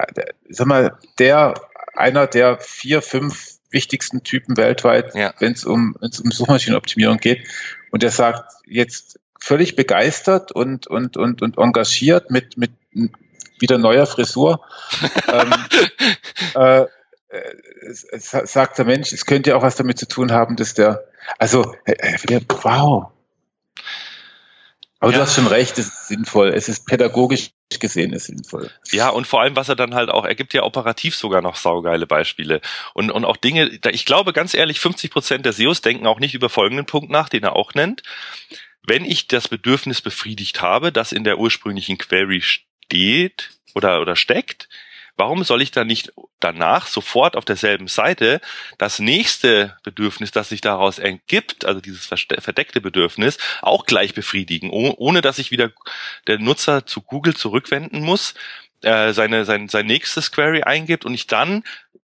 sag mal, der einer der vier, fünf wichtigsten Typen weltweit, ja. wenn es um, wenn's um Suchmaschinenoptimierung geht. Und er sagt jetzt völlig begeistert und, und, und, und engagiert mit, mit wieder neuer Frisur. ähm, äh, sagt der Mensch, es könnte ja auch was damit zu tun haben, dass der, also, äh, äh wow, aber ja. du hast schon recht, es ist sinnvoll. Es ist pädagogisch gesehen ist sinnvoll. Ja, und vor allem, was er dann halt auch, er gibt ja operativ sogar noch saugeile Beispiele. Und, und auch Dinge, ich glaube ganz ehrlich, 50 Prozent der SEOs denken auch nicht über folgenden Punkt nach, den er auch nennt. Wenn ich das Bedürfnis befriedigt habe, das in der ursprünglichen Query steht oder, oder steckt, Warum soll ich dann nicht danach sofort auf derselben Seite das nächste Bedürfnis, das sich daraus ergibt, also dieses verdeckte Bedürfnis, auch gleich befriedigen, ohne dass ich wieder der Nutzer zu Google zurückwenden muss, äh, seine, sein, sein nächstes Query eingibt und ich dann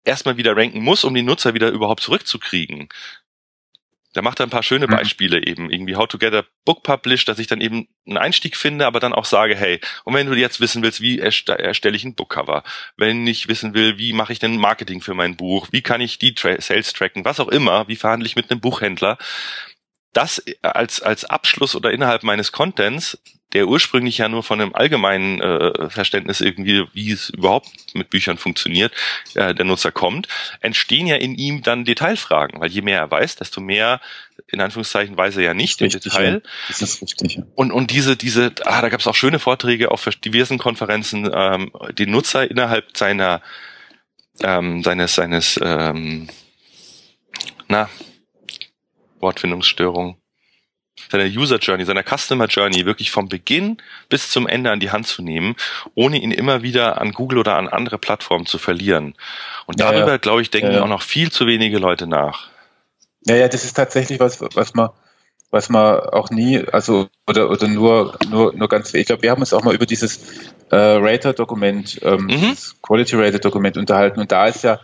erstmal wieder ranken muss, um die Nutzer wieder überhaupt zurückzukriegen. Da macht er ein paar schöne mhm. Beispiele eben, irgendwie How to get a book published, dass ich dann eben einen Einstieg finde, aber dann auch sage, hey, und wenn du jetzt wissen willst, wie erstelle ich ein Bookcover, wenn ich wissen will, wie mache ich denn Marketing für mein Buch, wie kann ich die Tra Sales tracken, was auch immer, wie verhandle ich mit einem Buchhändler, das als, als Abschluss oder innerhalb meines Contents der ursprünglich ja nur von einem allgemeinen äh, Verständnis irgendwie, wie es überhaupt mit Büchern funktioniert, äh, der Nutzer kommt, entstehen ja in ihm dann Detailfragen, weil je mehr er weiß, desto mehr in Anführungszeichen weiß er ja nicht im Detail. Ja. Das ist richtig. Und, und diese, diese, ah, da gab es auch schöne Vorträge auf diversen Konferenzen, ähm, den Nutzer innerhalb seiner ähm, seines, seines ähm, na, Wortfindungsstörung seiner User Journey, seiner Customer Journey wirklich vom Beginn bis zum Ende an die Hand zu nehmen, ohne ihn immer wieder an Google oder an andere Plattformen zu verlieren. Und darüber, ja, ja. glaube ich, denken ja, auch noch viel zu wenige Leute nach. Ja, ja, das ist tatsächlich was, was man, was man auch nie, also oder oder nur nur nur ganz, ich glaube, wir haben uns auch mal über dieses äh, Rater-Dokument, ähm, mhm. Quality Rater-Dokument unterhalten und da ist ja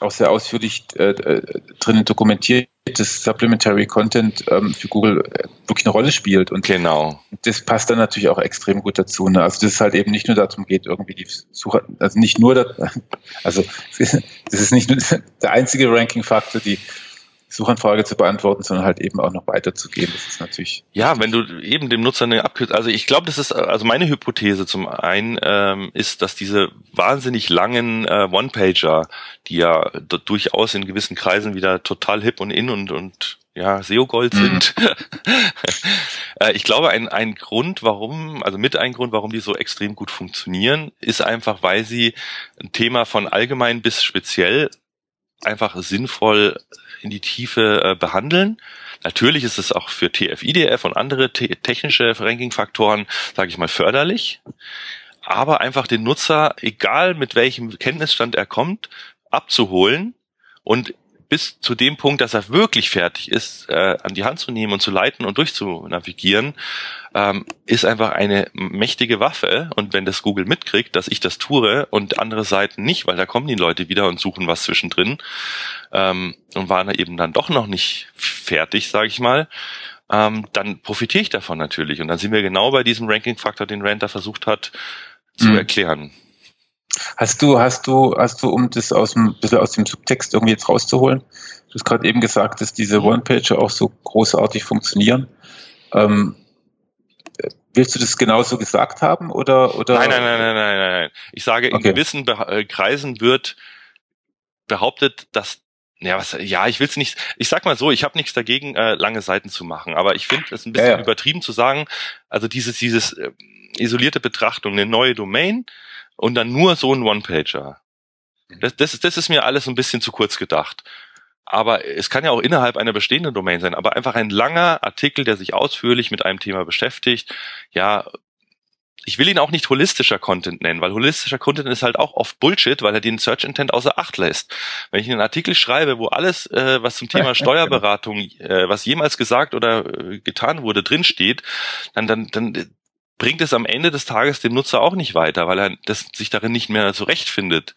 auch sehr ausführlich äh, äh drinnen dokumentiert, dass Supplementary Content ähm, für Google äh, wirklich eine Rolle spielt. Und genau. das passt dann natürlich auch extrem gut dazu. Ne? Also dass es halt eben nicht nur darum geht, irgendwie die Suche, also nicht nur, das, also das ist nicht nur der einzige Ranking-Faktor, die Suchanfrage zu beantworten, sondern halt eben auch noch weiterzugehen. Das ist natürlich. Ja, wenn du eben dem Nutzer eine Abkürzung, also ich glaube, das ist, also meine Hypothese zum einen ähm, ist, dass diese wahnsinnig langen äh, One-Pager, die ja durchaus in gewissen Kreisen wieder total hip und in und, und ja, SEO-Gold mhm. sind. äh, ich glaube, ein, ein Grund, warum, also mit ein Grund, warum die so extrem gut funktionieren, ist einfach, weil sie ein Thema von allgemein bis speziell einfach sinnvoll in die Tiefe äh, behandeln. Natürlich ist es auch für TF-IDF und andere technische Ranking-Faktoren, sage ich mal, förderlich. Aber einfach den Nutzer, egal mit welchem Kenntnisstand er kommt, abzuholen und bis zu dem Punkt, dass er wirklich fertig ist, äh, an die Hand zu nehmen und zu leiten und durchzunavigieren, ähm, ist einfach eine mächtige Waffe. Und wenn das Google mitkriegt, dass ich das tue und andere Seiten nicht, weil da kommen die Leute wieder und suchen was zwischendrin ähm, und waren eben dann doch noch nicht fertig, sage ich mal, ähm, dann profitiere ich davon natürlich. Und dann sind wir genau bei diesem Ranking-Faktor, den Rand versucht hat zu mhm. erklären. Hast du, hast du, hast du, um das aus dem, bisschen aus dem Subtext irgendwie jetzt rauszuholen, du hast gerade eben gesagt, dass diese One-Pager auch so großartig funktionieren. Ähm, willst du das genauso gesagt haben oder, oder? Nein, nein, nein, nein, nein, nein. Ich sage, in okay. gewissen Be äh, Kreisen wird behauptet, dass ja, was, ja, ich will's nicht. Ich sag mal so, ich habe nichts dagegen, äh, lange Seiten zu machen, aber ich finde es ein bisschen ja, ja. übertrieben zu sagen. Also dieses, dieses äh, isolierte Betrachtung, eine neue Domain und dann nur so ein One-Pager. Mhm. Das, das, das ist mir alles ein bisschen zu kurz gedacht. Aber es kann ja auch innerhalb einer bestehenden Domain sein, aber einfach ein langer Artikel, der sich ausführlich mit einem Thema beschäftigt, ja, ich will ihn auch nicht holistischer Content nennen, weil holistischer Content ist halt auch oft Bullshit, weil er den Search Intent außer Acht lässt. Wenn ich einen Artikel schreibe, wo alles, äh, was zum Thema Steuerberatung, äh, was jemals gesagt oder äh, getan wurde, drinsteht, dann, dann, dann bringt es am Ende des Tages dem Nutzer auch nicht weiter, weil er das, sich darin nicht mehr zurechtfindet.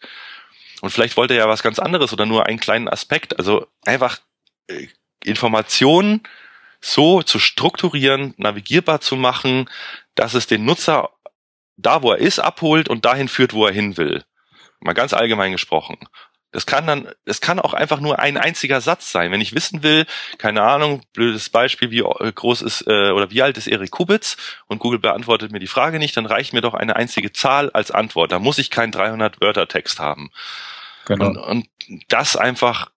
Und vielleicht wollte er ja was ganz anderes oder nur einen kleinen Aspekt. Also einfach äh, Informationen so zu strukturieren, navigierbar zu machen, dass es den Nutzer da, wo er ist, abholt und dahin führt, wo er hin will. Mal ganz allgemein gesprochen. Das kann dann, es kann auch einfach nur ein einziger Satz sein. Wenn ich wissen will, keine Ahnung, blödes Beispiel, wie groß ist äh, oder wie alt ist Erik Kubitz und Google beantwortet mir die Frage nicht, dann reicht mir doch eine einzige Zahl als Antwort. Da muss ich keinen 300 Wörter Text haben. Genau. Und, und das einfach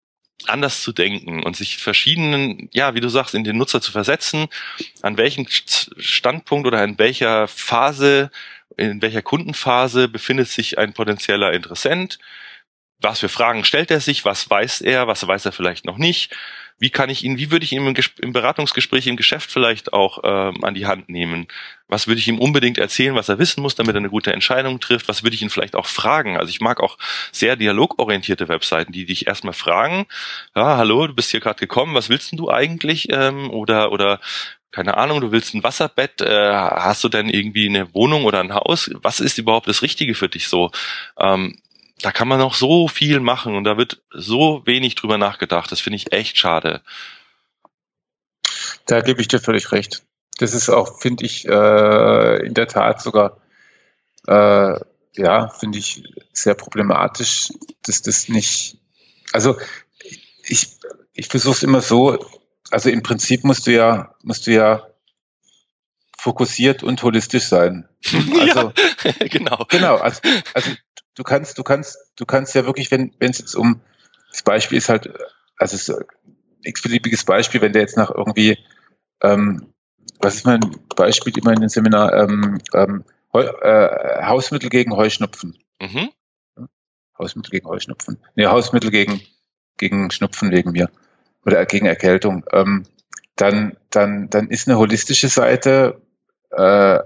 anders zu denken und sich verschiedenen, ja, wie du sagst, in den Nutzer zu versetzen, an welchem Standpunkt oder in welcher Phase in welcher Kundenphase befindet sich ein potenzieller Interessent, was für Fragen stellt er sich, was weiß er, was weiß er vielleicht noch nicht, wie kann ich ihn, wie würde ich ihn im, im Beratungsgespräch im Geschäft vielleicht auch ähm, an die Hand nehmen, was würde ich ihm unbedingt erzählen, was er wissen muss, damit er eine gute Entscheidung trifft, was würde ich ihn vielleicht auch fragen, also ich mag auch sehr dialogorientierte Webseiten, die dich erstmal fragen, ja, hallo, du bist hier gerade gekommen, was willst denn du eigentlich, ähm, oder, oder keine Ahnung, du willst ein Wasserbett, äh, hast du denn irgendwie eine Wohnung oder ein Haus? Was ist überhaupt das Richtige für dich so? Ähm, da kann man noch so viel machen und da wird so wenig drüber nachgedacht. Das finde ich echt schade. Da gebe ich dir völlig recht. Das ist auch, finde ich, äh, in der Tat sogar, äh, ja, finde ich sehr problematisch, dass das nicht, also ich, ich versuche es immer so, also im Prinzip musst du ja, musst du ja fokussiert und holistisch sein. Also, ja, genau. Genau, also, also du kannst, du kannst, du kannst ja wirklich, wenn wenn es jetzt um das Beispiel ist halt, also es ist ein x-beliebiges Beispiel, wenn der jetzt nach irgendwie, ähm, was ist mein Beispiel immer in dem Seminar, ähm, ähm, äh, Hausmittel gegen Heuschnupfen. Mhm. Hausmittel gegen Heuschnupfen. Nee, Hausmittel gegen, gegen Schnupfen wegen mir oder gegen Erkältung, ähm, dann, dann, dann ist eine holistische Seite, äh,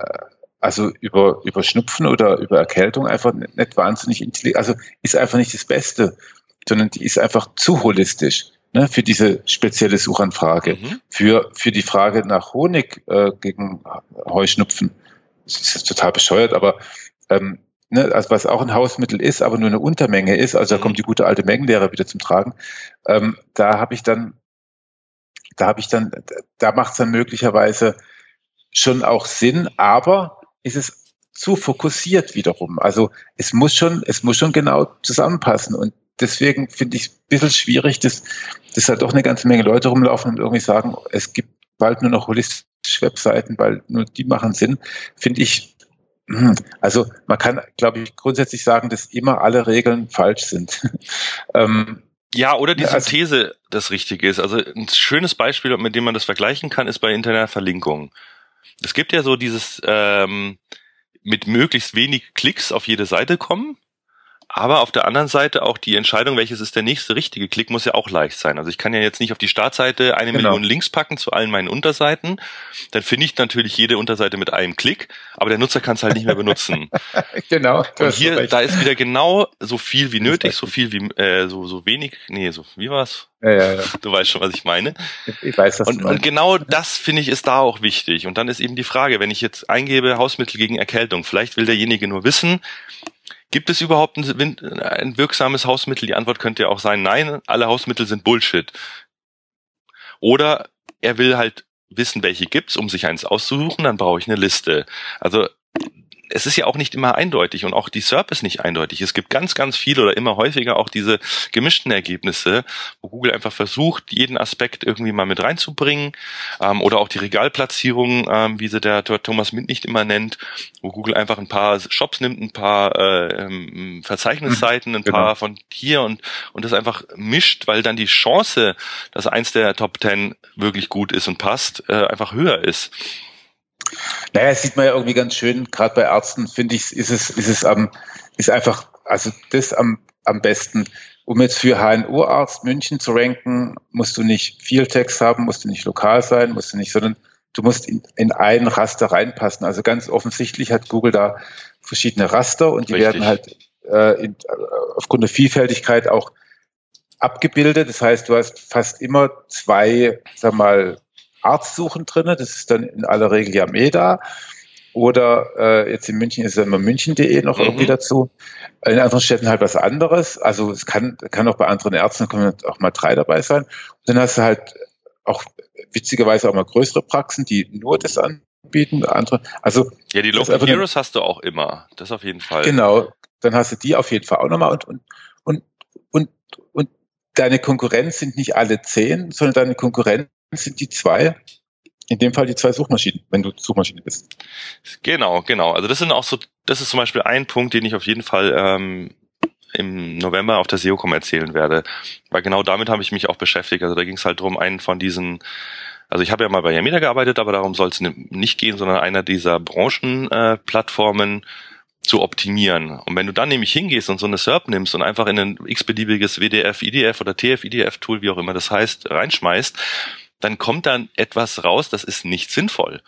also über, über Schnupfen oder über Erkältung einfach nicht, nicht wahnsinnig intelligent, also ist einfach nicht das Beste, sondern die ist einfach zu holistisch ne, für diese spezielle Suchanfrage. Mhm. Für, für die Frage nach Honig äh, gegen Heuschnupfen. Das ist total bescheuert, aber ähm, ne, also was auch ein Hausmittel ist, aber nur eine Untermenge ist, also da mhm. kommt die gute alte Mengenlehre wieder zum Tragen, ähm, da habe ich dann, da habe ich dann, da macht es dann möglicherweise schon auch Sinn, aber ist es zu fokussiert wiederum. Also es muss schon, es muss schon genau zusammenpassen und deswegen finde ich es ein bisschen schwierig, dass, dass halt doch eine ganze Menge Leute rumlaufen und irgendwie sagen, es gibt bald nur noch holistische Webseiten, weil nur die machen Sinn, finde ich hm, also man kann, glaube ich, grundsätzlich sagen, dass immer alle Regeln falsch sind. ähm, ja, oder die also, Synthese das Richtige ist. Also ein schönes Beispiel, mit dem man das vergleichen kann, ist bei interner Verlinkung. Es gibt ja so dieses ähm, mit möglichst wenig Klicks auf jede Seite kommen. Aber auf der anderen Seite auch die Entscheidung, welches ist der nächste richtige Klick, muss ja auch leicht sein. Also ich kann ja jetzt nicht auf die Startseite eine genau. Million Links packen zu allen meinen Unterseiten. Dann finde ich natürlich jede Unterseite mit einem Klick, aber der Nutzer kann es halt nicht mehr benutzen. genau. Und hier, da ist wieder genau so viel wie nötig, so viel wie äh, so so wenig. Nee, so wie war's? Ja, ja, ja. Du weißt schon, was ich meine. Ich weiß, was und, und genau das finde ich ist da auch wichtig. Und dann ist eben die Frage, wenn ich jetzt eingebe Hausmittel gegen Erkältung, vielleicht will derjenige nur wissen, Gibt es überhaupt ein, ein wirksames Hausmittel? Die Antwort könnte ja auch sein, nein, alle Hausmittel sind Bullshit. Oder er will halt wissen, welche gibt's, um sich eins auszusuchen, dann brauche ich eine Liste. Also es ist ja auch nicht immer eindeutig und auch die SERP ist nicht eindeutig. Es gibt ganz, ganz viele oder immer häufiger auch diese gemischten Ergebnisse, wo Google einfach versucht, jeden Aspekt irgendwie mal mit reinzubringen ähm, oder auch die Regalplatzierung, ähm, wie sie der Thomas Mint nicht immer nennt, wo Google einfach ein paar Shops nimmt, ein paar äh, ähm, Verzeichnisseiten, ein genau. paar von hier und, und das einfach mischt, weil dann die Chance, dass eins der Top Ten wirklich gut ist und passt, äh, einfach höher ist. Naja, sieht man ja irgendwie ganz schön, gerade bei Ärzten, finde ich, ist es, ist es am, ist einfach, also das am, am besten. Um jetzt für HNO-Arzt München zu ranken, musst du nicht viel Text haben, musst du nicht lokal sein, musst du nicht, sondern du musst in, in ein Raster reinpassen. Also ganz offensichtlich hat Google da verschiedene Raster und die Richtig. werden halt äh, in, äh, aufgrund der Vielfältigkeit auch abgebildet. Das heißt, du hast fast immer zwei, sag mal, Arztsuchen drin. Das ist dann in aller Regel ja MEDA. Oder äh, jetzt in München ist ja immer münchen.de noch mhm. irgendwie dazu. In anderen Städten halt was anderes. Also es kann, kann auch bei anderen Ärzten können auch mal drei dabei sein. Und dann hast du halt auch witzigerweise auch mal größere Praxen, die nur das anbieten. Andere, also ja, die Local Heroes hast du auch immer. Das auf jeden Fall. Genau. Dann hast du die auf jeden Fall auch nochmal und, und, und, und, und deine Konkurrenz sind nicht alle zehn, sondern deine Konkurrenz sind die zwei, in dem Fall die zwei Suchmaschinen, wenn du Suchmaschine bist. Genau, genau. Also das sind auch so, das ist zum Beispiel ein Punkt, den ich auf jeden Fall ähm, im November auf der SEOCom erzählen werde. Weil genau damit habe ich mich auch beschäftigt. Also da ging es halt drum, einen von diesen, also ich habe ja mal bei Yameda gearbeitet, aber darum soll es nicht gehen, sondern einer dieser Branchenplattformen äh, zu optimieren. Und wenn du dann nämlich hingehst und so eine SERP nimmst und einfach in ein x-beliebiges WDF, IDF oder TF-IDF-Tool, wie auch immer das heißt, reinschmeißt, dann kommt dann etwas raus, das ist nicht sinnvoll.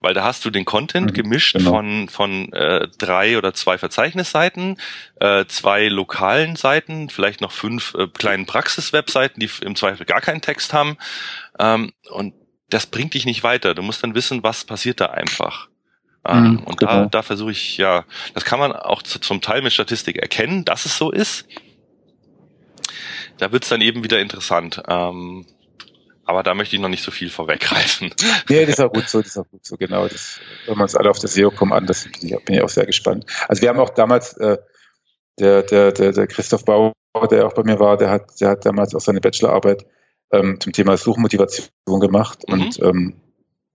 Weil da hast du den Content mhm, gemischt genau. von, von äh, drei oder zwei Verzeichnisseiten, äh, zwei lokalen Seiten, vielleicht noch fünf äh, kleinen Praxis-Webseiten, die im Zweifel gar keinen Text haben. Ähm, und das bringt dich nicht weiter. Du musst dann wissen, was passiert da einfach. Ähm, mhm, und genau. da, da versuche ich, ja, das kann man auch zu, zum Teil mit Statistik erkennen, dass es so ist. Da wird's dann eben wieder interessant. Ähm, aber da möchte ich noch nicht so viel vorweggreifen. Nee, das ist auch gut so, das ist auch gut so, genau. Das hören wir uns alle auf das SEO kommen an, das bin ich auch sehr gespannt. Also wir haben auch damals, äh, der, der, der, der Christoph Bauer, der auch bei mir war, der hat, der hat damals auch seine Bachelorarbeit ähm, zum Thema Suchmotivation gemacht mhm. und ähm,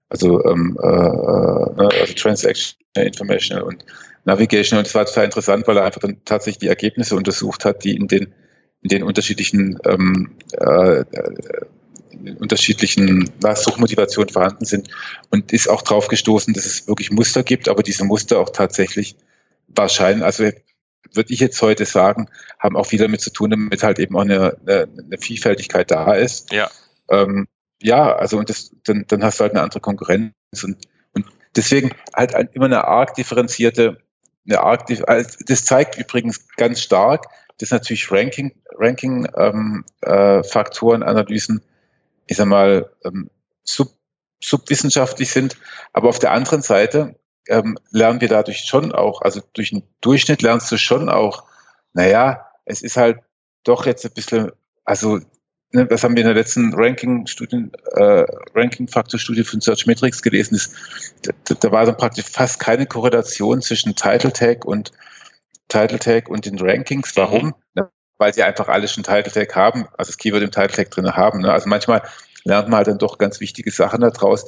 also, ähm, äh, äh ne, also Transaction Information und Navigation und das war total interessant, weil er einfach dann tatsächlich die Ergebnisse untersucht hat, die in den in den unterschiedlichen ähm, äh, unterschiedlichen Suchmotivationen vorhanden sind und ist auch drauf gestoßen, dass es wirklich Muster gibt, aber diese Muster auch tatsächlich wahrscheinlich, also würde ich jetzt heute sagen, haben auch wieder damit zu tun, damit halt eben auch eine, eine, eine Vielfältigkeit da ist. Ja. Ähm, ja, also und das, dann, dann hast du halt eine andere Konkurrenz und, und deswegen halt immer eine arg differenzierte, eine arg, also das zeigt übrigens ganz stark, dass natürlich Ranking, Ranking ähm, äh, Faktoren, Analysen ich sag mal, ähm, sub, subwissenschaftlich sind. Aber auf der anderen Seite ähm, lernen wir dadurch schon auch, also durch den Durchschnitt lernst du schon auch, naja, es ist halt doch jetzt ein bisschen, also ne, das haben wir in der letzten Ranking-Studien, äh, Ranking-Faktor-Studie von Searchmetrics gelesen, ist, da, da war dann praktisch fast keine Korrelation zwischen Title Tag und Title Tag und den Rankings. Warum? Mhm weil sie einfach alle schon Title Tag haben, also das Keyword im Title Tag drin haben. Ne? Also manchmal lernt man halt dann doch ganz wichtige Sachen daraus,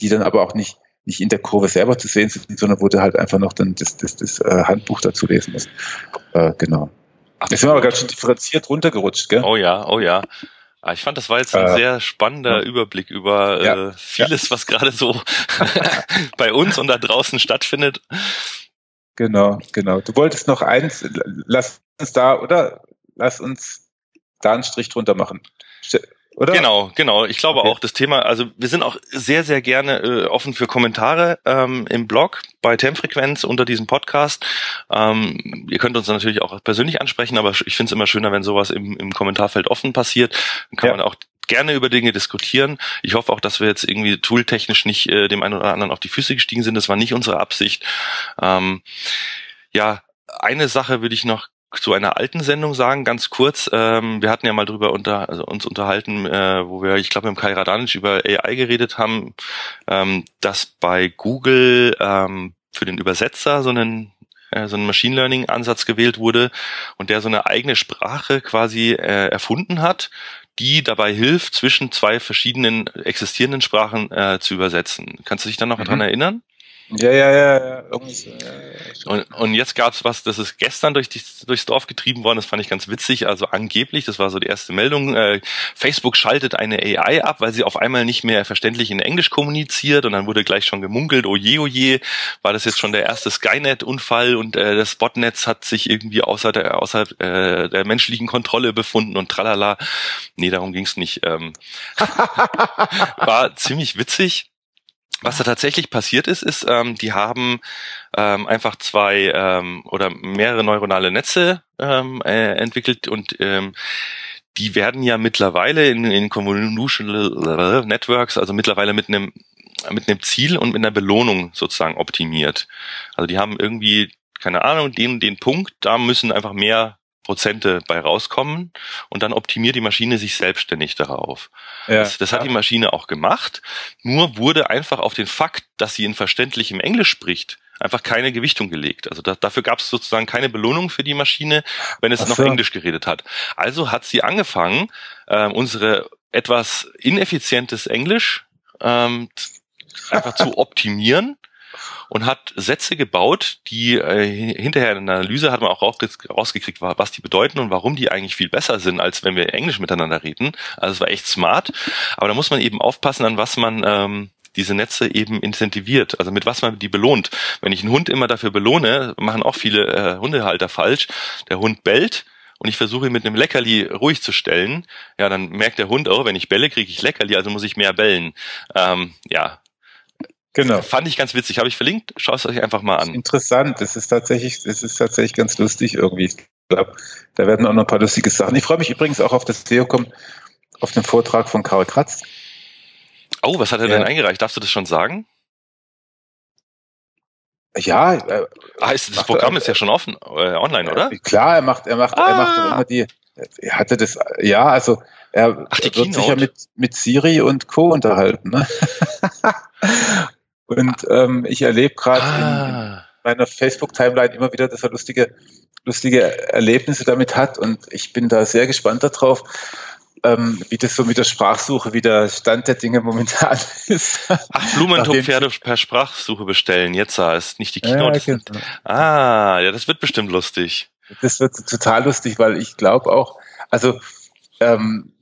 die dann aber auch nicht nicht in der Kurve selber zu sehen sind, sondern wo du halt einfach noch dann das, das, das äh, Handbuch dazu lesen musst. Äh, genau. Ach, Jetzt sind wir aber ganz schön differenziert runtergerutscht, gell? Oh ja, oh ja. Ah, ich fand, das war jetzt ein äh, sehr spannender ja. Überblick über äh, ja. vieles, ja. was gerade so bei uns und da draußen stattfindet. Genau, genau. Du wolltest noch eins, lass uns da, oder? Lass uns da einen Strich drunter machen. Oder? Genau, genau. Ich glaube okay. auch das Thema, also wir sind auch sehr, sehr gerne äh, offen für Kommentare ähm, im Blog bei Temfrequenz unter diesem Podcast. Ähm, ihr könnt uns natürlich auch persönlich ansprechen, aber ich finde es immer schöner, wenn sowas im, im Kommentarfeld offen passiert. Dann kann ja. man auch gerne über Dinge diskutieren. Ich hoffe auch, dass wir jetzt irgendwie tooltechnisch nicht äh, dem einen oder anderen auf die Füße gestiegen sind. Das war nicht unsere Absicht. Ähm, ja, eine Sache würde ich noch zu einer alten Sendung sagen, ganz kurz. Ähm, wir hatten ja mal drüber unter, also uns unterhalten, äh, wo wir, ich glaube, mit dem Kai Radanic über AI geredet haben, ähm, dass bei Google ähm, für den Übersetzer so einen äh, so ein Machine Learning Ansatz gewählt wurde und der so eine eigene Sprache quasi äh, erfunden hat, die dabei hilft, zwischen zwei verschiedenen existierenden Sprachen äh, zu übersetzen. Kannst du dich da noch mhm. dran erinnern? Ja, ja, ja, ja. Und, und jetzt gab's was, das ist gestern durch die, durchs Dorf getrieben worden, das fand ich ganz witzig. Also angeblich, das war so die erste Meldung, äh, Facebook schaltet eine AI ab, weil sie auf einmal nicht mehr verständlich in Englisch kommuniziert und dann wurde gleich schon gemunkelt, oje, oje, war das jetzt schon der erste Skynet-Unfall und äh, das Botnetz hat sich irgendwie außer der, außerhalb äh, der menschlichen Kontrolle befunden und tralala. Nee, darum ging's nicht. Ähm, war ziemlich witzig. Was da tatsächlich passiert ist, ist, ähm, die haben ähm, einfach zwei ähm, oder mehrere neuronale Netze ähm, äh, entwickelt und ähm, die werden ja mittlerweile in, in Convolutional Networks, also mittlerweile mit einem mit einem Ziel und mit einer Belohnung sozusagen optimiert. Also die haben irgendwie keine Ahnung, den den Punkt, da müssen einfach mehr Prozente bei rauskommen und dann optimiert die Maschine sich selbstständig darauf. Ja, das, das hat ja. die Maschine auch gemacht, nur wurde einfach auf den Fakt, dass sie in verständlichem Englisch spricht, einfach keine Gewichtung gelegt. Also da, dafür gab es sozusagen keine Belohnung für die Maschine, wenn es so. noch Englisch geredet hat. Also hat sie angefangen, äh, unsere etwas ineffizientes Englisch ähm, einfach zu optimieren und hat Sätze gebaut, die äh, hinterher in der Analyse hat man auch rausgekriegt, was die bedeuten und warum die eigentlich viel besser sind, als wenn wir Englisch miteinander reden. Also es war echt smart. Aber da muss man eben aufpassen, an was man ähm, diese Netze eben incentiviert, also mit was man die belohnt. Wenn ich einen Hund immer dafür belohne, machen auch viele äh, Hundehalter falsch. Der Hund bellt, und ich versuche ihn mit einem Leckerli ruhig zu stellen, ja, dann merkt der Hund, oh, wenn ich belle, kriege ich Leckerli, also muss ich mehr bellen. Ähm, ja, Genau. Fand ich ganz witzig. Habe ich verlinkt. Schaut es euch einfach mal an. Interessant. Das ist tatsächlich, das ist tatsächlich ganz lustig irgendwie. Ich glaube, da werden auch noch ein paar lustige Sachen. Ich freue mich übrigens auch auf das SEOCom, auf den Vortrag von Karl Kratz. Oh, was hat er ja. denn eingereicht? Darfst du das schon sagen? Ja. Äh, heißt, das Programm er, ist ja schon offen, äh, online, oder? Klar, er macht, er macht, ah. er macht immer die, er hatte das, ja, also er Ach, wird Keynote. sich ja mit, mit Siri und Co. unterhalten. Ne? Und ähm, ich erlebe gerade ah. in meiner Facebook-Timeline immer wieder, dass er lustige, lustige Erlebnisse damit hat. Und ich bin da sehr gespannt darauf, ähm, wie das so mit der Sprachsuche, wie der Stand der Dinge momentan ist. Ach, Blumentopf-Pferde per Sprachsuche bestellen. Jetzt ist nicht die Keynote. Ja, genau. Ah, ja, das wird bestimmt lustig. Das wird total lustig, weil ich glaube auch, also ähm,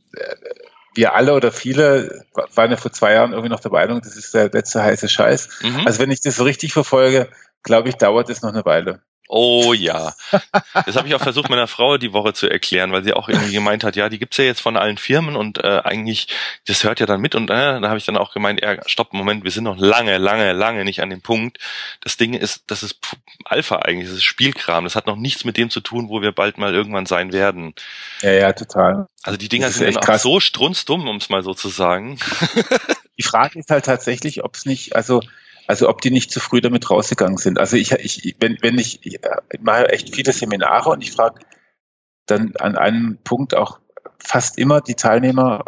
wir alle oder viele waren ja vor zwei Jahren irgendwie noch der Meinung, das ist der letzte heiße Scheiß. Mhm. Also wenn ich das so richtig verfolge, glaube ich, dauert es noch eine Weile. Oh ja. Das habe ich auch versucht, meiner Frau die Woche zu erklären, weil sie auch irgendwie gemeint hat, ja, die gibt's ja jetzt von allen Firmen und äh, eigentlich, das hört ja dann mit und äh, da habe ich dann auch gemeint, ja, stopp, Moment, wir sind noch lange, lange, lange nicht an dem Punkt. Das Ding ist, das ist Alpha eigentlich, das ist Spielkram. Das hat noch nichts mit dem zu tun, wo wir bald mal irgendwann sein werden. Ja, ja, total. Also die Dinger sind auch so strunzdumm, um es mal so zu sagen. Die Frage ist halt tatsächlich, ob es nicht, also also ob die nicht zu früh damit rausgegangen sind. Also ich, ich wenn, wenn ich, ich mache echt viele Seminare und ich frage dann an einem Punkt auch fast immer die Teilnehmer,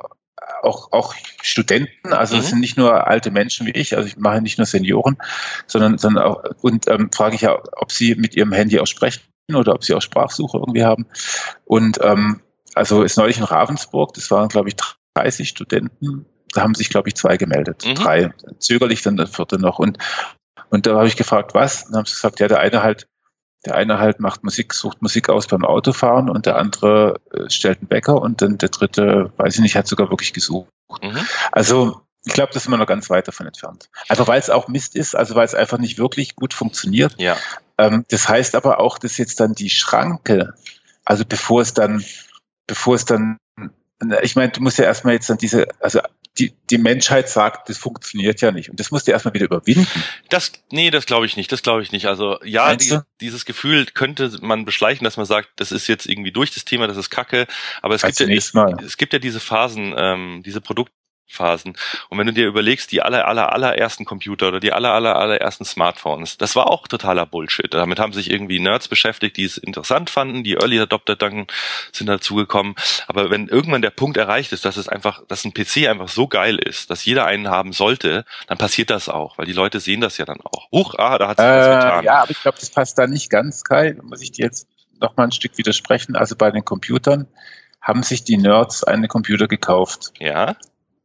auch, auch Studenten, also es mhm. sind nicht nur alte Menschen wie ich, also ich mache nicht nur Senioren, sondern, sondern auch, und ähm, frage ich ja, ob sie mit ihrem Handy auch sprechen oder ob sie auch Sprachsuche irgendwie haben. Und ähm, also ist neulich in Ravensburg, das waren glaube ich 30 Studenten, da haben sich, glaube ich, zwei gemeldet. Mhm. Drei. Zögerlich dann der vierte noch. Und, und da habe ich gefragt, was? Und dann haben sie gesagt, ja, der eine halt, der eine halt macht Musik, sucht Musik aus beim Autofahren und der andere äh, stellt einen Bäcker und dann der dritte, weiß ich nicht, hat sogar wirklich gesucht. Mhm. Also ich glaube, das sind wir noch ganz weit davon entfernt. Einfach weil es auch Mist ist, also weil es einfach nicht wirklich gut funktioniert. Ja. Ähm, das heißt aber auch, dass jetzt dann die Schranke, also bevor es dann, bevor es dann, ich meine, du musst ja erstmal jetzt dann diese, also die, die Menschheit sagt, das funktioniert ja nicht. Und das musst du erstmal wieder überwinden. Das, nee, das glaube ich nicht. Das glaube ich nicht. Also ja, die, dieses Gefühl könnte man beschleichen, dass man sagt, das ist jetzt irgendwie durch das Thema, das ist Kacke. Aber es gibt ja, es, es, gibt ja diese Phasen, ähm, diese Produkt Phasen. Und wenn du dir überlegst, die aller, aller, allerersten Computer oder die aller, aller, allerersten Smartphones, das war auch totaler Bullshit. Damit haben sich irgendwie Nerds beschäftigt, die es interessant fanden, die Early Adopter dann sind dazugekommen. Aber wenn irgendwann der Punkt erreicht ist, dass es einfach, dass ein PC einfach so geil ist, dass jeder einen haben sollte, dann passiert das auch, weil die Leute sehen das ja dann auch. Huch, ah, da hat sich äh, was getan. Ja, aber ich glaube, das passt da nicht ganz, Kai. Da muss ich dir jetzt noch mal ein Stück widersprechen. Also bei den Computern haben sich die Nerds eine Computer gekauft. Ja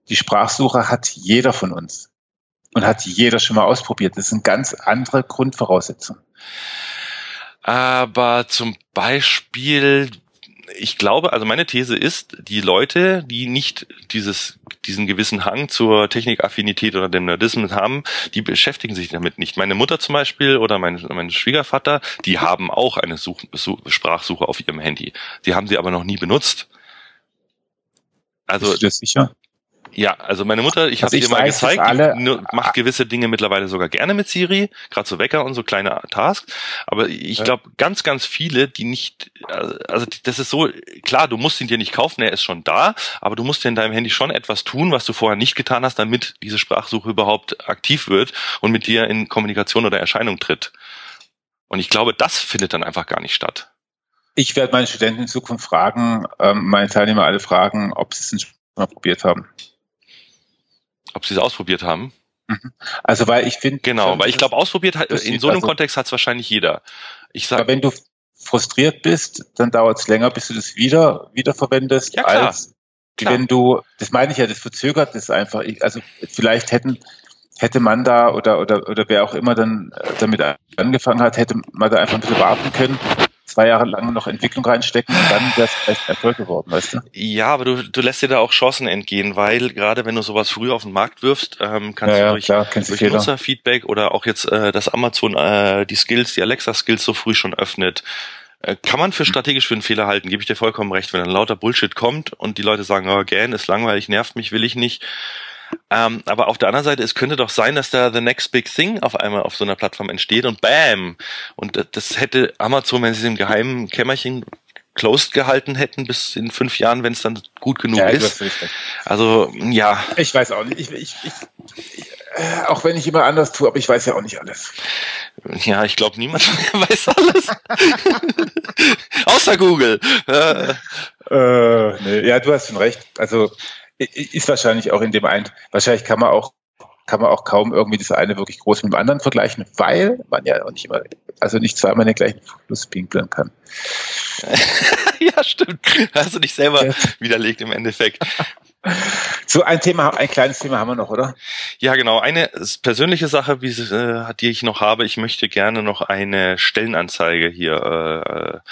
die Sprachsuche hat jeder von uns und hat jeder schon mal ausprobiert. Das sind ganz andere Grundvoraussetzungen. Aber zum Beispiel, ich glaube, also meine These ist, die Leute, die nicht dieses, diesen gewissen Hang zur Technikaffinität oder dem Nerdismus haben, die beschäftigen sich damit nicht. Meine Mutter zum Beispiel oder mein, mein Schwiegervater, die haben auch eine Such, Such, Sprachsuche auf ihrem Handy. Die haben sie aber noch nie benutzt. Also, Bist du das sicher? Ja, also meine Mutter, ich habe dir mal weiß, gezeigt, alle, die macht gewisse Dinge mittlerweile sogar gerne mit Siri, gerade so Wecker und so kleine Tasks. Aber ich glaube, ganz, ganz viele, die nicht, also das ist so, klar, du musst ihn dir nicht kaufen, er ist schon da, aber du musst in deinem Handy schon etwas tun, was du vorher nicht getan hast, damit diese Sprachsuche überhaupt aktiv wird und mit dir in Kommunikation oder Erscheinung tritt. Und ich glaube, das findet dann einfach gar nicht statt. Ich werde meine Studenten in Zukunft fragen, ähm, meine Teilnehmer alle fragen, ob sie es mal probiert haben. Ob sie es ausprobiert haben? Mhm. Also weil ich finde. Genau, weil ich glaube, ausprobiert hat, in so einem also, Kontext hat es wahrscheinlich jeder. Ich sag, wenn du frustriert bist, dann dauert es länger, bis du das wieder wiederverwendest, ja, klar. als klar. wenn du, das meine ich ja, das verzögert das einfach. Also vielleicht hätten hätte man da oder oder oder wer auch immer dann äh, damit angefangen hat, hätte man da einfach ein bisschen warten können zwei Jahre lang noch Entwicklung reinstecken und dann wäre es vielleicht Erfolg geworden, weißt du? Ja, aber du, du lässt dir da auch Chancen entgehen, weil gerade wenn du sowas früh auf den Markt wirfst, ähm, kannst ja, du durch, klar, durch Nutzerfeedback oder auch jetzt äh, das Amazon äh, die Skills, die Alexa-Skills so früh schon öffnet, äh, kann man für strategisch für einen Fehler halten, gebe ich dir vollkommen recht. Wenn dann lauter Bullshit kommt und die Leute sagen, oh, GAN ist langweilig, nervt mich, will ich nicht, ähm, aber auf der anderen Seite, es könnte doch sein, dass da the next big thing auf einmal auf so einer Plattform entsteht und bam! Und das hätte Amazon, wenn sie es im geheimen Kämmerchen closed gehalten hätten bis in fünf Jahren, wenn es dann gut genug ja, ist. Also ja. Ich weiß auch nicht. Ich, ich, ich, äh, auch wenn ich immer anders tue, aber ich weiß ja auch nicht alles. Ja, ich glaube, niemand weiß alles. Außer Google. Äh, nee, ja, du hast schon recht. Also ist wahrscheinlich auch in dem einen, wahrscheinlich kann man auch kann man auch kaum irgendwie das eine wirklich groß mit dem anderen vergleichen, weil man ja auch nicht immer, also nicht zweimal den gleichen Fluss pinkeln kann. ja, stimmt. Hast du dich selber ja. widerlegt im Endeffekt. So ein Thema, ein kleines Thema haben wir noch, oder? Ja, genau. Eine persönliche Sache, wie, äh, die ich noch habe. Ich möchte gerne noch eine Stellenanzeige hier äh,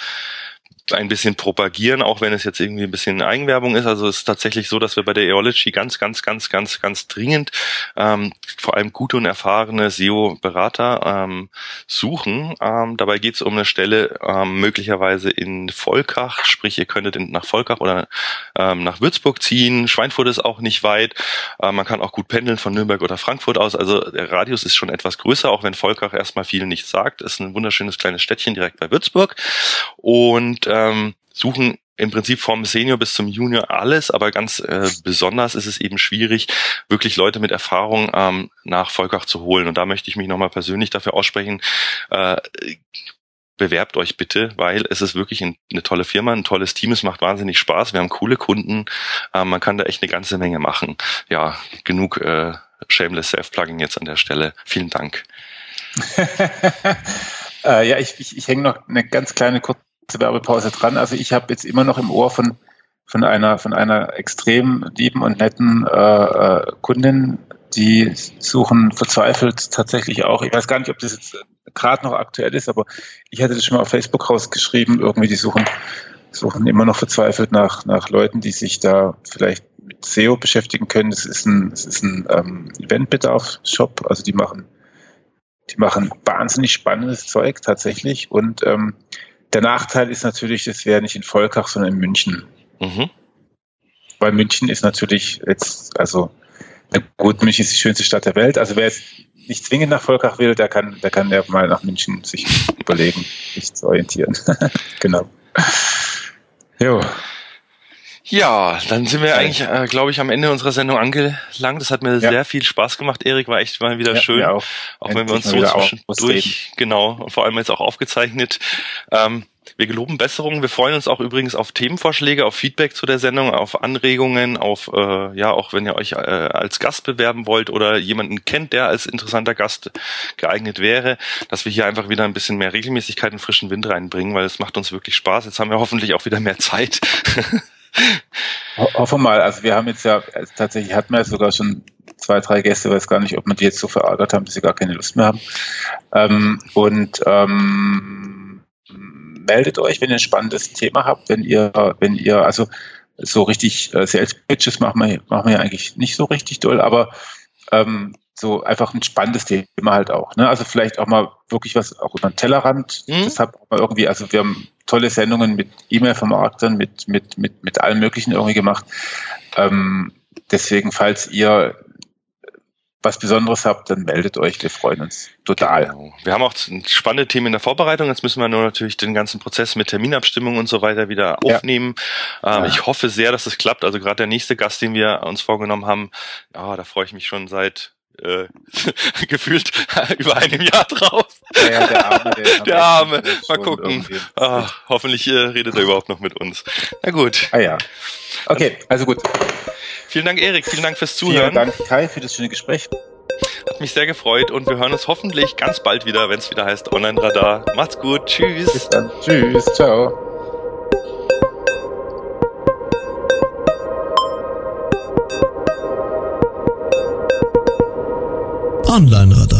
ein bisschen propagieren, auch wenn es jetzt irgendwie ein bisschen Eigenwerbung ist. Also es ist tatsächlich so, dass wir bei der Eology ganz, ganz, ganz, ganz, ganz dringend ähm, vor allem gute und erfahrene SEO-Berater ähm, suchen. Ähm, dabei geht es um eine Stelle ähm, möglicherweise in Volkach, sprich ihr könntet in, nach Volkach oder ähm, nach Würzburg ziehen. Schweinfurt ist auch nicht weit. Äh, man kann auch gut pendeln von Nürnberg oder Frankfurt aus. Also der Radius ist schon etwas größer, auch wenn Volkach erstmal viel nichts sagt. Ist ein wunderschönes kleines Städtchen direkt bei Würzburg. Und äh, ähm, suchen im Prinzip vom Senior bis zum Junior alles, aber ganz äh, besonders ist es eben schwierig, wirklich Leute mit Erfahrung ähm, nach Volkach zu holen. Und da möchte ich mich nochmal persönlich dafür aussprechen. Äh, bewerbt euch bitte, weil es ist wirklich ein, eine tolle Firma, ein tolles Team, es macht wahnsinnig Spaß, wir haben coole Kunden, äh, man kann da echt eine ganze Menge machen. Ja, genug äh, Shameless Self-Plugging jetzt an der Stelle. Vielen Dank. äh, ja, ich, ich, ich hänge noch eine ganz kleine kurze Werbepause dran. Also ich habe jetzt immer noch im Ohr von, von einer von einer extrem lieben und netten äh, äh, Kundin, die suchen verzweifelt tatsächlich auch. Ich weiß gar nicht, ob das jetzt gerade noch aktuell ist, aber ich hatte das schon mal auf Facebook rausgeschrieben. Irgendwie die suchen suchen immer noch verzweifelt nach nach Leuten, die sich da vielleicht mit SEO beschäftigen können. Es ist ein es ist ein ähm, Eventbedarf-Shop, also die machen die machen wahnsinnig spannendes Zeug tatsächlich und ähm, der Nachteil ist natürlich, es wäre nicht in Volkach, sondern in München. Mhm. Weil München ist natürlich jetzt, also gut, München ist die schönste Stadt der Welt. Also wer jetzt nicht zwingend nach Volkach will, der kann, der kann ja mal nach München sich überlegen, sich zu orientieren. genau. Jo. Ja, dann sind wir eigentlich, äh, glaube ich, am Ende unserer Sendung angelangt. Das hat mir ja. sehr viel Spaß gemacht, Erik. War echt mal wieder ja, schön. Auch, auch wenn wir uns so zwischendurch, genau, und vor allem jetzt auch aufgezeichnet. Ähm, wir geloben Besserungen. Wir freuen uns auch übrigens auf Themenvorschläge, auf Feedback zu der Sendung, auf Anregungen, auf äh, ja auch wenn ihr euch äh, als Gast bewerben wollt oder jemanden kennt, der als interessanter Gast geeignet wäre, dass wir hier einfach wieder ein bisschen mehr Regelmäßigkeit und frischen Wind reinbringen, weil es macht uns wirklich Spaß. Jetzt haben wir hoffentlich auch wieder mehr Zeit. Hoffen mal. Also wir haben jetzt ja also tatsächlich hatten wir sogar schon zwei, drei Gäste, weiß gar nicht, ob wir die jetzt so verärgert haben, dass sie gar keine Lust mehr haben. Ähm, und ähm, meldet euch, wenn ihr ein spannendes Thema habt, wenn ihr, wenn ihr, also so richtig äh, Sales Pitches machen wir, machen wir ja eigentlich nicht so richtig doll, aber ähm, so einfach ein spannendes Thema halt auch. Ne? Also vielleicht auch mal wirklich was auch über den Tellerrand. Mhm. Man irgendwie, also wir haben tolle Sendungen mit E-Mail-Vermarktern, mit, mit, mit, mit allem Möglichen irgendwie gemacht. Ähm, deswegen, falls ihr was Besonderes habt, dann meldet euch. Wir freuen uns total. Genau. Wir haben auch spannende Themen in der Vorbereitung. Jetzt müssen wir nur natürlich den ganzen Prozess mit Terminabstimmung und so weiter wieder aufnehmen. Ja. Ähm, ja. Ich hoffe sehr, dass es klappt. Also gerade der nächste Gast, den wir uns vorgenommen haben, ja, da freue ich mich schon seit äh, gefühlt über einem Jahr drauf. Ja, ja der Arme. Der, der Arme. Mal gucken. Ah, hoffentlich äh, redet er überhaupt noch mit uns. Na gut. Ah ja. Okay, also gut. Vielen Dank, Erik. Vielen Dank fürs Zuhören. Vielen Dank, Kai, für das schöne Gespräch. Hat mich sehr gefreut und wir hören uns hoffentlich ganz bald wieder, wenn es wieder heißt Online Radar. Macht's gut. Tschüss. Bis dann. Tschüss. Ciao. Online Radar.